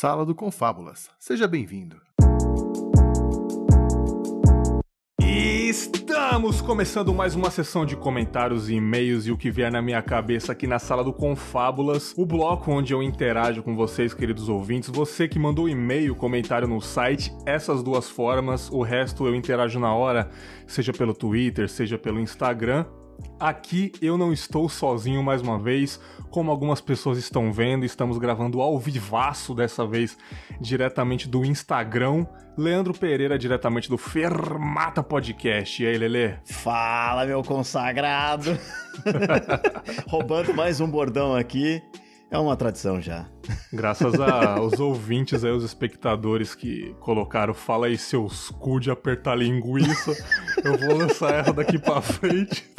Sala do Confábulas. Seja bem-vindo. Estamos começando mais uma sessão de comentários e-mails e o que vier na minha cabeça aqui na sala do Confábulas, o bloco onde eu interajo com vocês, queridos ouvintes. Você que mandou e-mail, comentário no site, essas duas formas, o resto eu interajo na hora, seja pelo Twitter, seja pelo Instagram. Aqui eu não estou sozinho mais uma vez, como algumas pessoas estão vendo, estamos gravando ao vivaço dessa vez, diretamente do Instagram. Leandro Pereira, diretamente do Fermata Podcast. E aí, Lelê? Fala, meu consagrado! Roubando mais um bordão aqui. É uma tradição já. Graças aos ouvintes aí, os espectadores que colocaram Fala aí seus cu de apertar linguiça, eu vou lançar essa daqui pra frente.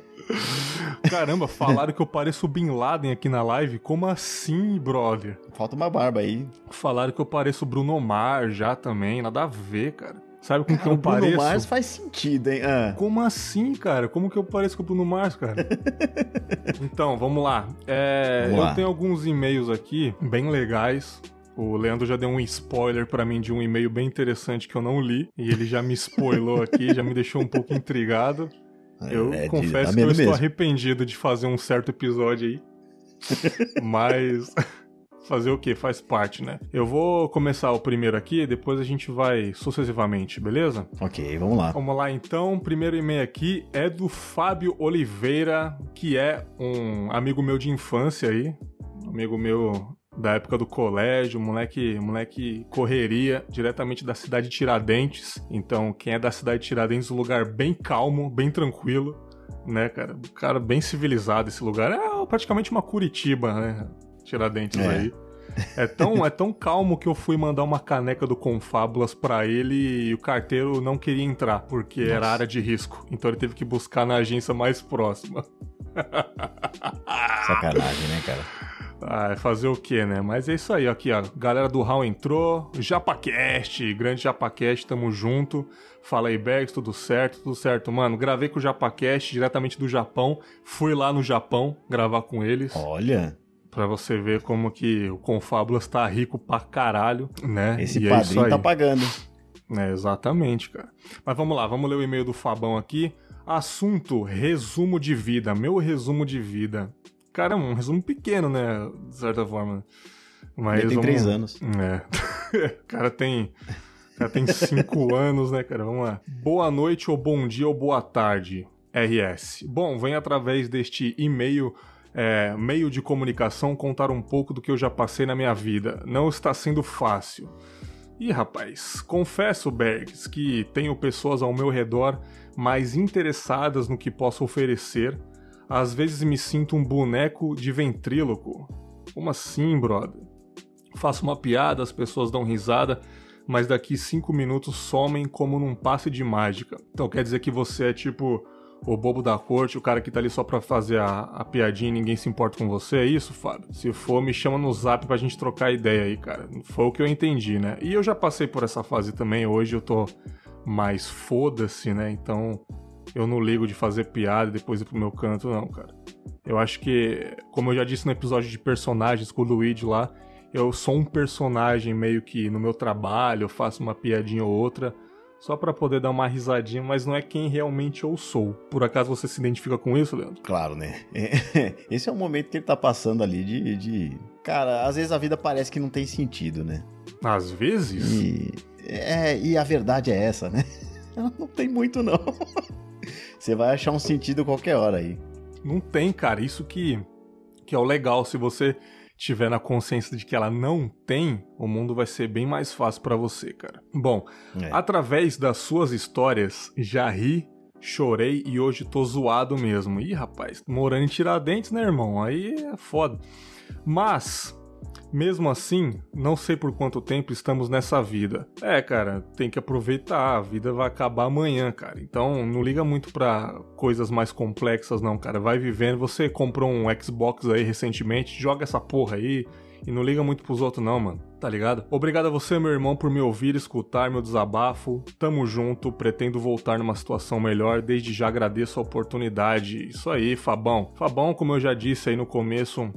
Caramba, falaram que eu pareço o Bin Laden aqui na live? Como assim, brother? Falta uma barba aí. Falaram que eu pareço o Bruno Mar já também, nada a ver, cara. Sabe com Cara, quem o eu Bruno pareço? Mars faz sentido, hein? Ah, Como assim, cara? Como que eu pareço com o Bruno Mars, cara? então, vamos lá. É, Vamos eu lá. tenho alguns e-mails aqui, bem legais. O Leandro já deu um spoiler pra mim de um e-mail bem interessante que eu não li. E ele já me spoilou aqui, já me deixou um pouco intrigado. Eu é confesso dá que eu medo estou mesmo. arrependido de fazer um certo episódio aí. Mas. Fazer o que? Faz parte, né? Eu vou começar o primeiro aqui, depois a gente vai sucessivamente, beleza? Ok, vamos lá. Vamos lá então, o primeiro e-mail aqui é do Fábio Oliveira, que é um amigo meu de infância aí, um amigo meu da época do colégio, moleque, moleque correria diretamente da cidade de Tiradentes. Então, quem é da cidade de Tiradentes, um lugar bem calmo, bem tranquilo, né, cara? Um cara bem civilizado esse lugar. É praticamente uma Curitiba, né? Tiradentes É. aí. É tão, é tão calmo que eu fui mandar uma caneca do Confábulas pra ele e o carteiro não queria entrar, porque era área de risco. Então ele teve que buscar na agência mais próxima. Sacanagem, né, cara? Ah, fazer o que, né? Mas é isso aí, aqui, ó. Galera do Hall entrou. JapaCast, grande JapaCast, tamo junto. Fala aí, Bergs, tudo certo? Tudo certo, mano. Gravei com o JapaCast diretamente do Japão. Fui lá no Japão gravar com eles. Olha, Pra você ver como que o Confábulas tá rico pra caralho, né? esse E é padrinho aí. tá pagando. É, exatamente, cara. Mas vamos lá, vamos ler o e-mail do Fabão aqui. Assunto: resumo de vida. Meu resumo de vida. Cara, é um resumo pequeno, né? De certa forma. Mas Ele tem vamos- três anos. É. o cara tem. O cara tem cinco anos, né, cara? Vamos lá. Boa noite, ou bom dia, ou boa tarde. RS. Bom, venho através deste e-mail. É, meio de comunicação contar um pouco do que eu já passei na minha vida. Não está sendo fácil. Ih, rapaz, confesso, Bergs, que tenho pessoas ao meu redor mais interessadas no que posso oferecer. Às vezes me sinto um boneco de ventríloco. Como assim, brother? Faço uma piada, as pessoas dão risada, mas daqui cinco minutos somem como num passe de mágica. Então quer dizer que você é tipo o bobo da corte, o cara que tá ali só pra fazer a, a piadinha e ninguém se importa com você, é isso, Fábio? Se for, me chama no zap pra gente trocar ideia aí, cara. Foi o que eu entendi, né? E eu já passei por essa fase também, hoje eu tô mais foda-se, né? Então eu não ligo de fazer piada e depois ir pro meu canto, não, cara. Eu acho que, como eu já disse no episódio de personagens com o Luigi lá, eu sou um personagem meio que no meu trabalho, eu faço uma piadinha ou outra, só pra poder dar uma risadinha, mas não é quem realmente eu sou. Por acaso você se identifica com isso, Leandro? Claro, né? Esse é o momento que ele tá passando ali de, de. Cara, às vezes a vida parece que não tem sentido, né? Às vezes. E. É, e a verdade é essa, né? Ela não tem muito, não. Você vai achar um sentido qualquer hora aí. Não tem, cara. Isso que, que é o legal. Se você tiver na consciência de que ela não tem, o mundo vai ser bem mais fácil pra você, cara. Bom, É. através das suas histórias, já ri, chorei e hoje tô zoado mesmo. Ih, rapaz, morando em Tiradentes, né, irmão? Aí é foda. Mas, mesmo assim, não sei por quanto tempo estamos nessa vida. É, cara, tem que aproveitar, a vida vai acabar amanhã, cara. Então, não liga muito pra coisas mais complexas, não, cara. Vai vivendo. Você comprou um Xbox aí recentemente, joga essa porra aí. E não liga muito pros outros, não, mano. Tá ligado? Obrigado a você, meu irmão, por me ouvir, escutar meu desabafo. Tamo junto, pretendo voltar numa situação melhor. Desde já agradeço a oportunidade. Isso aí, Fabão. Fabão, como eu já disse aí no começo,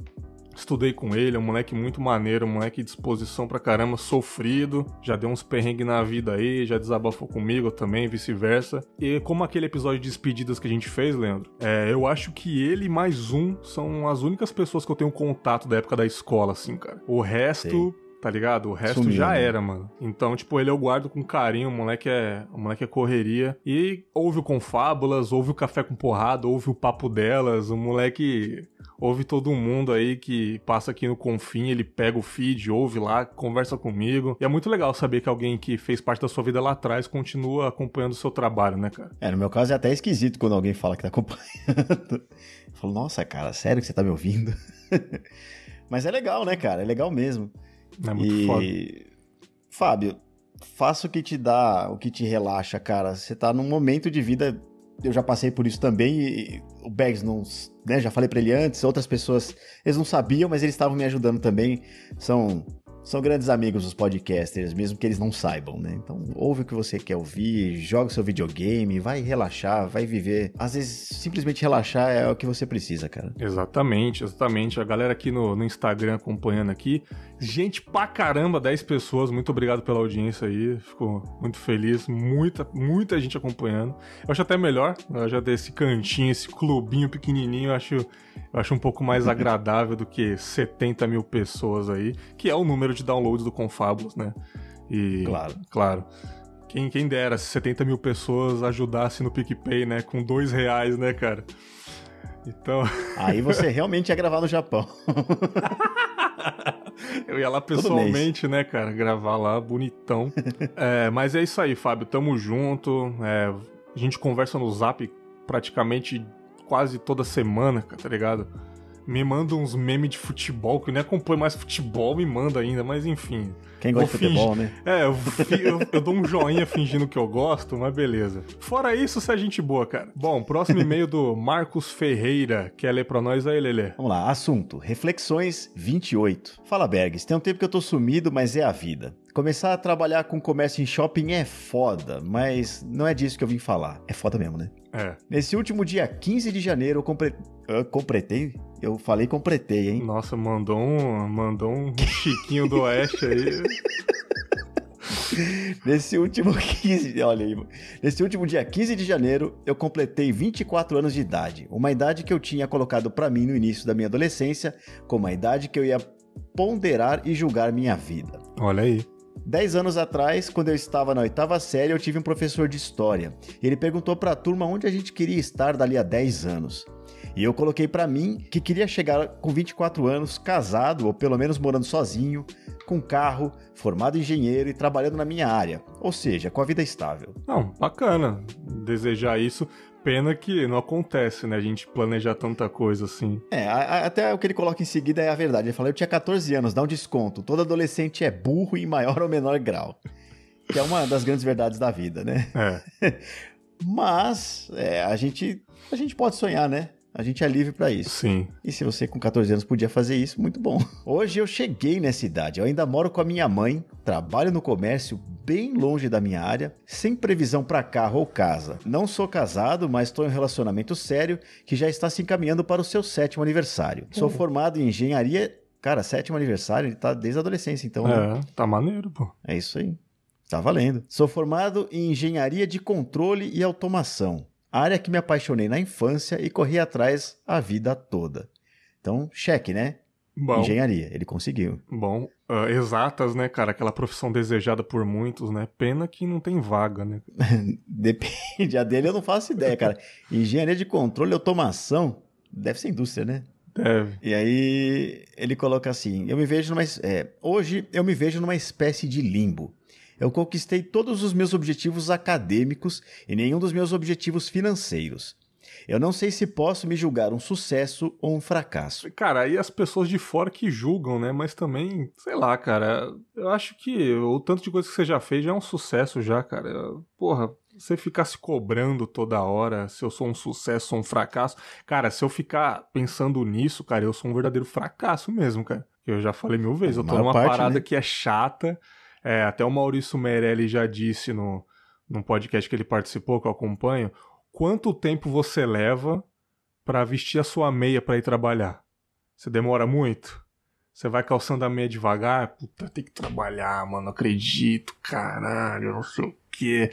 Estudei com ele, é um moleque muito maneiro, um moleque de disposição pra caramba, sofrido, já deu uns perrengues na vida aí, já desabafou comigo também, vice-versa. E como aquele episódio de despedidas que a gente fez, Leandro, é, eu acho que ele mais um são as únicas pessoas que eu tenho contato da época da escola, assim, cara. O resto. Sei. Tá ligado? O resto Sumiu, já né? era, mano. Então, tipo, ele eu guardo com carinho, o moleque é, o moleque é correria. E ouve o Confábulas, ouve o Café com Porrada, ouve o Papo Delas, o moleque ouve todo mundo aí que passa aqui no Confim, ele pega o feed, ouve lá, conversa comigo. E é muito legal saber que alguém que fez parte da sua vida lá atrás continua acompanhando o seu trabalho, né, cara? É, no meu caso é até esquisito quando alguém fala que tá acompanhando. Eu falo, nossa, cara, sério que você tá me ouvindo? Mas é legal, né, cara? É legal mesmo. É muito e... foda. Fábio, faça o que te dá, o que te relaxa, cara. Você tá num momento de vida. Eu já passei por isso também e o Bags não. Né, já falei pra ele antes, outras pessoas. Eles não sabiam, mas eles estavam me ajudando também. São. São grandes amigos os podcasters, mesmo que eles não saibam, né? Então, ouve o que você quer ouvir, joga o seu videogame, vai relaxar, vai viver. Às vezes, simplesmente relaxar é o que você precisa, cara. Exatamente, exatamente. A galera aqui no, no Instagram acompanhando aqui. Gente pra caramba, 10 pessoas. Muito obrigado pela audiência aí. Fico muito feliz. Muita, muita gente acompanhando. Eu acho até melhor. Eu já desse cantinho, esse clubinho pequenininho. Eu acho, eu acho um pouco mais agradável do que 70 mil pessoas aí. Que é o número de downloads do Confabulous, né? E, Claro. Claro. Quem, quem dera se 70 mil pessoas ajudassem no PicPay, né? Com dois reais, né, cara? Então. Aí você realmente ia gravar no Japão. Eu ia lá pessoalmente, né, cara? Gravar lá, bonitão. É, mas é isso aí, Fábio. Tamo junto. É, a gente conversa no zap praticamente quase toda semana, tá ligado? Me manda uns memes de futebol, que eu nem acompanho mais futebol, me manda ainda, mas enfim. Quem gosta de futebol, fingir- né? É, eu, eu- eu dou um joinha fingindo que eu gosto, mas beleza. Fora isso, você é gente boa, cara. Bom, próximo e-mail do Marcos Ferreira. Quer ler pra nós aí, Lelê? Vamos lá, assunto: Reflexões 28. Fala, Bergs, tem um tempo que eu tô sumido, mas é a vida. Começar a trabalhar com comércio em shopping é foda, mas não é disso que eu vim falar. É foda mesmo, né? É. Nesse último dia 15 de janeiro, eu compre... eu completei? Eu falei completei, hein? Nossa, mandou um, mandou um chiquinho do oeste aí. Nesse último 15, olha aí, nesse último dia 15 de janeiro, eu completei 24 anos de idade, uma idade que eu tinha colocado pra mim no início da minha adolescência como a idade que eu ia ponderar e julgar minha vida. Olha aí. Dez anos atrás, quando eu estava na oitava série, eu tive um professor de história. Ele perguntou para a turma onde a gente queria estar dali a 10 anos. E eu coloquei para mim que queria chegar com 24 anos, casado ou pelo menos morando sozinho, com carro, formado engenheiro e trabalhando na minha área, ou seja, com a vida estável. Não, bacana desejar isso. Pena que não acontece, né? A gente planejar tanta coisa assim. É, a- a- até o que ele coloca em seguida é a verdade. Ele fala: Eu tinha 14 anos, dá um desconto. Todo adolescente é burro em maior ou menor grau. Que é uma das grandes verdades da vida, né? É, Mas é, a, gente, a gente pode sonhar, né? A gente é livre pra isso. sim. E se você com 14 anos podia fazer isso, muito bom. Hoje eu cheguei nessa idade. Eu ainda moro com a minha mãe, trabalho no comércio bem longe da minha área, sem previsão pra carro ou casa. Não sou casado, mas estou em um relacionamento sério que já está se encaminhando para o seu sétimo aniversário. Sou formado em engenharia. Cara, sétimo aniversário, ele tá desde a adolescência, então. né? É, tá maneiro, pô. É isso aí. Tá valendo. Sou formado em engenharia de controle e automação, área que me apaixonei na infância e corri atrás a vida toda. Então, cheque, né? Bom, Engenharia, ele conseguiu. bom. ah, exatas, né, cara? Aquela profissão desejada por muitos, né? Pena que não tem vaga, né? Depende, a dele eu não faço ideia, cara. Engenharia de controle e automação deve ser indústria, né? Deve. E aí ele coloca assim: eu me vejo numa. é, hoje eu me vejo numa espécie de limbo. Eu conquistei todos os meus objetivos acadêmicos e nenhum dos meus objetivos financeiros. Eu não sei se posso me julgar um sucesso ou um fracasso. Cara, aí as pessoas de fora que julgam, né? Mas também, sei lá, cara. Eu acho que o tanto de coisa que você já fez já é um sucesso, já, cara. Porra, você ficar se cobrando toda hora se eu sou um sucesso ou um fracasso. Cara, se eu ficar pensando nisso, cara, eu sou um verdadeiro fracasso mesmo, cara. Eu já falei mil vezes. A Eu tô numa parte, parada né? que é chata. É, até o Maurício Meirelli já disse no, num podcast que ele participou, que eu acompanho, quanto tempo você leva pra vestir a sua meia pra ir trabalhar? Você demora muito? Você vai calçando a meia devagar? Puta, tem que trabalhar, mano, acredito, caralho, não sei o quê.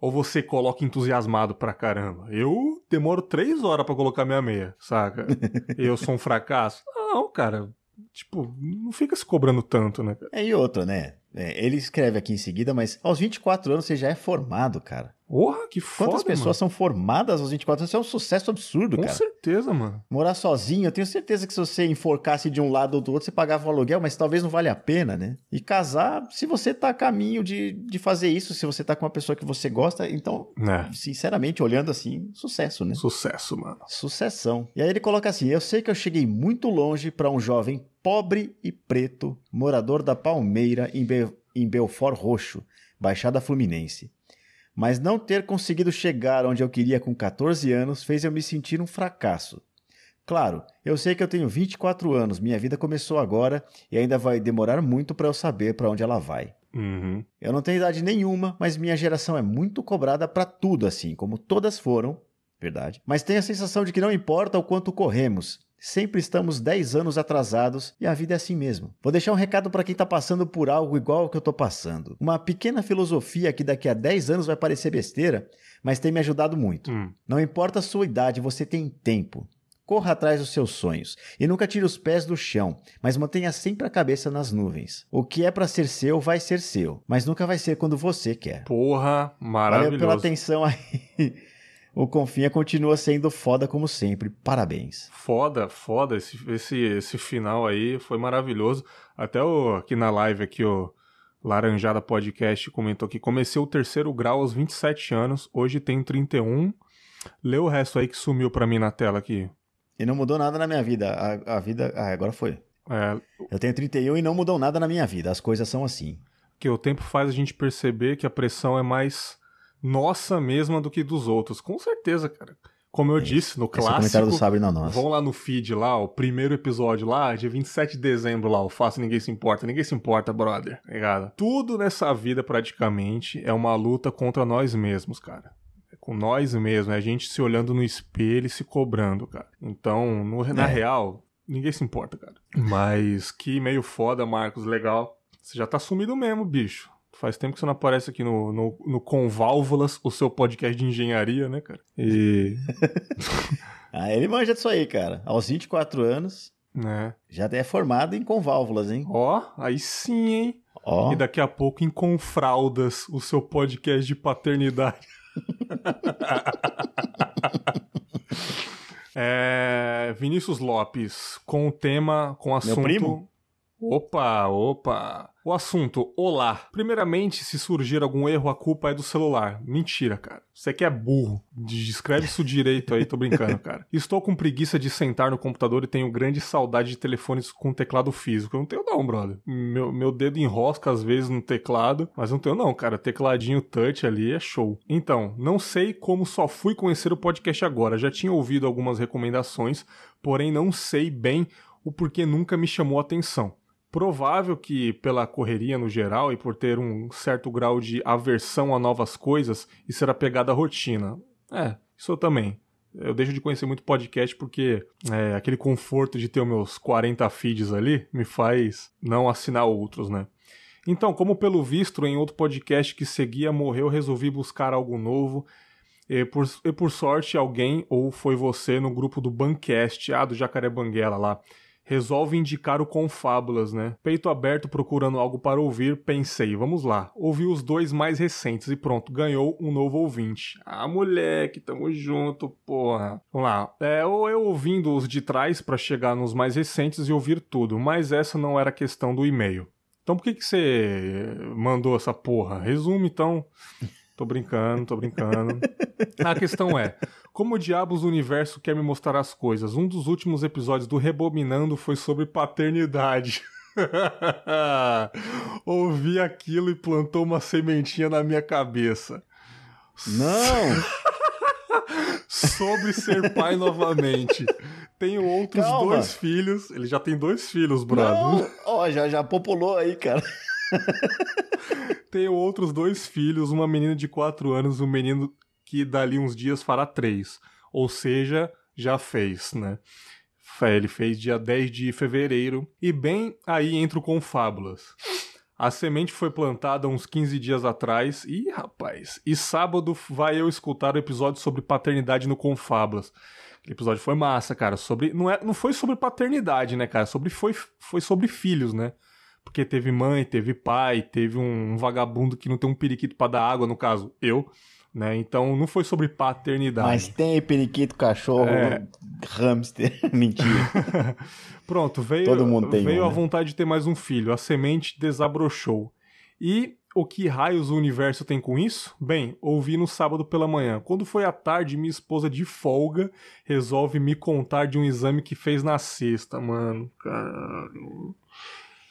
Ou você coloca entusiasmado pra caramba? Eu demoro três horas pra colocar minha meia, saca? Eu sou um fracasso? Não, cara. Tipo, não fica se cobrando tanto, né? É, e outra, né? É, ele escreve aqui em seguida, mas aos 24 anos você já é formado, cara. Porra, que foda, Quantas pessoas mano. são formadas aos 24 anos? Isso é um sucesso absurdo, Com cara. certeza, mano. Morar sozinho, eu tenho certeza que se você enforcasse de um lado ou do outro, você pagava o aluguel, mas talvez não vale a pena, né? E casar, se você tá a caminho de, de fazer isso, se você tá com uma pessoa que você gosta, então, É, sinceramente, olhando assim, sucesso, né? sucesso, mano. Sucessão. E aí ele coloca assim: Eu sei que eu cheguei muito longe para um jovem pobre e preto, morador da Palmeira em, Be em Belfort Roxo, Baixada Fluminense. Mas não ter conseguido chegar onde eu queria com 14 anos fez eu me sentir um fracasso. Claro, eu sei que eu tenho 24 anos, minha vida começou agora e ainda vai demorar muito para eu saber para onde ela vai. Uhum. Eu não tenho idade nenhuma, mas minha geração é muito cobrada pra tudo, assim como todas foram, verdade. Mas tenho a sensação de que não importa o quanto corremos, sempre estamos 10 anos atrasados e a vida é assim mesmo. Vou deixar um recado pra quem tá passando por algo igual ao que eu tô passando. Uma pequena filosofia que daqui a 10 anos vai parecer besteira, mas tem me ajudado muito. Hum. Não importa a sua idade, você tem tempo. Corra atrás dos seus sonhos e nunca tire os pés do chão, mas mantenha sempre a cabeça nas nuvens. O que é pra ser seu vai ser seu, mas nunca vai ser quando você quer. Porra, Valeu maravilhoso. pela atenção aí. O Confinha continua sendo foda como sempre. Parabéns. Foda, foda. Esse, esse, esse final aí foi maravilhoso. Até o, aqui na live, aqui, o Laranjada Podcast comentou que comecei o terceiro grau aos 27 anos, hoje tem 31. Lê o resto aí que sumiu pra mim na tela aqui. E não mudou nada na minha vida. A, a vida. Ah, agora foi. É, Eu tenho 31 e não mudou nada na minha vida. As coisas são assim. que o tempo faz a gente perceber que a pressão é mais nossa mesma do que dos outros. Com certeza, cara. Como eu disse, no é clássico. Sabre não nossa. Vão lá no feed lá, o primeiro episódio lá, dia 27 de dezembro lá, o Faço Ninguém Se Importa. Ninguém se importa, brother. tá Ligado? Tudo nessa vida, praticamente, é uma luta contra nós mesmos, cara. É com nós mesmos, é a gente se olhando no espelho e se cobrando, cara. Então, no- na É. real, ninguém se importa, cara. Mas que meio foda, Marcos, legal. Você já tá sumido mesmo, bicho. Faz tempo que você não aparece aqui no, no, no Conválvulas, o seu podcast de engenharia, né, cara? E. Ah, ele manja disso aí, cara. Aos 24 anos, né? já é formado em conválvulas, hein? Ó, aí sim, hein? Ó. E daqui a pouco em Confraldas, o seu podcast de paternidade. é, Vinícius Lopes, com o tema, com o assunto. primo? Opa, opa. O assunto, olá. Primeiramente, se surgir algum erro, a culpa é do celular. Mentira, cara. Você que é burro. Descreve isso direito aí, tô brincando, cara. Estou com preguiça de sentar no computador e tenho grande saudade de telefones com teclado físico. Eu não tenho não, brother. Meu, meu dedo enrosca às vezes no teclado, mas não tenho não, cara. Tecladinho touch ali é show. Então, não sei como só fui conhecer o podcast agora. Já tinha ouvido algumas recomendações, porém não sei bem o porquê nunca me chamou a atenção. Provável que, pela correria no geral e por ter um certo grau de aversão a novas coisas, isso era pegada à rotina. É, isso eu também. Eu deixo de conhecer muito podcast porque é, aquele conforto de ter meus 40 feeds ali me faz não assinar outros, né? Então, como pelo visto em outro podcast que seguia morreu, resolvi buscar algo novo. E por, e por sorte, alguém, ou foi você, no grupo do Bancast, ah, do Jacaré Banguela lá, resolve indicar o Confábulas, né? Peito aberto procurando algo para ouvir, pensei, vamos lá. Ouvi os dois mais recentes e pronto, ganhou um novo ouvinte. Ah, moleque, tamo junto, porra. Vamos lá. É, ou eu ouvindo os de trás para chegar nos mais recentes e ouvir tudo, mas essa não era a questão do e-mail. Então por que que você mandou essa porra? Resume então. Tô brincando, tô brincando. A questão é, como diabos o universo quer me mostrar as coisas? Um dos últimos episódios do Rebobinando foi sobre paternidade. Ouvi aquilo e plantou uma sementinha na minha cabeça. Não! Sobre ser pai novamente. Tenho outros Calma. dois filhos. Ele já tem dois filhos, brother. Ó, já, já populou aí, cara. Tenho outros dois filhos, uma menina de 4 anos, um menino que dali uns dias fará 3. Ou seja, já fez, né? Ele fez dia 10 de fevereiro. E bem aí entro com fábulas. A semente foi plantada uns 15 dias atrás. Ih, rapaz. E sábado vai eu escutar o episódio sobre paternidade no Confábulas. Aquele episódio foi massa, cara. Sobre não, é, não foi sobre paternidade, né, cara? Sobre foi, foi sobre filhos, né? Porque teve mãe, teve pai, teve um vagabundo que não tem um periquito pra dar água, no caso, eu, né? Então não foi sobre paternidade. Mas tem periquito, cachorro, É. hamster. Mentira. Pronto, veio, Todo mundo tem veio um, a né? vontade de ter mais um filho. A semente desabrochou. E o que raios o universo tem com isso? Bem, ouvi no sábado pela manhã. Quando foi à tarde, minha esposa de folga resolve me contar de um exame que fez na sexta, mano. Caralho.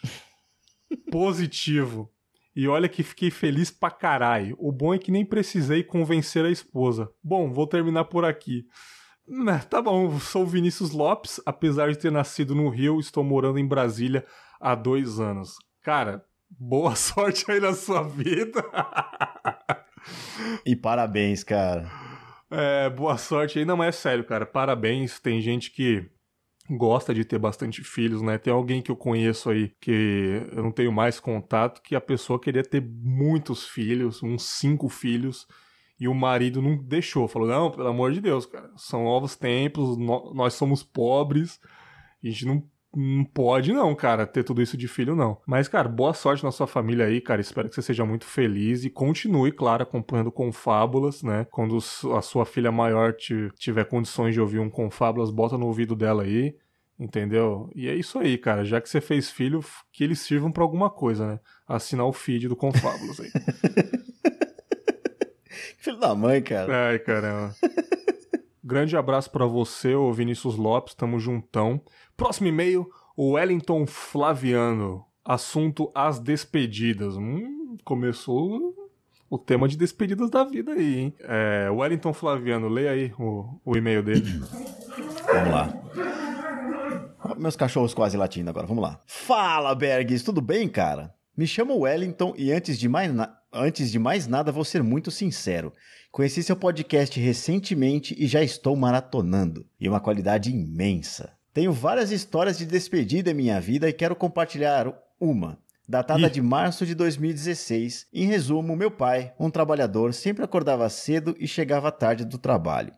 Positivo. E olha que fiquei feliz pra caralho. O bom é que nem precisei convencer a esposa. Bom, vou terminar por aqui. Né, tá bom, sou Vinícius Lopes, apesar de ter nascido no Rio, estou morando em Brasília há dois anos. Cara, boa sorte aí na sua vida. E parabéns, cara. É, boa sorte aí. Não, mas é sério, cara. Parabéns. Tem gente que gosta de ter bastante filhos, né? Tem alguém que eu conheço aí que eu não tenho mais contato, que a pessoa queria ter muitos filhos, uns cinco filhos, e o marido não deixou. Falou: não, pelo amor de Deus, cara. São novos tempos, no- nós somos pobres, a gente não. Não pode não, cara, ter tudo isso de filho não. Mas, cara, boa sorte na sua família aí, cara. Espero que você seja muito feliz e continue, claro, acompanhando Confábulas, né? Quando a sua filha maior ti- tiver condições de ouvir um Confábulas, bota no ouvido dela aí, entendeu? E é isso aí, cara. Já que você fez filho, que eles sirvam pra alguma coisa, né? Assinar o feed do Confábulas aí. Filho da mãe, cara. Ai, caramba. Grande abraço para você, ô Vinícius Lopes, tamo juntão. Próximo e-mail, o Wellington Flaviano. Assunto as despedidas. Hum, começou o tema de despedidas da vida aí, hein? É, Wellington Flaviano, leia aí o, o e-mail dele. Vamos lá. Meus cachorros quase latindo agora, vamos lá. Fala, Bergs, tudo bem, cara? Me chamo Wellington e antes de mais, na... antes de mais nada vou ser muito sincero. Conheci seu podcast recentemente e já estou maratonando. E uma qualidade imensa. Tenho várias histórias de despedida em minha vida e quero compartilhar uma datada de março de 2016. Em resumo, meu pai, um trabalhador, sempre acordava cedo e chegava tarde do trabalho.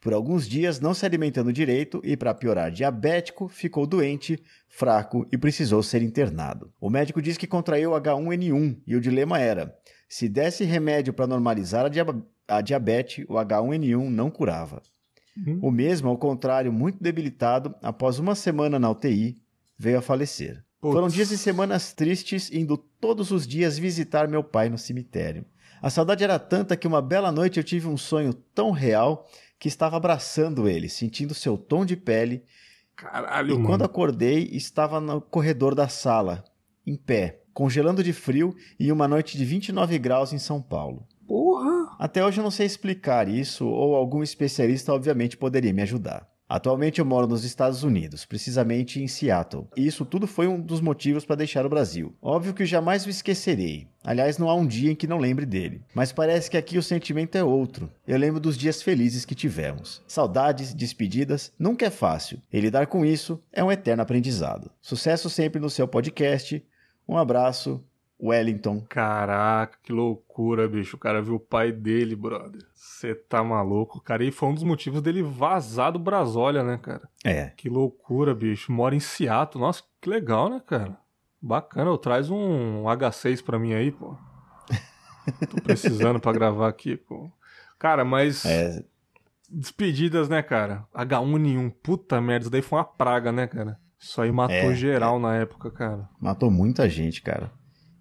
Por alguns dias, não se alimentando direito e, para piorar, diabético, ficou doente, fraco e precisou ser internado. O médico disse que contraiu H1N1 e o dilema era: se desse remédio para normalizar a, diab a diabetes, o H1N1 não curava. O mesmo, ao contrário, muito debilitado, após uma semana na UTI, veio a falecer. Putz. Foram dias e semanas tristes, indo todos os dias visitar meu pai no cemitério. A saudade era tanta que uma bela noite eu tive um sonho tão real que estava abraçando ele, sentindo seu tom de pele, Caralho, e mano. quando acordei, estava no corredor da sala, em pé, congelando de frio e uma noite de 29 graus em São Paulo. Porra! Até hoje eu não sei explicar isso, ou algum especialista obviamente poderia me ajudar. Atualmente eu moro nos Estados Unidos, precisamente em Seattle, e isso tudo foi um dos motivos para deixar o Brasil. Óbvio que jamais o esquecerei. Aliás, não há um dia em que não lembre dele. Mas parece que aqui o sentimento é outro. Eu lembro dos dias felizes que tivemos. Saudades, despedidas, nunca é fácil. E lidar com isso é um eterno aprendizado. Sucesso sempre no seu podcast. Um abraço, Wellington. Caraca, que loucura, bicho. O cara viu o pai dele, brother. Você tá maluco, cara. E foi um dos motivos dele vazar do Brasólia, né, cara? É, Que loucura, bicho. Mora em Seattle. Nossa, que legal, né, cara? Bacana. Eu traz um H6 pra mim aí, pô. Tô precisando pra gravar aqui, pô. Cara, mas é, despedidas, né, cara? H1N1. Puta merda, isso daí foi uma praga, né, cara? Isso aí matou É, geral na época, cara. matou muita gente, cara.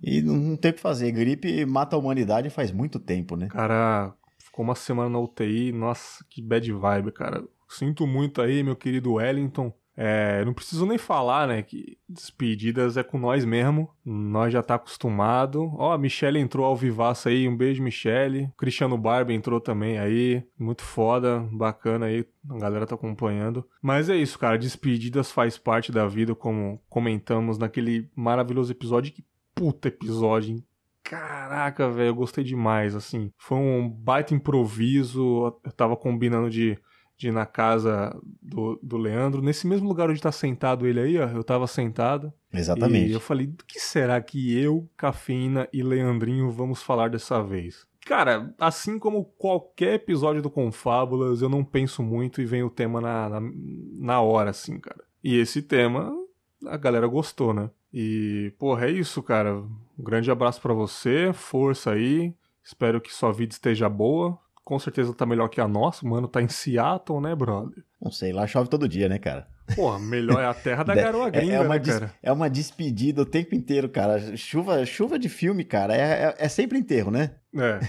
E não, tem o que fazer. Gripe mata a humanidade faz muito tempo, né? Cara, ficou uma semana na UTI. Nossa, que bad vibe, cara. Sinto muito aí, meu querido Wellington. É, não preciso nem falar, né, que despedidas é com nós mesmo. Nós já tá acostumado. Ó, a Michelle entrou ao vivaço aí. Um beijo, Michelle. O Cristiano Barba entrou também aí. Muito foda, bacana aí. A galera tá acompanhando. Mas é isso, cara. Despedidas faz parte da vida, como comentamos naquele maravilhoso episódio. Que puta episódio, hein? Caraca, velho, eu gostei demais, assim. Foi um baita improviso. Eu tava combinando de, de ir na casa do, do Leandro. Nesse mesmo lugar onde tá sentado ele aí, ó. Eu tava sentado. Exatamente. E eu falei, do que será que eu, Cafeína e Leandrinho vamos falar dessa vez? Cara, assim como qualquer episódio do Confábulas, eu não penso muito e vem o tema na, na, na hora, assim, cara. E esse tema, a galera gostou, né? E, porra, é isso, cara. Um grande abraço pra você, força aí. Espero que sua vida esteja boa. Com certeza tá melhor que a nossa. Mano tá em Seattle, né, brother? Não sei, lá chove todo dia, né, cara? Porra, melhor é a terra da É- garoa é, gringa, é uma né, des- cara? é uma despedida o tempo inteiro, cara. Chuva, chuva de filme, cara, é, é, é sempre enterro, né? É.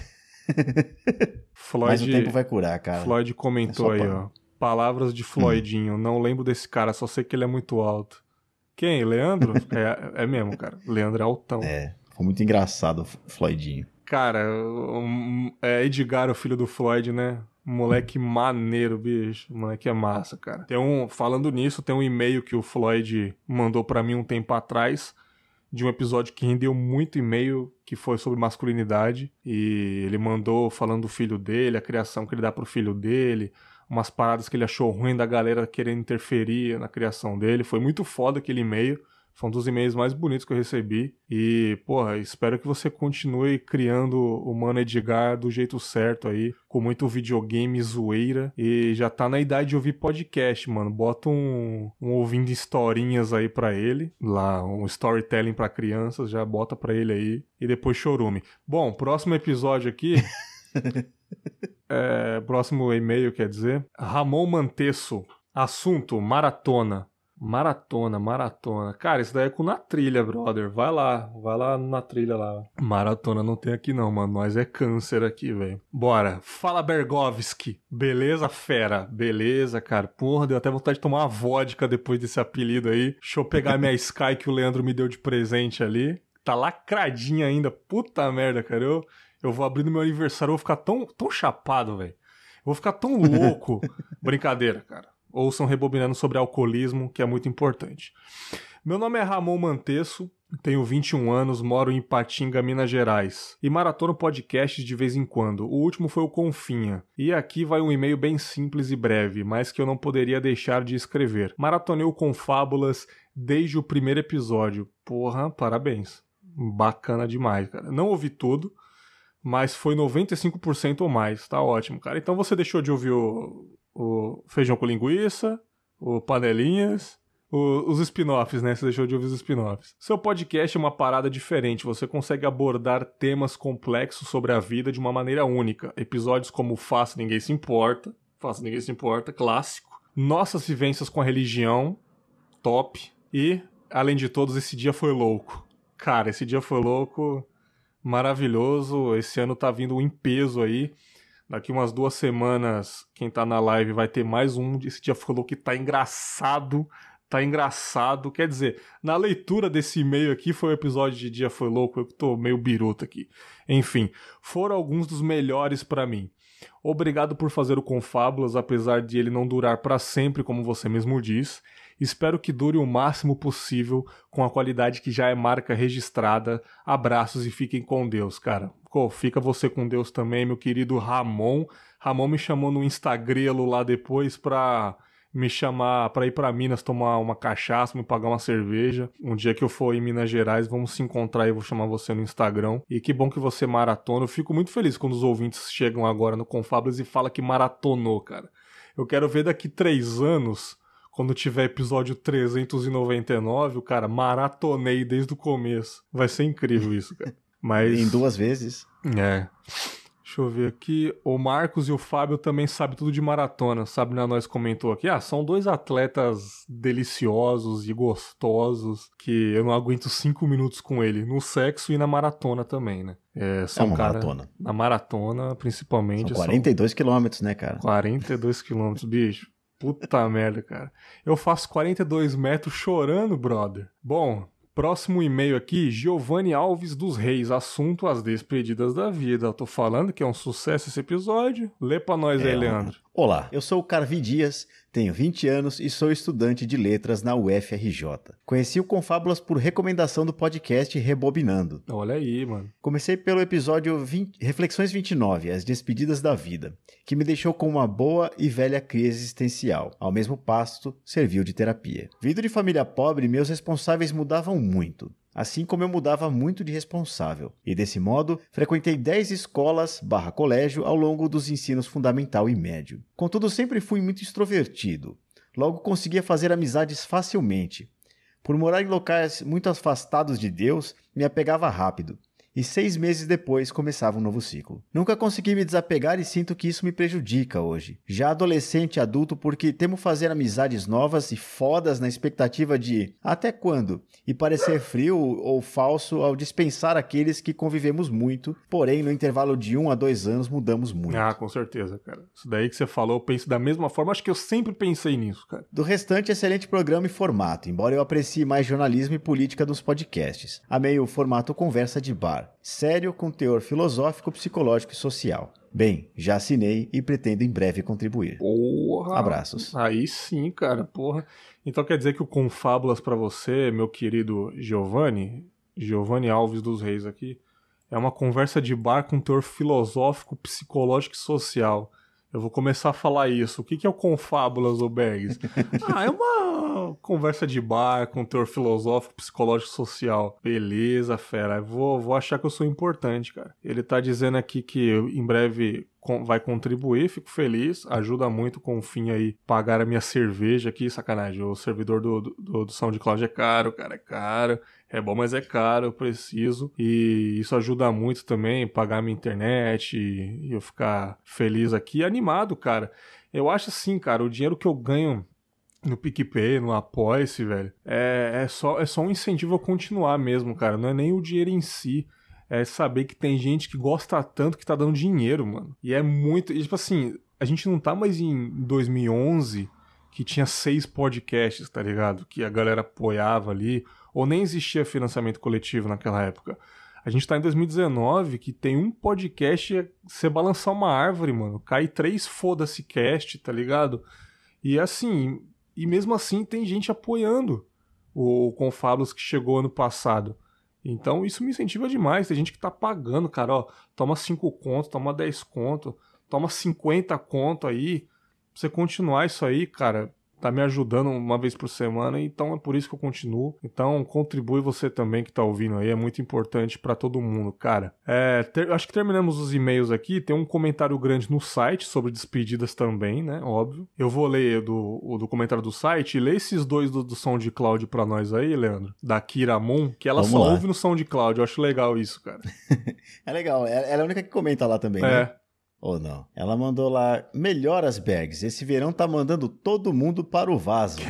Mas o Floyd, tempo vai curar, cara. Floyd comentou É aí, ó. Palavras de Floydinho. Não lembro desse cara, só sei que ele é muito alto. Quem? Leandro? é, é mesmo, cara. Leandro é altão. É, foi muito engraçado o Floydinho. Cara, um- é Edgar, o filho do Floyd, né? Moleque maneiro, bicho. Moleque é massa, cara. Tem um, falando nisso, tem um e-mail que o Floyd mandou pra mim um tempo atrás de um episódio que rendeu muito e-mail que foi sobre masculinidade e ele mandou falando do filho dele, a criação que ele dá pro filho dele, umas paradas que ele achou ruim da galera querendo interferir na criação dele. Foi muito foda aquele e-mail. Foi um dos e-mails mais bonitos que eu recebi. E, porra, espero que você continue criando o Mano Edgar do jeito certo aí, com muito videogame zoeira. E já tá na idade de ouvir podcast, mano. Bota um, um ouvindo historinhas aí pra ele. Lá, um storytelling pra crianças, já bota pra ele aí. E depois chorume. Bom, próximo episódio aqui. é, próximo e-mail, quer dizer. Ramon Mantesso. Assunto: maratona. Maratona, maratona. Cara, isso daí é com na trilha, brother. Vai lá, vai lá na trilha lá. Maratona não tem aqui não, mano. Nós é câncer aqui, velho. Bora. Fala Bergovski. Beleza, fera? Beleza, cara. Porra, deu até vontade de tomar uma vodka depois desse apelido aí. Deixa eu pegar minha Sky que o Leandro me deu de presente ali. Tá lacradinha ainda. Puta merda, cara. Eu, eu vou abrir no meu aniversário, eu vou ficar tão, tão chapado, velho. Vou ficar tão louco. Brincadeira, cara ouçam Rebobinando sobre alcoolismo, que é muito importante. Meu nome é Ramon Manteço, tenho 21 anos, moro em Patinga, Minas Gerais. E maratono podcasts de vez em quando. O último foi o Confinha. E aqui vai um e-mail bem simples e breve, mas que eu não poderia deixar de escrever. Maratonei o Confábulas desde o primeiro episódio. Porra, parabéns. Bacana demais, cara. Não ouvi tudo, mas foi 95% ou mais. Tá ótimo, cara. Então você deixou de ouvir o o feijão com linguiça, o panelinhas, o, os spin-offs, né? Você deixou de ouvir os spin-offs. Seu podcast é uma parada diferente, você consegue abordar temas complexos sobre a vida de uma maneira única. Episódios como Faça Ninguém Se Importa, Faça Ninguém Se Importa, clássico. Nossas vivências com a religião, top. E, além de todos, esse dia foi louco. Cara, esse dia foi louco, maravilhoso. Esse ano tá vindo em peso aí. Daqui umas duas semanas, quem tá na live vai ter mais um. Esse dia falou que tá engraçado. Tá engraçado. Quer dizer, na leitura desse e-mail aqui foi o episódio de Dia Foi Louco. Eu tô meio biruta aqui. Enfim, foram alguns dos melhores para mim. Obrigado por fazer o Confábulas, apesar de ele não durar para sempre, como você mesmo diz. Espero que dure o máximo possível com a qualidade que já é marca registrada. Abraços e fiquem com Deus, cara. Fica você com Deus também, meu querido Ramon. Ramon me chamou no Instagrelo lá depois pra me chamar para ir para Minas tomar uma cachaça, me pagar uma cerveja. Um dia que eu for em Minas Gerais, vamos se encontrar e vou chamar você no Instagram. E que bom que você maratona. Eu fico muito feliz quando os ouvintes chegam agora no Confablas e fala que maratonou, cara. Eu quero ver daqui três anos quando tiver episódio 399, o cara maratonei desde o começo. Vai ser incrível isso, cara. Mas. Em duas vezes. É. Deixa eu ver aqui. O Marcos e o Fábio também sabem tudo de maratona. Sabe, né? Nós comentou aqui. Ah, são dois atletas deliciosos e gostosos que eu não aguento cinco minutos com ele. No sexo e na maratona também, né? É, são é uma cara, maratona. Na maratona, principalmente. São 42 são... quilômetros, né, cara? 42 quilômetros, bicho. Puta merda, cara. Eu faço 42 metros chorando, brother. Bom, Próximo e-mail aqui, Giovanni Alves dos Reis, assunto as despedidas da vida. Eu tô falando que é um sucesso esse episódio. Lê pra nós é, aí, Leandro. Olá, eu sou o Carvi Dias, tenho 20 anos e sou estudante de letras na UFRJ. Conheci o Confábulas por recomendação do podcast Rebobinando. Olha aí, mano. Comecei pelo episódio 20, Reflexões 29, As Despedidas da Vida, que me deixou com uma boa e velha crise existencial. Ao mesmo passo, serviu de terapia. Vindo de família pobre, meus responsáveis mudavam muito assim como eu mudava muito de responsável. E desse modo, frequentei 10 escolas barra colégio ao longo dos ensinos fundamental e médio. Contudo, sempre fui muito extrovertido. Logo conseguia fazer amizades facilmente. Por morar em locais muito afastados de Deus, me apegava rápido e seis meses depois começava um novo ciclo. Nunca consegui me desapegar e sinto que isso me prejudica hoje. Já adolescente e adulto, porque temo fazer amizades novas e fodas na expectativa de até quando? E parecer frio ou falso ao dispensar aqueles que convivemos muito, porém no intervalo de um a dois anos mudamos muito. Ah, com certeza, cara. Isso daí que você falou, eu penso da mesma forma, acho que eu sempre pensei nisso, cara. Do restante, excelente programa e formato, embora eu aprecie mais jornalismo e política dos podcasts. Amei o formato conversa de bar sério com teor filosófico, psicológico e social. Bem, já assinei e pretendo em breve contribuir. Porra! Abraços. Aí sim, cara, porra. Então quer dizer que o Confábulas para você, meu querido Giovanni, Giovanni Alves dos Reis aqui, é uma conversa de bar com teor filosófico, psicológico e social. Eu vou começar a falar isso. O que, é o Confábulas, ou Bags? ah, é uma conversa de bar com teor filosófico, psicológico social. Beleza, fera. Vou, vou achar que eu sou importante, cara. Ele tá dizendo aqui que em breve vai contribuir, fico feliz, ajuda muito com o fim aí pagar a minha cerveja aqui, sacanagem, o servidor do, do, do SoundCloud é caro, cara, é caro, é bom, mas é caro, eu preciso, e isso ajuda muito também, pagar minha internet e, e eu ficar feliz aqui, animado, cara. Eu acho assim, cara, o dinheiro que eu ganho no PicPay, no Apoia-se, velho. É, é, só, é só um incentivo a continuar mesmo, cara. Não é nem o dinheiro em si. É saber que tem gente que gosta tanto que tá dando dinheiro, mano. E é muito. E, tipo assim, a gente não tá mais em 2011 que tinha seis podcasts, tá ligado? Que a galera apoiava ali. Ou nem existia financiamento coletivo naquela época. A gente tá em 2019 que tem um podcast, você balançar uma árvore, mano. Cai três foda-se cast, tá ligado? E assim, e mesmo assim tem gente apoiando o Confablos que chegou ano passado. Então isso me incentiva demais. Tem gente que tá pagando, cara, ó, toma 5 conto, toma 10 conto, toma 50 conto aí. Pra você continuar isso aí, cara, tá me ajudando uma vez por semana, então é por isso que eu continuo. Então contribui você também que tá ouvindo aí, é muito importante para todo mundo, cara. É, ter, acho que terminamos os e-mails aqui, tem um comentário grande no site sobre despedidas também, né, óbvio. Eu vou ler do, o do comentário do site e ler esses dois do, do SoundCloud pra nós aí, Leandro, da Kira Moon, que ela Vamos só lá. ouve no SoundCloud, eu acho legal isso, cara. É legal, ela ela é a única que comenta lá também, É, né? Ou não? Ela mandou lá, melhoras bags, esse verão tá mandando todo mundo para o vaso.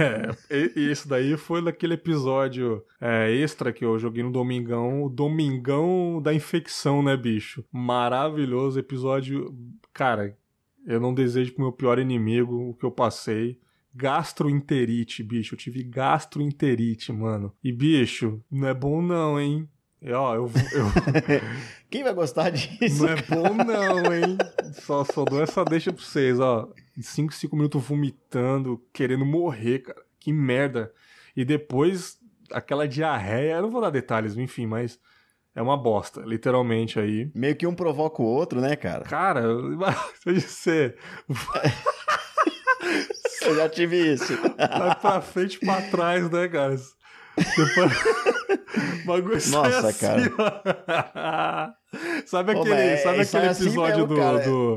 É, e, isso daí foi daquele episódio é, extra que eu joguei no Domingão, o Domingão da infecção, né, bicho? Maravilhoso episódio. Cara, eu não desejo pro meu pior inimigo o que eu passei. Gastroenterite, bicho. Eu tive gastroenterite, mano. E, bicho, não é bom não, hein? Ó, eu, eu, Quem vai gostar disso? não é bom não, hein? Só, só dou essa deixa pra vocês, ó. 5, 5 minutos vomitando, querendo morrer, cara. Que merda. E depois, aquela diarreia, eu não vou dar detalhes, enfim, mas é uma bosta, literalmente aí. Meio que um provoca o outro, né, cara? Cara, você Eu já tive isso. vai pra frente e pra trás, né, cara? Depois... O bagulho Nossa, assim, ó. Sabe aquele, mas sabe é- aquele assim episódio mesmo, cara. do,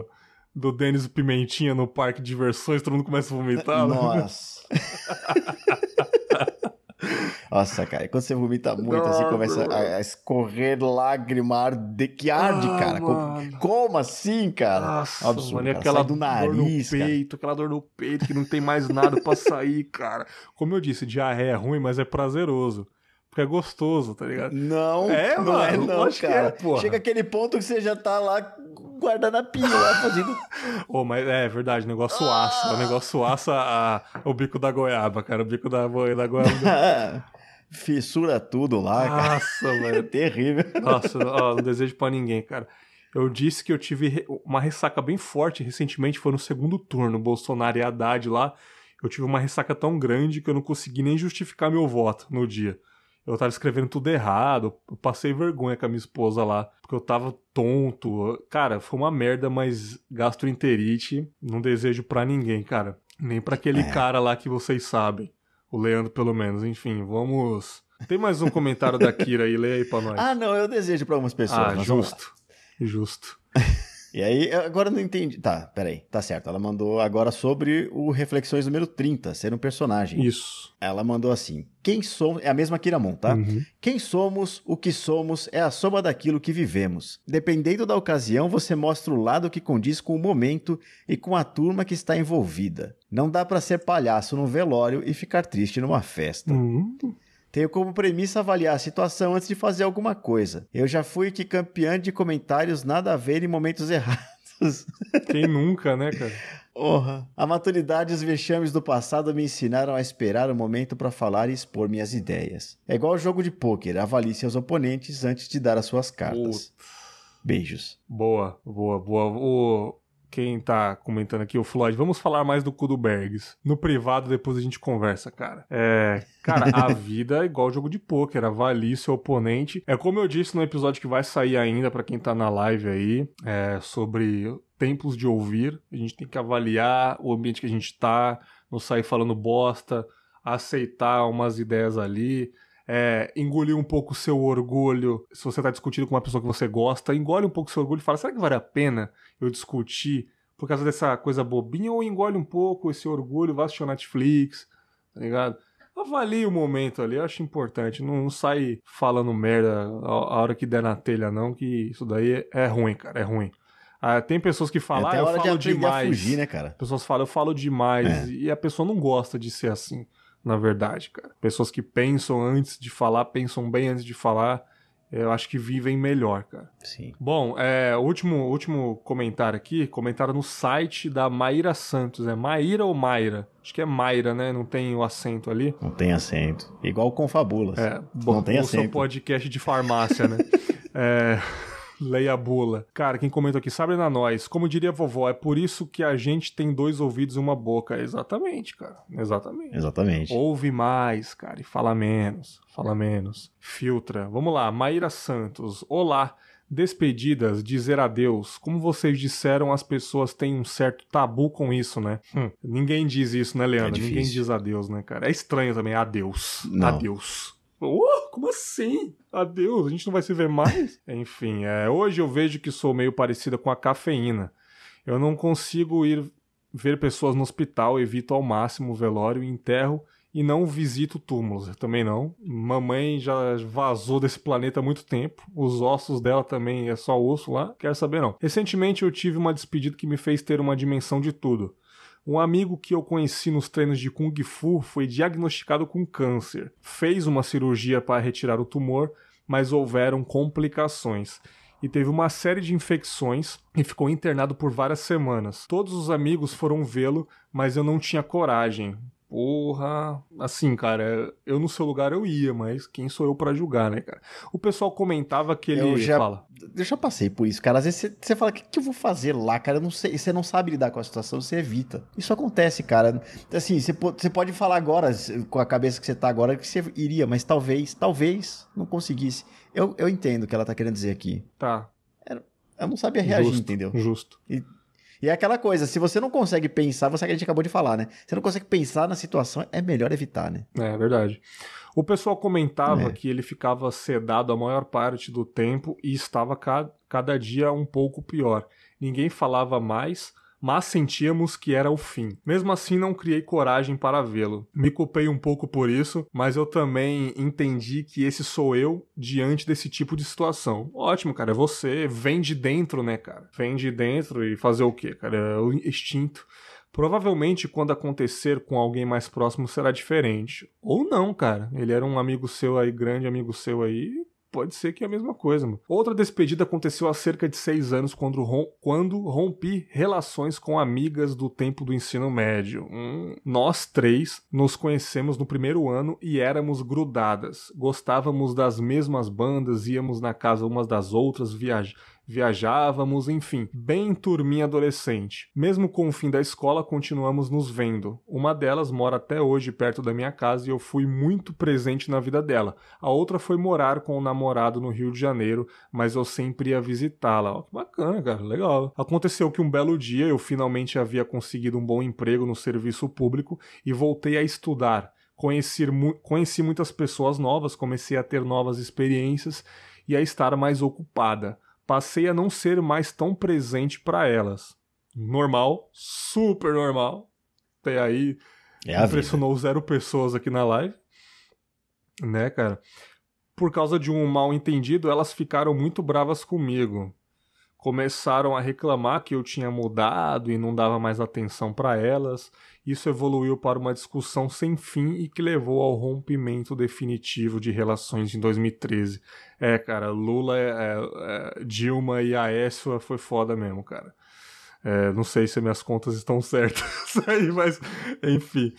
do, do Denis Pimentinha no parque de diversões, todo mundo começa a vomitar? Nossa. Nossa, cara, quando você vomita muito, assim, começa a, a escorrer lágrima arde, que arde, Ah, cara. Como, como assim, cara? Nossa, Absurdo, mano, cara. aquela do nariz, dor no cara. peito, aquela dor no peito que não tem mais nada pra sair, cara. Como eu disse, diarreia é ruim, mas é prazeroso. Porque é gostoso, tá ligado? Não, É, não mano, é não, que cara. é. Chega aquele ponto que você já tá lá guardando a pia, lá fazendo... Ô, mas é verdade, negócio aço. O negócio aço a, a- o bico da goiaba, cara. O bico da, da goiaba. Fissura tudo lá, cara. Nossa, É velho. terrível. Nossa, ó, não desejo pra ninguém, cara. Eu disse que eu tive uma ressaca bem forte recentemente, foi no segundo turno, Bolsonaro e Haddad lá. Eu tive uma ressaca tão grande que eu não consegui nem justificar meu voto no dia. Eu tava escrevendo tudo errado, eu passei vergonha com a minha esposa lá, porque eu tava tonto. Cara, foi uma merda, mas gastroenterite não desejo pra ninguém, cara. Nem pra aquele É. cara lá que vocês sabem. O Leandro, pelo menos. Enfim, vamos. Tem mais um comentário da Kira aí, leia aí pra nós. Ah, não, eu desejo pra algumas pessoas. Ah, justo. Justo. E aí, agora eu não entendi. Tá, peraí. Tá certo. Ela mandou agora sobre o Reflexões número 30, ser um personagem. Isso. Ela mandou assim: Quem somos. É a mesma Kiramon, tá? Uhum. Quem somos, o que somos, é a soma daquilo que vivemos. Dependendo da ocasião, você mostra o lado que condiz com o momento e com a turma que está envolvida. Não dá pra ser palhaço num velório e ficar triste numa festa. Uhum. Tenho como premissa avaliar a situação antes de fazer alguma coisa. Eu já fui que campeã de comentários nada a ver em momentos errados. Quem nunca, né, cara? Porra. A maturidade e os vexames do passado me ensinaram a esperar o momento para falar e expor minhas ideias. É igual ao jogo de pôquer, avalie seus oponentes antes de dar as suas cartas. Beijos. Boa, boa, boa. O... Quem tá comentando aqui, o Floyd, vamos falar mais do cu do Bergs. No privado, depois a gente conversa, cara. É. Cara, a vida é igual jogo de pôquer, avalie seu oponente. É como eu disse no episódio que vai sair ainda, pra quem tá na live aí, é sobre tempos de ouvir. A gente tem que avaliar o ambiente que a gente tá, não sair falando bosta, aceitar umas ideias ali. É, engolir um pouco o seu orgulho. Se você tá discutindo com uma pessoa que você gosta, engole um pouco o seu orgulho e fala: será que vale a pena eu discutir por causa dessa coisa bobinha? Ou engole um pouco esse orgulho, vai assistir o Netflix, tá ligado? Avalie o momento ali, eu acho importante. Não, não sai falando merda a, hora que der na telha, não, que isso daí é, ruim, cara, é ruim. Ah, tem pessoas que falam, é ah, eu de falo aprender demais. fugir, né, cara? Pessoas falam, eu falo demais. É. E a pessoa não gosta de ser assim, na verdade, cara. Pessoas que pensam antes de falar, pensam bem antes de falar, eu acho que vivem melhor, cara. Sim. Bom, é, o último, último comentário aqui, comentário no site da Maíra Santos. É Maíra ou Mayra? Acho que é Mayra, né? Não tem o acento ali. Não tem acento. Igual com fabulas. É, bom, não tem o seu acento. podcast de farmácia, né? é, leia a bula. Cara, quem comenta aqui, sabe na nós. Como diria a vovó, é por isso que a gente tem dois ouvidos e uma boca. Exatamente, cara. Exatamente. Exatamente. Ouve mais, cara, e fala menos. Fala menos. Filtra. Vamos lá, Maíra Santos. Olá. Despedidas, dizer adeus. Como vocês disseram, as pessoas têm um certo tabu com isso, né? Hum, ninguém diz isso, né, Leandro? É ninguém diz adeus, né, cara? É estranho também, adeus. Não. Adeus. Oh, como assim? Adeus, a gente não vai se ver mais? Enfim, é, hoje eu vejo que sou meio parecida com a cafeína. Eu não consigo ir ver pessoas no hospital, evito ao máximo o velório enterro e não visito túmulos. Eu também não. Mamãe já vazou desse planeta há muito tempo. Os ossos dela também é só osso lá. Quero saber não. Recentemente eu tive uma despedida que me fez ter uma dimensão de tudo. Um amigo que eu conheci nos treinos de Kung Fu foi diagnosticado com câncer. Fez uma cirurgia para retirar o tumor, mas houveram complicações. E teve uma série de infecções e ficou internado por várias semanas. Todos os amigos foram vê-lo, mas eu não tinha coragem. Porra, assim, cara, eu no seu lugar eu ia, mas quem sou eu pra julgar, né, cara? O pessoal comentava que ele Eu já- fala. Eu já passei por isso, cara. Às vezes você- fala, o que, que eu vou fazer lá, cara? Eu não sei. Você não sabe lidar com a situação, você evita. Isso acontece, cara. Assim, você, po- você pode falar agora, com a cabeça que você tá agora, que você iria, mas talvez, talvez não conseguisse. Eu, eu entendo o que ela tá querendo dizer aqui. Tá, Eu não sabia reagir, justo, entendeu? Justo. E é aquela coisa, se você não consegue pensar, você que a gente acabou de falar, né? Você não consegue pensar na situação, é melhor evitar, né? É verdade. O pessoal comentava É. que ele ficava sedado a maior parte do tempo e estava ca- cada dia um pouco pior. Ninguém falava mais, mas sentíamos que era o fim. Mesmo assim, não criei coragem para vê-lo. Me culpei um pouco por isso, mas eu também entendi que esse sou eu diante desse tipo de situação. Ótimo, cara, é você, vem de dentro, né, cara? Vem de dentro e fazer o quê, cara? É o instinto. Provavelmente quando acontecer com alguém mais próximo será diferente. Ou não, cara. Ele era um amigo seu aí, grande amigo seu aí. Pode ser que é a mesma coisa. Mano. Outra despedida aconteceu há cerca de seis anos quando, rom quando rompi relações com amigas do tempo do ensino médio. Hum, nós três nos conhecemos no primeiro ano e éramos grudadas. Gostávamos das mesmas bandas, íamos na casa umas das outras, viaj viajávamos, enfim, bem turminha adolescente. Mesmo com o fim da escola, continuamos nos vendo. Uma delas mora até hoje perto da minha casa e eu fui muito presente na vida dela. A outra foi morar com o namorado no Rio de Janeiro, mas eu sempre ia visitá-la. Bacana, cara, legal. Aconteceu que um belo dia eu finalmente havia conseguido um bom emprego no serviço público e voltei a estudar. Conheci, conheci muitas pessoas novas, comecei a ter novas experiências e a estar mais ocupada passei a não ser mais tão presente para elas. Normal, super normal. Até aí É a vida. impressionou zero pessoas aqui na live. Né, cara? Por causa de um mal entendido, elas ficaram muito bravas comigo. Começaram a reclamar que eu tinha mudado e não dava mais atenção para elas. Isso evoluiu para uma discussão sem fim e que levou ao rompimento definitivo de relações em 2013. É, cara, Lula, é, é, Dilma e Aécio foi foda mesmo, cara. É, não sei se minhas contas estão certas aí, mas enfim.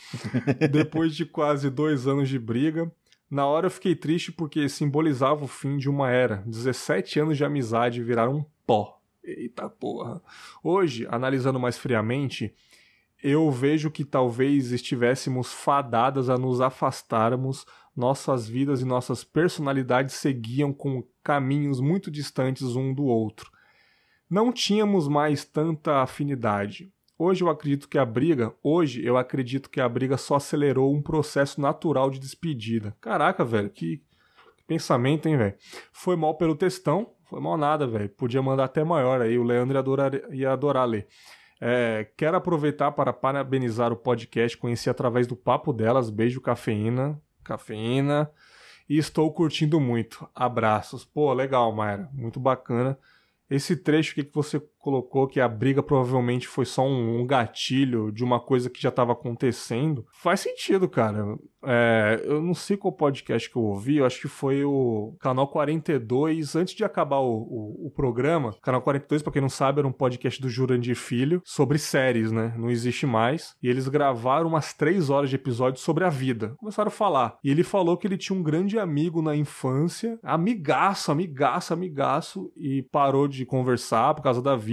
Depois de quase dois anos de briga, na hora eu fiquei triste porque simbolizava o fim de uma era. 17 anos de amizade viraram um pó. Eita porra. Hoje, analisando mais friamente, eu vejo que talvez estivéssemos fadadas a nos afastarmos, nossas vidas e nossas personalidades seguiam com caminhos muito distantes um do outro. Não tínhamos mais tanta afinidade. Hoje eu acredito que a briga, hoje eu acredito que a briga só acelerou um processo natural de despedida. Caraca, velho, que, pensamento, hein, velho? Foi mal pelo textão, foi mal nada, velho. Podia mandar até maior aí, o Leandro ia adorar, ia adorar ler. É, quero aproveitar para parabenizar o podcast, conheci através do papo delas, beijo cafeína, cafeína, e estou curtindo muito. Abraços. Pô, legal, Mayra, muito bacana. Esse trecho que você colocou que a briga provavelmente foi só um, um gatilho de uma coisa que já estava acontecendo. Faz sentido, cara. É, eu não sei qual podcast que eu ouvi, eu acho que foi o Canal 42, antes de acabar o, o, o programa. Canal 42, pra quem não sabe, era um podcast do Jurandir Filho sobre séries, né? Não existe mais. E eles gravaram umas três horas de episódio sobre a vida. Começaram a falar. E ele falou que ele tinha um grande amigo na infância, amigaço, amigaço, amigaço, e parou de conversar por causa da vida.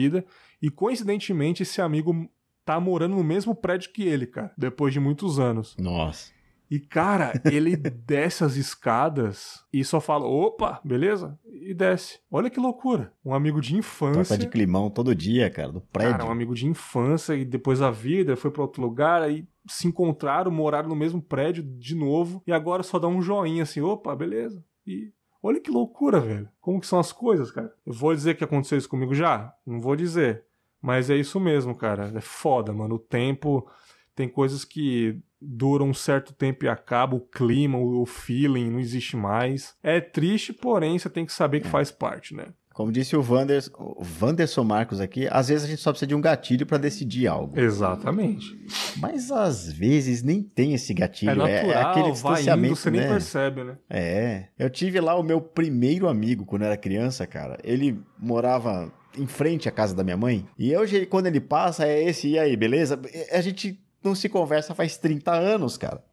E coincidentemente, esse amigo tá morando no mesmo prédio que ele, cara, depois de muitos anos. Nossa. E, cara, ele desce as escadas e só fala: opa, beleza? E desce. Olha que loucura. Um amigo de infância. De climão todo dia, cara, do prédio. Cara, um amigo de infância e depois a vida foi para outro lugar, aí se encontraram, moraram no mesmo prédio de novo e agora só dá um joinha assim: opa, beleza. E olha que loucura, velho. Como que são as coisas, cara? Eu vou dizer que aconteceu isso comigo já? Não vou dizer. Mas é isso mesmo, cara. É foda, mano. O tempo tem coisas que duram um certo tempo e acabam, o clima, o feeling não existe mais. É triste, porém você tem que saber que faz parte, né? Como disse o, Vanders, o Wanderson Marcos aqui, às vezes a gente só precisa de um gatilho para decidir algo. Exatamente. Mas às vezes nem tem esse gatilho. É natural, é, é aquele distanciamento, indo, você né? nem percebe, né? É. Eu tive lá o meu primeiro amigo quando era criança, cara. Ele morava em frente à casa da minha mãe. E hoje, quando ele passa, é esse, e aí, beleza? A gente não se conversa faz 30 anos, cara.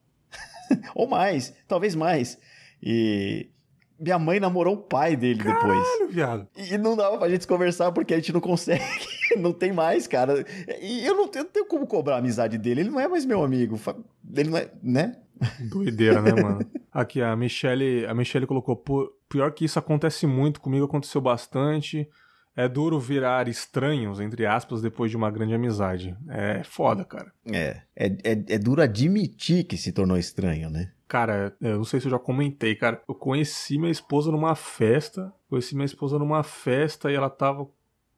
Ou mais, talvez mais. E minha mãe namorou o pai dele Caralho, depois. viado. E não dava pra gente conversar porque a gente não consegue. não tem mais, cara. E eu não, eu não tenho como cobrar a amizade dele. Ele não é mais meu amigo. Ele não é, né? Doideira, né, mano? Aqui, a Michelle, a Michelle colocou, "Pô, pior que isso acontece muito, comigo aconteceu bastante. É duro virar estranhos, entre aspas, depois de uma grande amizade. É foda, cara. É, é, é, é duro admitir que se tornou estranho, né? Cara, eu não sei se eu já comentei, cara. Eu conheci minha esposa numa festa. Conheci minha esposa numa festa e ela tava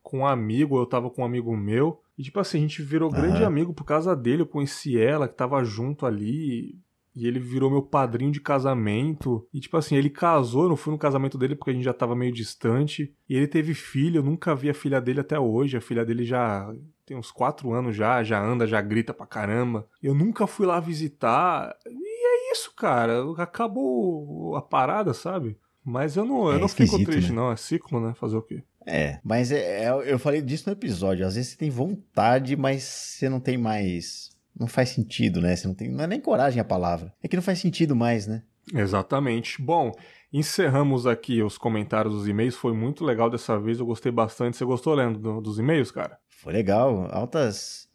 com um amigo, eu tava com um amigo meu. E tipo assim, a gente virou grande Aham. amigo por causa dele. Eu conheci ela, que tava junto ali. E ele virou meu padrinho de casamento. E tipo assim, ele casou, eu não fui no casamento dele porque a gente já tava meio distante. E ele teve filho, eu nunca vi a filha dele até hoje. A filha dele já tem uns quatro anos já, já anda, já grita pra caramba. Eu nunca fui lá visitar. E é isso, cara. Acabou a parada, sabe? Mas eu não, eu É não fico triste, né? não. É ciclo, né? Fazer o quê? É, mas é, é- eu falei disso no episódio. Às vezes você tem vontade, mas você não tem mais. Não faz sentido, né? Você não tem. Não é nem coragem a palavra. É que não faz sentido mais, né? Exatamente. Bom, encerramos aqui os comentários dos e-mails. Foi muito legal dessa vez. Eu gostei bastante. Você gostou, Leandro, do- dos e-mails, cara? Foi legal. Altas.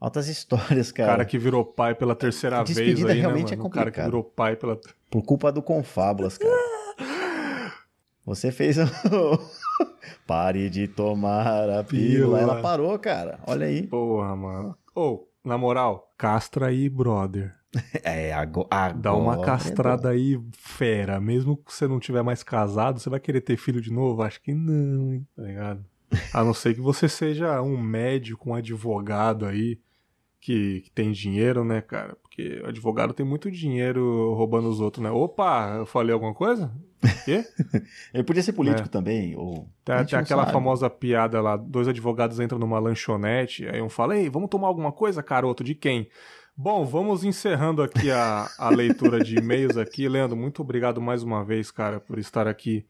Altas histórias, O cara. cara que virou pai pela terceira vez Despedida aí, realmente né, é mano? O cara que complicado. virou pai pela... Por culpa do Confábulas, cara. Você fez o. Pare de tomar a pílula. Pílula. Ela parou, cara. Olha aí. Porra, mano. Ou, na moral, castra aí, brother. É, ago- agora. Dá uma é bom. castrada aí, fera. Mesmo que você não tiver mais casado, você vai querer ter filho de novo? Acho que não, hein? Tá ligado? A não ser que você seja um médico, um advogado aí, que, que tem dinheiro, né, cara? Porque o advogado tem muito dinheiro roubando os outros, né? Opa, eu falei alguma coisa? Quê? Ele podia ser político É. também. Ou... Tem, gente tem não aquela sabe. famosa piada lá, dois advogados entram numa lanchonete, aí um fala, ei, vamos tomar alguma coisa, caroto? De quem? Bom, vamos encerrando aqui a, a leitura de e-mails aqui. Leandro, muito obrigado mais uma vez, cara, por estar aqui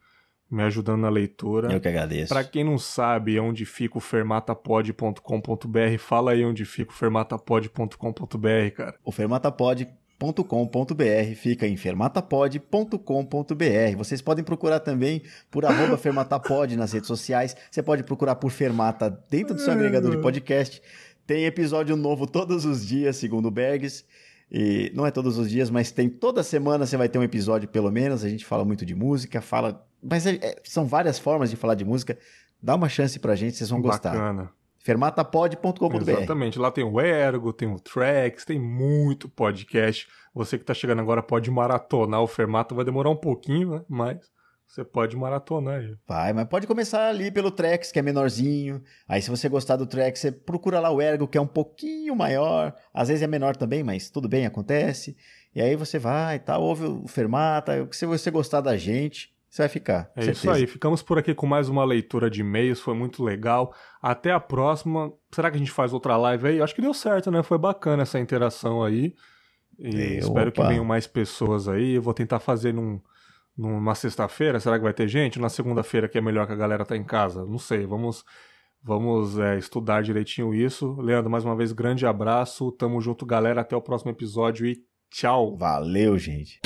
me ajudando na leitura. Eu que agradeço. Pra quem não sabe onde fica o fermatapod.com.br, fala aí onde fica o fermatapod.com.br, cara. O fermatapod.com.br fica em fermatapod.com.br. Vocês podem procurar também por arroba fermatapod nas redes sociais. Você pode procurar por Fermata dentro do seu agregador de podcast. Tem episódio novo todos os dias, segundo o Bergs. E não é todos os dias, mas tem toda semana você vai ter um episódio pelo menos. A gente fala muito de música, fala. Mas é- é- são várias formas de falar de música. Dá uma chance pra gente, vocês vão gostar. Bacana. fermatapod.com.br. Exatamente. Lá tem o Ergo, tem o Tracks, tem muito podcast. Você que tá chegando agora pode maratonar o Fermata, vai demorar um pouquinho, né? Mas você pode maratonar. já. Vai, mas pode começar ali pelo Trex, que é menorzinho. Aí, se você gostar do Trex, você procura lá o Ergo, que é um pouquinho maior. Às vezes é menor também, mas tudo bem, acontece. E aí você vai e tal, ouve o Fermata. Se você gostar da gente, você vai ficar. É certeza. isso aí, ficamos por aqui com mais uma leitura de e-mails, foi muito legal. Até a próxima. Será que a gente faz outra live aí? Acho que deu certo, né? Foi bacana essa interação aí. E É, espero que opa. venham mais pessoas aí. Eu vou tentar fazer num, numa sexta-feira. Será que vai ter gente? Na segunda-feira, que é melhor que a galera tá em casa? Não sei. Vamos, vamos é, estudar direitinho isso. Leandro, mais uma vez, grande abraço. Tamo junto, galera. Até o próximo episódio e tchau. Valeu, gente.